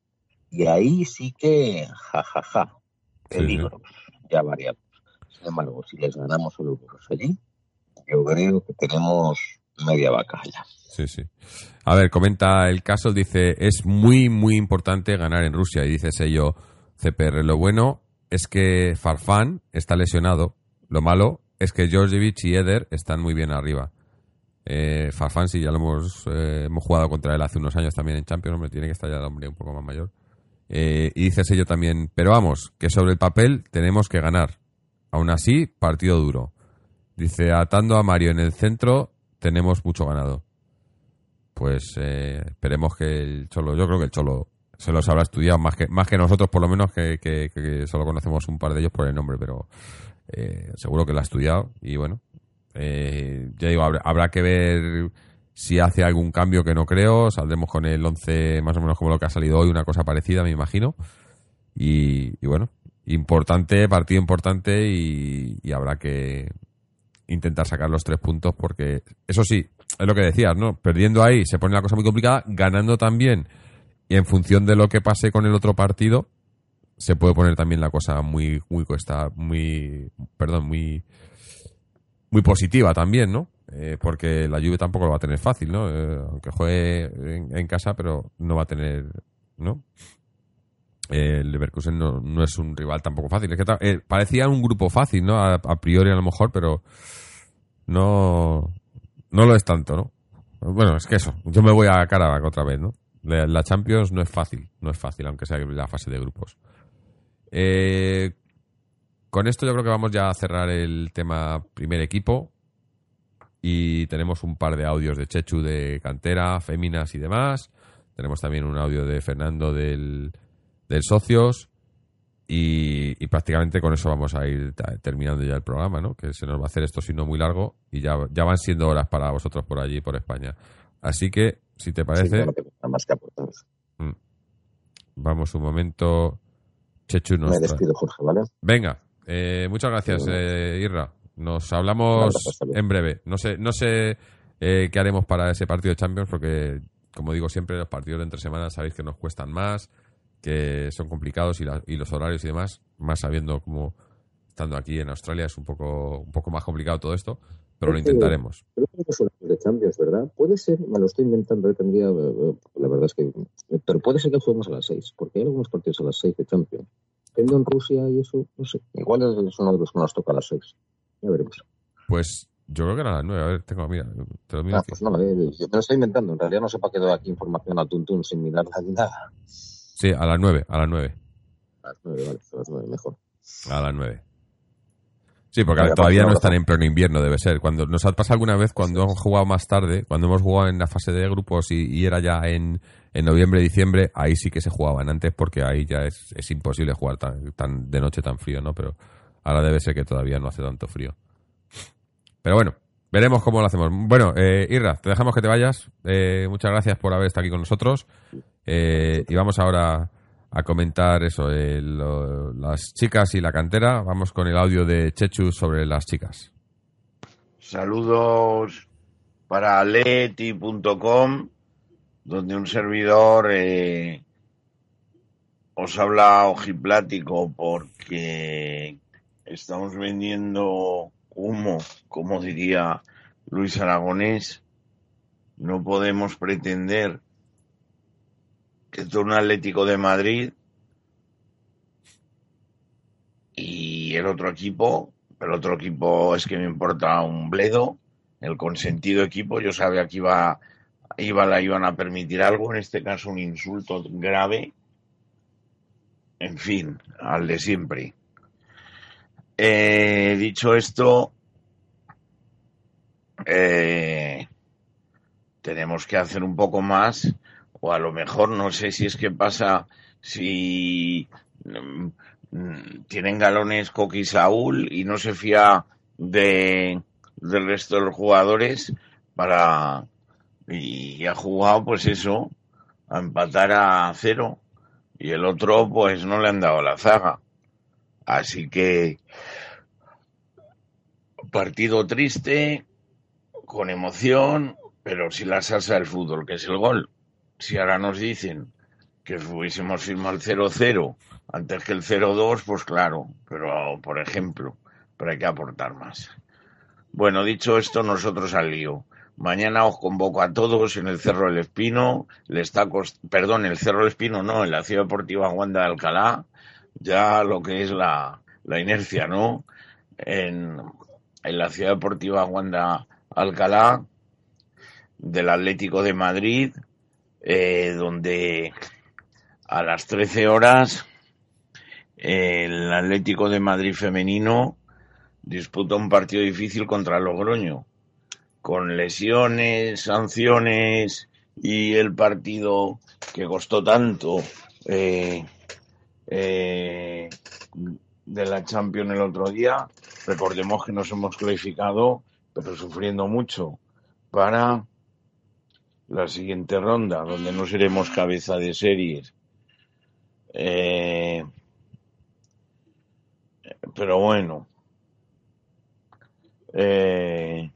y ahí sí que jajaja, ja, ja, Sí, peligros, ya variados. Sin embargo, si les ganamos a los allí, yo creo que tenemos media vaca ya. Sí, sí. A ver, comenta el caso, dice, es muy, muy importante ganar en Rusia. Y dice sello CPR. Lo bueno es que Farfán está lesionado. Lo malo es que Georgievich y Eder están muy bien arriba. Eh, Farfán, sí, ya lo hemos, eh, hemos jugado contra él hace unos años también en Champions. Hombre, tiene que estar ya el hombre un poco más mayor. Eh, y dice sello también, pero vamos, que sobre el papel tenemos que ganar. Aún así, partido duro. Dice, atando a Mario en el centro, tenemos mucho ganado. Pues eh, esperemos que el Cholo, yo creo que el Cholo se los habrá estudiado más que, más que nosotros, por lo menos, que, que- solo conocemos un par de ellos por el nombre, pero eh, seguro que lo ha estudiado. Y bueno, eh, ya digo, habrá, habrá que ver si hace algún cambio que no creo. Saldremos con el 11 más o menos como lo que ha salido hoy, una cosa parecida, me imagino. Y, y bueno, importante, partido importante y habrá que intentar sacar los tres puntos porque, eso sí, es lo que decías, ¿no? Perdiendo ahí se pone la cosa muy complicada, ganando también y en función de lo que pase con el otro partido se puede poner también la cosa muy muy cuesta, muy perdón, muy muy positiva también, ¿no? Eh, porque la Juve tampoco lo va a tener fácil, ¿no? Eh, aunque juegue en, en casa, pero no va a tener, ¿no? El Leverkusen no, no, es un rival tampoco fácil. Es que eh, parecía un grupo fácil, ¿no? A, priori a lo mejor, pero no, no lo es tanto, ¿no? Bueno, es que eso, yo me voy a Karabakh otra vez, ¿no? La Champions no es fácil, no es fácil, aunque sea la fase de grupos. Eh, con esto yo creo que vamos ya a cerrar el tema primer equipo y tenemos un par de audios de Chechu de cantera, féminas y demás. Tenemos también un audio de Fernando del, del Socios y, prácticamente con eso vamos a ir terminando ya el programa, ¿no? Que se nos va a hacer esto si no muy largo y ya, ya van siendo horas para vosotros por allí, por España. Así que, si te parece... más que mm. Vamos un momento. Chechu nos Me despido, Jorge, ¿vale? Venga, eh, muchas gracias, eh, Irra. Nos hablamos en breve. No sé, no sé eh, qué haremos para ese partido de Champions, porque, como digo siempre, los partidos de entre semanas sabéis que nos cuestan más, que son complicados y, y los horarios y demás, más sabiendo cómo estando aquí en Australia es un poco, un poco más complicado todo esto, pero lo intentaremos. Creo que son de Champions, ¿verdad? Puede ser, me lo estoy inventando, tendría, la verdad es que, pero puede ser que juguemos a las seis, porque hay algunos partidos a las seis de Champions. Tendo en Rusia y eso, no sé, igual es uno de los que nos toca a las seis. Ya veremos. Pues yo creo que era a las nueve. A ver, tengo, mira, te lo miro ah, pues no, yo te lo estoy inventando. En realidad no sé para qué doy aquí información a Tuntun sin mirarla ni nada. Sí, a las nueve, a las nueve. A las nueve, vale, a las nueve, mejor. A las nueve. Sí, porque todavía no están en pleno invierno, debe ser. Cuando nos ha pasado alguna vez cuando hemos jugado más tarde, cuando hemos jugado en la fase de grupos y, era ya en, en, noviembre, diciembre, ahí sí que se jugaban antes porque ahí ya es, es imposible jugar tan, tan de noche tan frío, ¿no? Pero ahora debe ser que todavía no hace tanto frío. Pero bueno, veremos cómo lo hacemos. Bueno, eh, Irra, te dejamos que te vayas. Eh, muchas gracias por haber estado aquí con nosotros. Eh, y vamos ahora a comentar eso, las chicas y la cantera. Vamos con el audio de Chechu sobre las chicas. Saludos para leti.com, donde un servidor os habla ojiplático porque estamos vendiendo humo, como diría Luis Aragonés, no podemos pretender que todo un Atlético de Madrid y el otro equipo, el otro equipo es que me importa un bledo, el consentido equipo, yo sabía que iba, iba la iban a permitir algo, en este caso un insulto grave, en fin, al de siempre. Eh, dicho esto, eh, tenemos que hacer un poco más, o a lo mejor no sé si es que pasa, si mm, tienen galones Coqui Saúl y no se fía de, del resto de los jugadores para y ha jugado pues eso a empatar a cero y el otro pues no le han dado la zaga Así que partido triste, con emoción, pero si la salsa del fútbol, que es el gol. Si ahora nos dicen que hubiésemos firmado el 0-0 antes que el 0-2, pues claro, pero por ejemplo, pero hay que aportar más. Bueno, dicho esto, nosotros al lío. Mañana os convoco a todos en el Cerro del Espino. Le está Perdón, el Cerro del Espino no, en la Ciudad Deportiva Wanda de Alcalá ya lo que es la, inercia, ¿no? En, en la Ciudad Deportiva Wanda Alcalá del Atlético de Madrid, eh, donde a las 13 horas el Atlético de Madrid femenino disputa un partido difícil contra Logroño, con lesiones, sanciones y el partido que costó tanto eh, eh, de la Champions el otro día. Recordemos que nos hemos clasificado, pero sufriendo mucho, para la siguiente ronda, donde no seremos cabeza de series. Eh, pero bueno. Eh,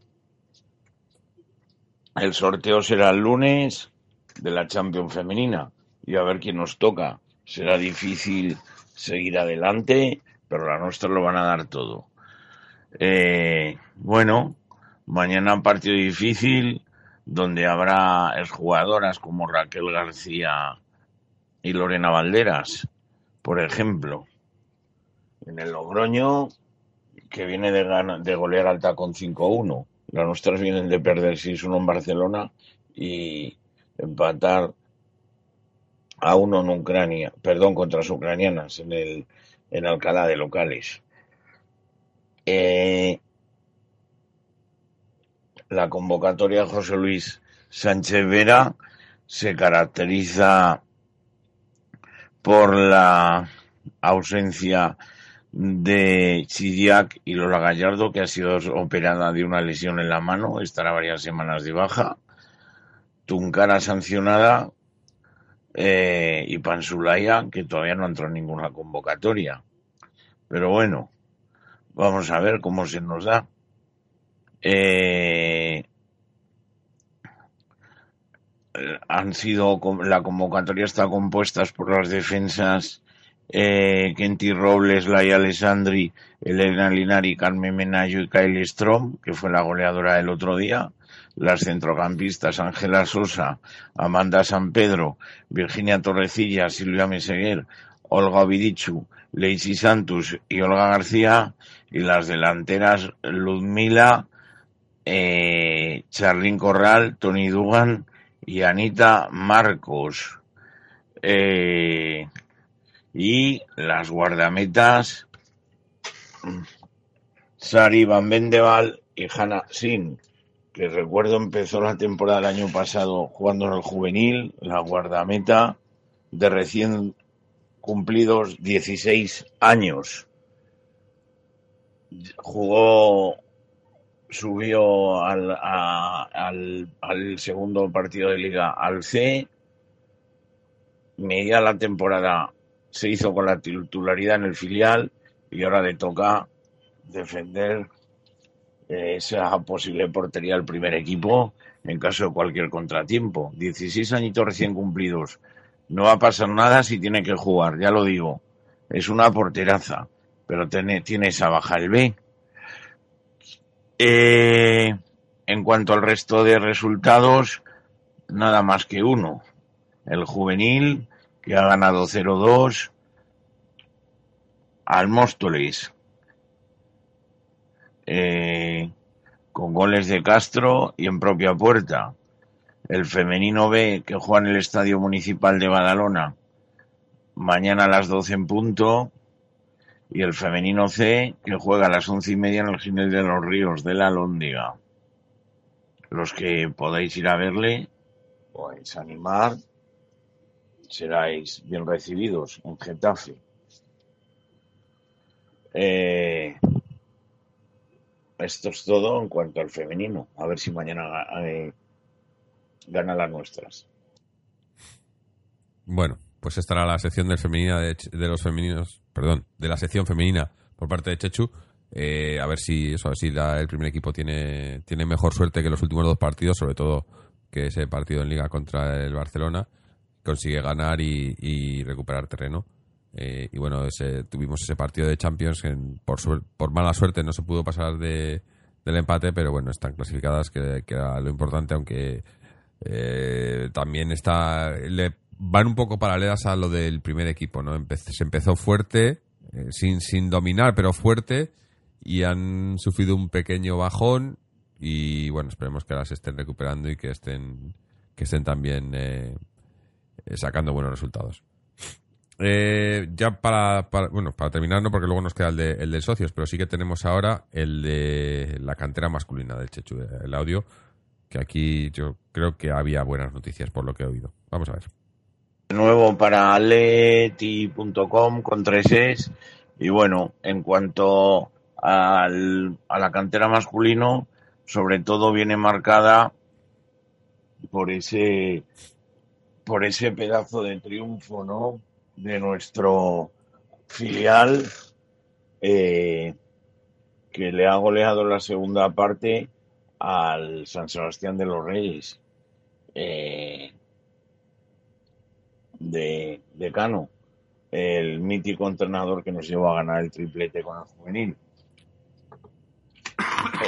el sorteo será el lunes de la Champions femenina y a ver quién nos toca será difícil seguir adelante, pero la nuestra lo van a dar todo. Eh, bueno, mañana un partido difícil donde habrá jugadoras como Raquel García y Lorena Valderas, Por ejemplo, en el Logroño, que viene de, de golear al con 5-1. Las nuestras vienen de perder 6-1 en Barcelona y empatar a uno en Ucrania, perdón, contra las ucranianas en el en Alcalá de locales. Eh, la convocatoria de José Luis Sánchez Vera se caracteriza por la ausencia de Chiriac y Lola Gallardo, que ha sido operada de una lesión en la mano, estará varias semanas de baja. Tuncara sancionada eh, y Pansulaya, que todavía no entró en ninguna convocatoria. Pero bueno, vamos a ver cómo se nos da. Eh, han sido la convocatoria está compuesta por las defensas eh, Kenty Robles, Laia Alessandri, Elena Linari, Carmen Menayo y Kyle Strom, que fue la goleadora del otro día. Las centrocampistas Ángela Sosa, Amanda San Pedro, Virginia Torrecilla, Silvia Meseguer, Olga Vidichu, Leicy Santos y Olga García. Y las delanteras Ludmila, eh, Charlín Corral, Tony Dugan y Anita Marcos. Eh, y las guardametas Sari Van Vendeval y Hanna Sin, que recuerdo empezó la temporada del año pasado jugando en el juvenil, la guardameta de recién cumplidos 16 años. Jugó, subió al, al, al segundo partido de liga al C, media la temporada se hizo con la titularidad en el filial y ahora le toca defender eh, esa posible portería del primer equipo en caso de cualquier contratiempo. 16 añitos recién cumplidos. No va a pasar nada si tiene que jugar, ya lo digo. Es una porteraza, pero tiene, tiene esa baja el B. Eh, en cuanto al resto de resultados, nada más que uno. El juvenil, que ha ganado 0-2 al Móstoles. Eh, con goles de Castro y en propia puerta. El femenino B, que juega en el Estadio Municipal de Badalona, mañana a las 12 en punto. Y el femenino C, que juega a las once y media en el Ginés de los Ríos de la Lóndiga. Los que podáis ir a verle, pues animar, seráis bien recibidos en Getafe. Eh, esto es todo en cuanto al femenino. A ver si mañana eh, gana las nuestras. Bueno, pues estará la sección del femenina de, de los femeninos, perdón, de la sección femenina por parte de Chechu. Eh, a ver si eso, a ver si la- el primer equipo tiene, tiene mejor suerte que los últimos dos partidos, sobre todo que ese partido en liga contra el Barcelona consigue ganar y, recuperar terreno. Eh, y bueno, ese- tuvimos ese partido de Champions que por, por mala suerte no se pudo pasar de, del empate, pero bueno, están clasificadas, que, que era lo importante, aunque eh, también está le van un poco paralelas a lo del primer equipo, ¿no? Se empezó fuerte, eh, sin, sin dominar, pero fuerte, y han sufrido un pequeño bajón, y bueno, esperemos que ahora se estén recuperando y que estén, que estén también eh, eh, sacando buenos resultados. Eh, ya para, para- bueno, para terminar, no porque luego nos queda el de, el de socios, pero sí que tenemos ahora el de la cantera masculina del Chechu, el audio, que aquí yo creo que había buenas noticias por lo que he oído. Vamos a ver. Nuevo para leti.com con tres es. Y bueno, en cuanto al, a la cantera masculino, sobre todo viene marcada por ese por ese pedazo de triunfo, ¿no? De nuestro filial eh, que le ha goleado la segunda parte al San Sebastián de los Reyes eh, de, Cano, el mítico entrenador que nos llevó a ganar el triplete con el juvenil.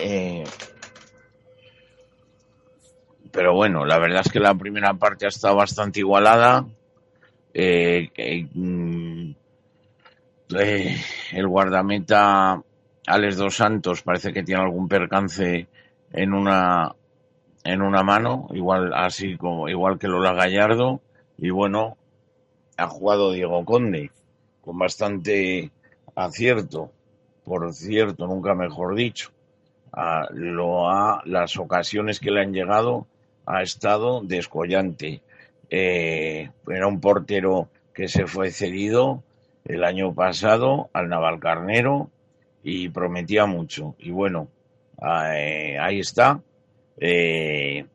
Eh, pero bueno, la verdad es que la primera parte ha estado bastante igualada. Eh, mm, Eh, el guardameta Alex Dos Santos parece que tiene algún percance en una en una mano, igual así como igual que Lola Gallardo y bueno, ha jugado Diego Conde con bastante acierto, por cierto, nunca mejor dicho. Ah, lo ha, las ocasiones que le han llegado ha estado descollante. Eh, era un portero que se fue cedido el año pasado al Navalcarnero y prometía mucho. Y bueno, eh, ahí está. Eh,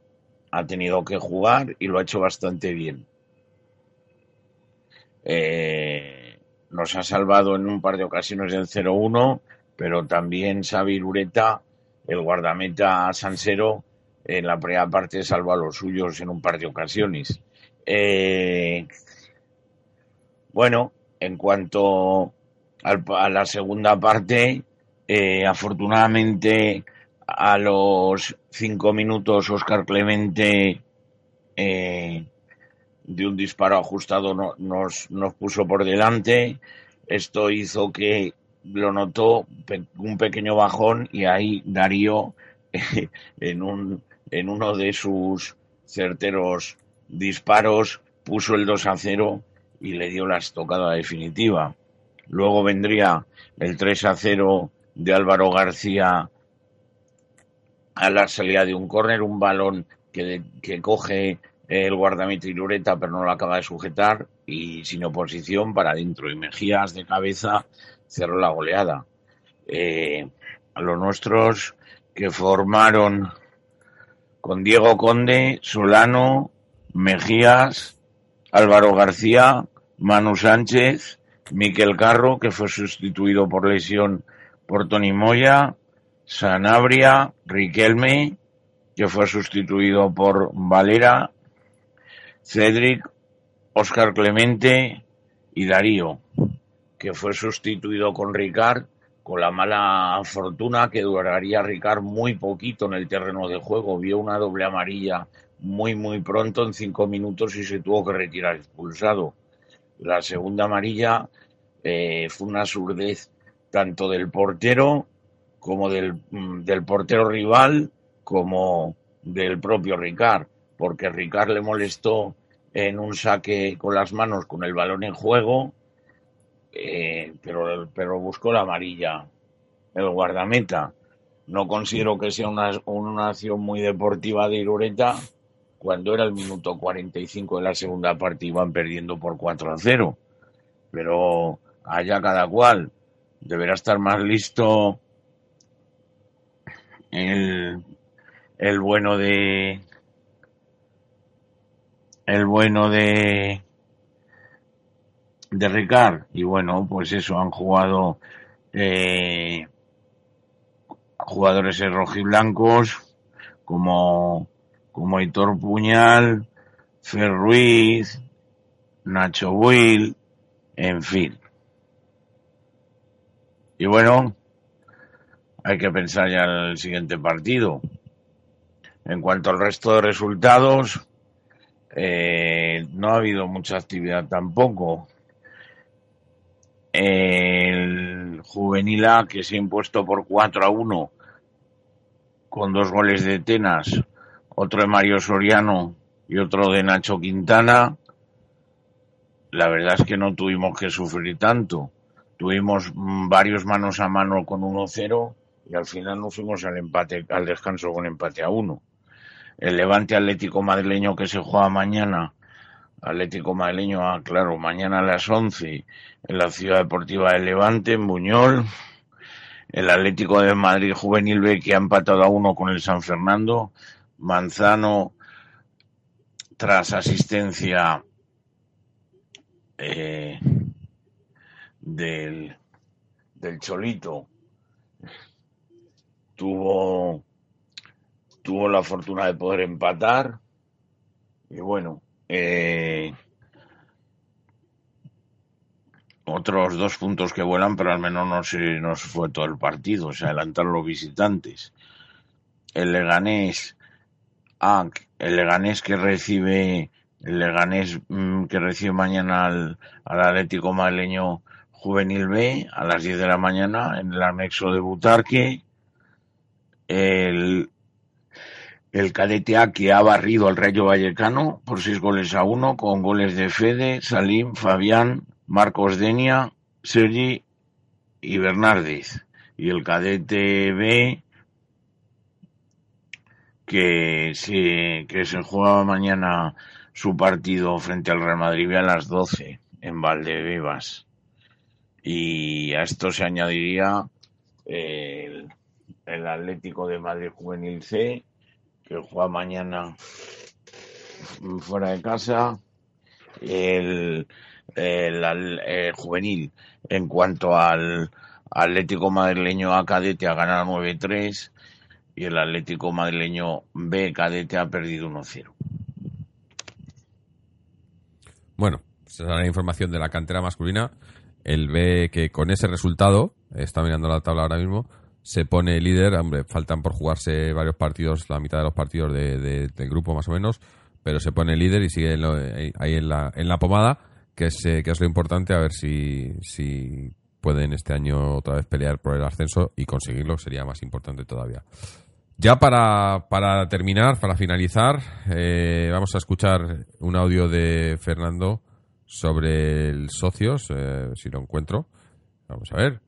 ha tenido que jugar y lo ha hecho bastante bien. Eh, nos ha salvado en un par de ocasiones del 0-1, pero también Xavi Ureta, el guardameta Sansero, en la primera parte salva a los suyos en un par de ocasiones. Eh, bueno, en cuanto a la segunda parte, eh, afortunadamente a los cinco minutos Oscar Clemente de un disparo ajustado nos, nos puso por delante. Esto hizo que lo notó un pequeño bajón y ahí Darío en, un, en uno de sus certeros disparos puso el 2 a 0 y le dio la estocada definitiva. Luego vendría el 3 a 0 de Álvaro García a la salida de un córner, un balón que, que coge el guardameta Lureta pero no lo acaba de sujetar y sin oposición para adentro. Y Mejías de cabeza cerró la goleada. Eh, a los nuestros que formaron con Diego Conde, Solano, Mejías, Álvaro García, Manu Sánchez, Miquel Carro, que fue sustituido por lesión por Tony Moya, Sanabria, Riquelme, que fue sustituido por Valera, Cedric, Oscar Clemente y Darío, que fue sustituido con Ricard con la mala fortuna que duraría Ricard muy poquito en el terreno de juego. Vio una doble amarilla muy, muy pronto, en cinco minutos, y se tuvo que retirar expulsado. La segunda amarilla eh, fue una surdez tanto del portero como del, mm, del portero rival como del propio Ricard, porque Ricard le molestó en un saque con las manos con el balón en juego, eh, pero, pero buscó la amarilla el guardameta. No considero que sea una, una acción muy deportiva de Irureta cuando era el minuto 45 de la segunda parte iban perdiendo por 4 a 0. Pero allá cada cual deberá estar más listo el, el bueno de el bueno de de Ricard y bueno pues eso han jugado eh, jugadores rojiblancos como como Hitor Puñal, Fer Ruiz, Nacho Will, en fin. Y bueno, hay que pensar ya en el siguiente partido. En cuanto al resto de resultados, eh, no ha habido mucha actividad tampoco. El juvenil A, que se ha impuesto por 4 a 1 con dos goles de Tenas, otro de Mario Soriano y otro de Nacho Quintana. La verdad es que no tuvimos que sufrir tanto. Tuvimos mm, varios manos a mano con 1-0 y al final nos fuimos al empate, al descanso con empate a 1. El Levante Atlético Madrileño que se juega mañana, Atlético Madrileño, ah, claro, mañana a las 11 en la Ciudad Deportiva de Levante, en Buñol. El Atlético de Madrid Juvenil B que ha empatado a uno con el San Fernando. Manzano, tras asistencia eh, del, del Cholito, tuvo, tuvo la fortuna de poder empatar. Y bueno, eh, otros dos puntos que vuelan, pero al menos no se, no se fue todo el partido, se adelantaron los visitantes. El Leganés el Leganés que recibe el Leganés mm, que recibe mañana al, Atlético Madrileño Juvenil B a las 10 de la mañana en el anexo de Butarque. El, el cadete A que ha barrido al Rayo Vallecano por 6 goles a 1 con goles de Fede, Salim, Fabián, Marcos Denia, Sergi y Bernardez. Y el cadete B que se, que se juega mañana su partido frente al Real Madrid a las 12 en Valdebebas. Y a esto se añadiría el, el Atlético de Madrid Juvenil C, que juega mañana fuera de casa. El, el, el juvenil, en cuanto al Atlético madrileño A cadete ha ganado 9-3 y el Atlético madrileño B cadete ha perdido 1-0. Bueno, es la información de la cantera masculina. El B que con ese resultado, está mirando la tabla ahora mismo, se pone líder. Hombre, faltan por jugarse varios partidos, la mitad de los partidos de, de- del grupo más o menos, pero se pone líder y sigue en ahí en la, en la pomada, que es, eh, que es lo importante, a ver si, si pueden este año otra vez pelear por el ascenso y conseguirlo, sería más importante todavía. Ya para, para terminar, para finalizar, eh, vamos a escuchar un audio de Fernando sobre el socios, eh, si lo encuentro. Vamos a ver.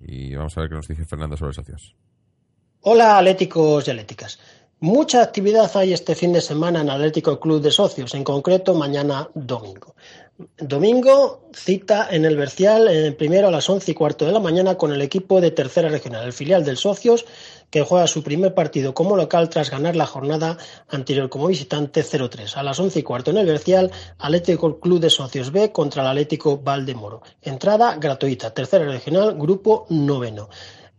Y vamos a ver qué nos dice Fernando sobre socios. Hola atléticos y atléticas. Mucha actividad hay este fin de semana en Atlético Club de Socios, en concreto mañana domingo. Domingo, cita en el Bercial, primero a las once y cuarto de la mañana con el equipo de tercera regional, el filial del Socios, que juega su primer partido como local tras ganar la jornada anterior como visitante 0-3. A las once y cuarto en el Bercial, Atlético Club de Socios B contra el Atlético Valdemoro. Entrada gratuita, tercera regional, grupo noveno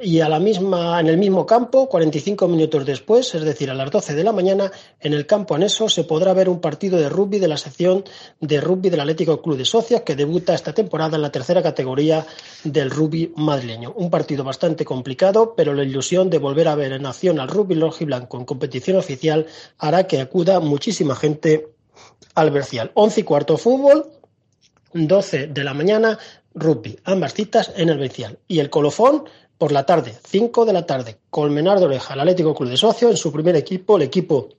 y a la misma, en el mismo campo, 45 minutos después, es decir, a las 12 de la mañana, en el campo anexo se podrá ver un partido de rugby de la sección de rugby del Atlético Club de Socios que debuta esta temporada en la tercera categoría del rugby madrileño. Un partido bastante complicado, pero la ilusión de volver a ver en acción al rugby blanco en competición oficial hará que acuda muchísima gente al Bercial. 11 y cuarto fútbol, 12 de la mañana rugby, ambas citas en el Bercial. Y el colofón por la tarde, 5 de la tarde, Colmenar de Oreja, el Atlético Club de Socios, en su primer equipo, el equipo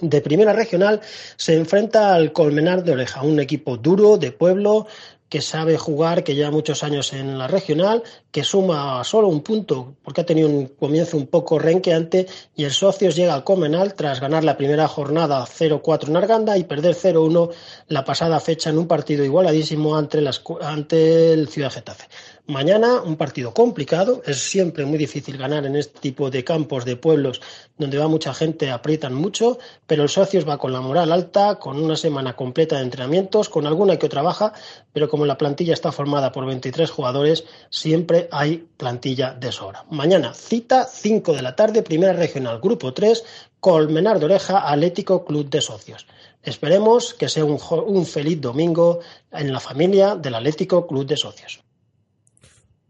de primera regional, se enfrenta al Colmenar de Oreja, un equipo duro, de pueblo, que sabe jugar, que lleva muchos años en la regional, que suma solo un punto, porque ha tenido un comienzo un poco renqueante, y el Socios llega al Comenal tras ganar la primera jornada 0-4 en Arganda y perder 0-1 la pasada fecha en un partido igualadísimo ante, las, ante el Ciudad Getafe. Mañana un partido complicado, es siempre muy difícil ganar en este tipo de campos de pueblos donde va mucha gente, aprietan mucho, pero el Socios va con la moral alta, con una semana completa de entrenamientos, con alguna que otra baja, pero como la plantilla está formada por 23 jugadores, siempre hay plantilla de sobra. Mañana cita 5 de la tarde, primera regional, grupo 3, Colmenar de Oreja, Atlético Club de Socios. Esperemos que sea un, un feliz domingo en la familia del Atlético Club de Socios.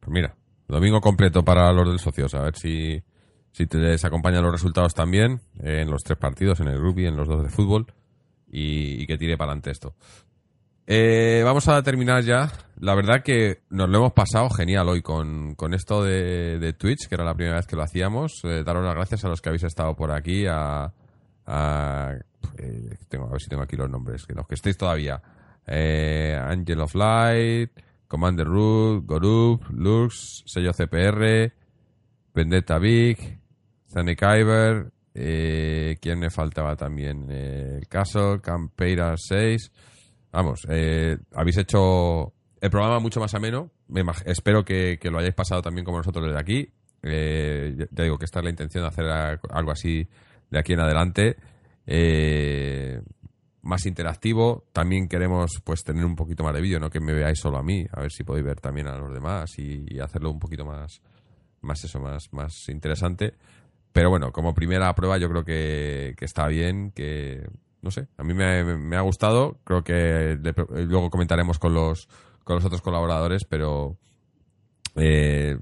Pues mira, domingo completo para los del socios. A ver si, si te les los resultados también eh, en los tres partidos, en el rugby, en los dos de fútbol. Y, que tire para adelante esto. Eh, vamos a terminar ya. La verdad que nos lo hemos pasado genial hoy con, con esto de, de, Twitch, que era la primera vez que lo hacíamos. Eh, daros las gracias a los que habéis estado por aquí, a... eh, tengo, a ver si tengo aquí los nombres, que los que estéis todavía. Angel of Light, Commander Root, Gorup, Lux, sello CPR, Vendetta Big, Zane Kyber, eh, ¿quién me faltaba también? Eh, el caso, Campeira 6. Vamos, eh, habéis hecho el programa mucho más ameno. Me espero que, que, lo hayáis pasado también como nosotros desde aquí. Eh, ya digo que esta es la intención de hacer algo así de aquí en adelante. Eh, más interactivo. También queremos pues tener un poquito más de vídeo, no que me veáis solo a mí, a ver si podéis ver también a los demás y, hacerlo un poquito más, más eso, más, más interesante. Pero bueno, como primera prueba yo creo que, está bien, que no sé, a mí me, ha gustado, creo que le, luego comentaremos con los, con los otros colaboradores, pero eh,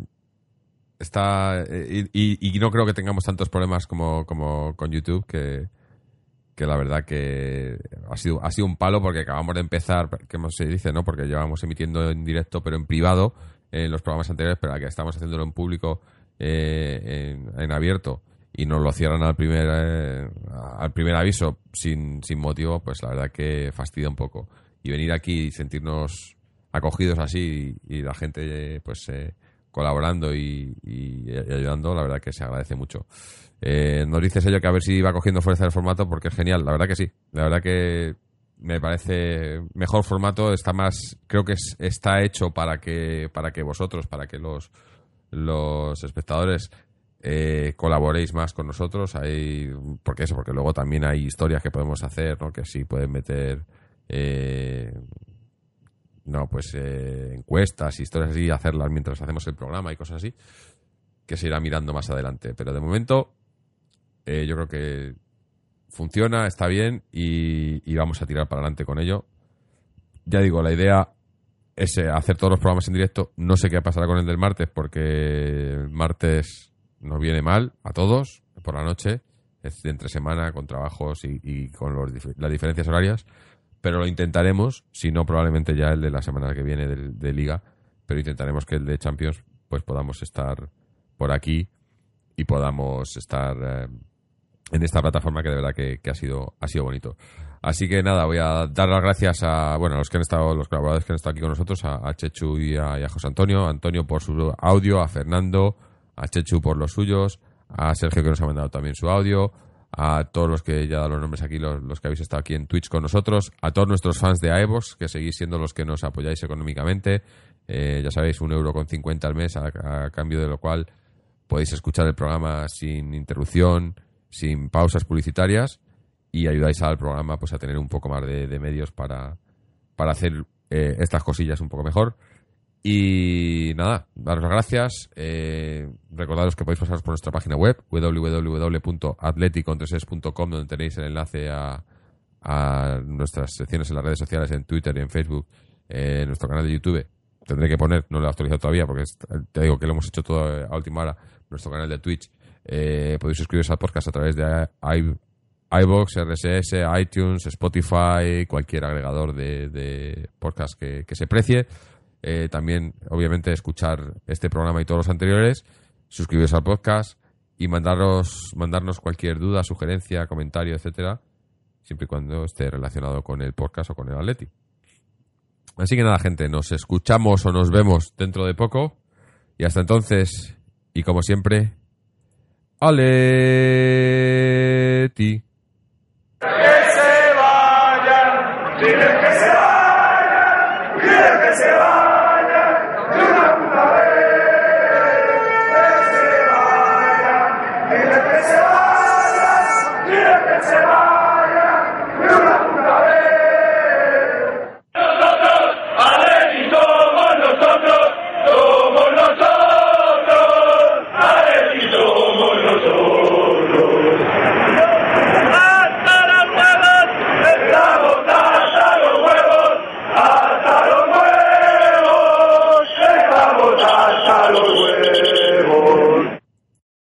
está y, y, y, no creo que tengamos tantos problemas como, como con YouTube que, que la verdad que ha sido, ha sido un palo porque acabamos de empezar, que se dice, ¿no? Porque llevamos emitiendo en directo, pero en privado, en los programas anteriores, pero aquí estamos haciéndolo en público, eh, en, abierto, y nos lo cierran al primer, eh, al primer aviso sin, sin motivo, pues la verdad que fastidia un poco. Y venir aquí y sentirnos acogidos así y, la gente, pues, eh, colaborando y, ayudando, la verdad que se agradece mucho. Eh, nos dice ello que a ver si va cogiendo fuerza el formato porque es genial, la verdad que sí, la verdad que me parece mejor formato, está más, creo que está hecho para que, para que vosotros, para que los, los espectadores eh, colaboréis más con nosotros, hay, porque eso, porque luego también hay historias que podemos hacer, ¿no? que sí pueden meter eh, no, pues eh, encuestas, historias así, hacerlas mientras hacemos el programa y cosas así, que se irá mirando más adelante. Pero de momento, eh, yo creo que funciona, está bien y, vamos a tirar para adelante con ello. Ya digo, la idea es eh, hacer todos los programas en directo. No sé qué pasará con el del martes, porque el martes nos viene mal a todos por la noche, es de entre semana, con trabajos y, con las diferencias horarias pero lo intentaremos, si no probablemente ya el de la semana que viene de, Liga, pero intentaremos que el de Champions pues podamos estar por aquí y podamos estar eh, en esta plataforma que de verdad que, ha sido ha sido bonito. Así que nada, voy a dar las gracias a bueno a los que han estado, los colaboradores que han estado aquí con nosotros, a, Chechu y a, José Antonio, Antonio por su audio, a Fernando, a Chechu por los suyos, a Sergio que nos ha mandado también su audio, a todos los que ya los nombres aquí, los, que habéis estado aquí en Twitch con nosotros, a todos nuestros fans de iVoox, que seguís siendo los que nos apoyáis económicamente. Eh, ya sabéis, un euro con cincuenta al mes, a, cambio de lo cual podéis escuchar el programa sin interrupción, sin pausas publicitarias y ayudáis al programa pues a tener un poco más de, medios para, para hacer eh, estas cosillas un poco mejor. Y nada, daros las gracias. Eh, recordaros que podéis pasaros por nuestra página web www.atleticontreses.com donde tenéis el enlace a, nuestras secciones en las redes sociales, en Twitter y en Facebook, en nuestro canal de YouTube. Tendré que poner, no lo he actualizado todavía porque te digo que lo hemos hecho todo a última hora, nuestro canal de Twitch. Eh, podéis suscribiros al podcast a través de iBox, RSS, iTunes, Spotify, cualquier agregador de, podcast que se precie. Eh, también, obviamente, escuchar este programa y todos los anteriores, suscribiros al podcast y mandaros, mandarnos cualquier duda, sugerencia, comentario, etcétera, siempre y cuando esté relacionado con el podcast o con el Atleti. Así que nada, gente, nos escuchamos o nos vemos dentro de poco. Y hasta entonces, y como siempre, Aleti. Que se vayan, que se vayan.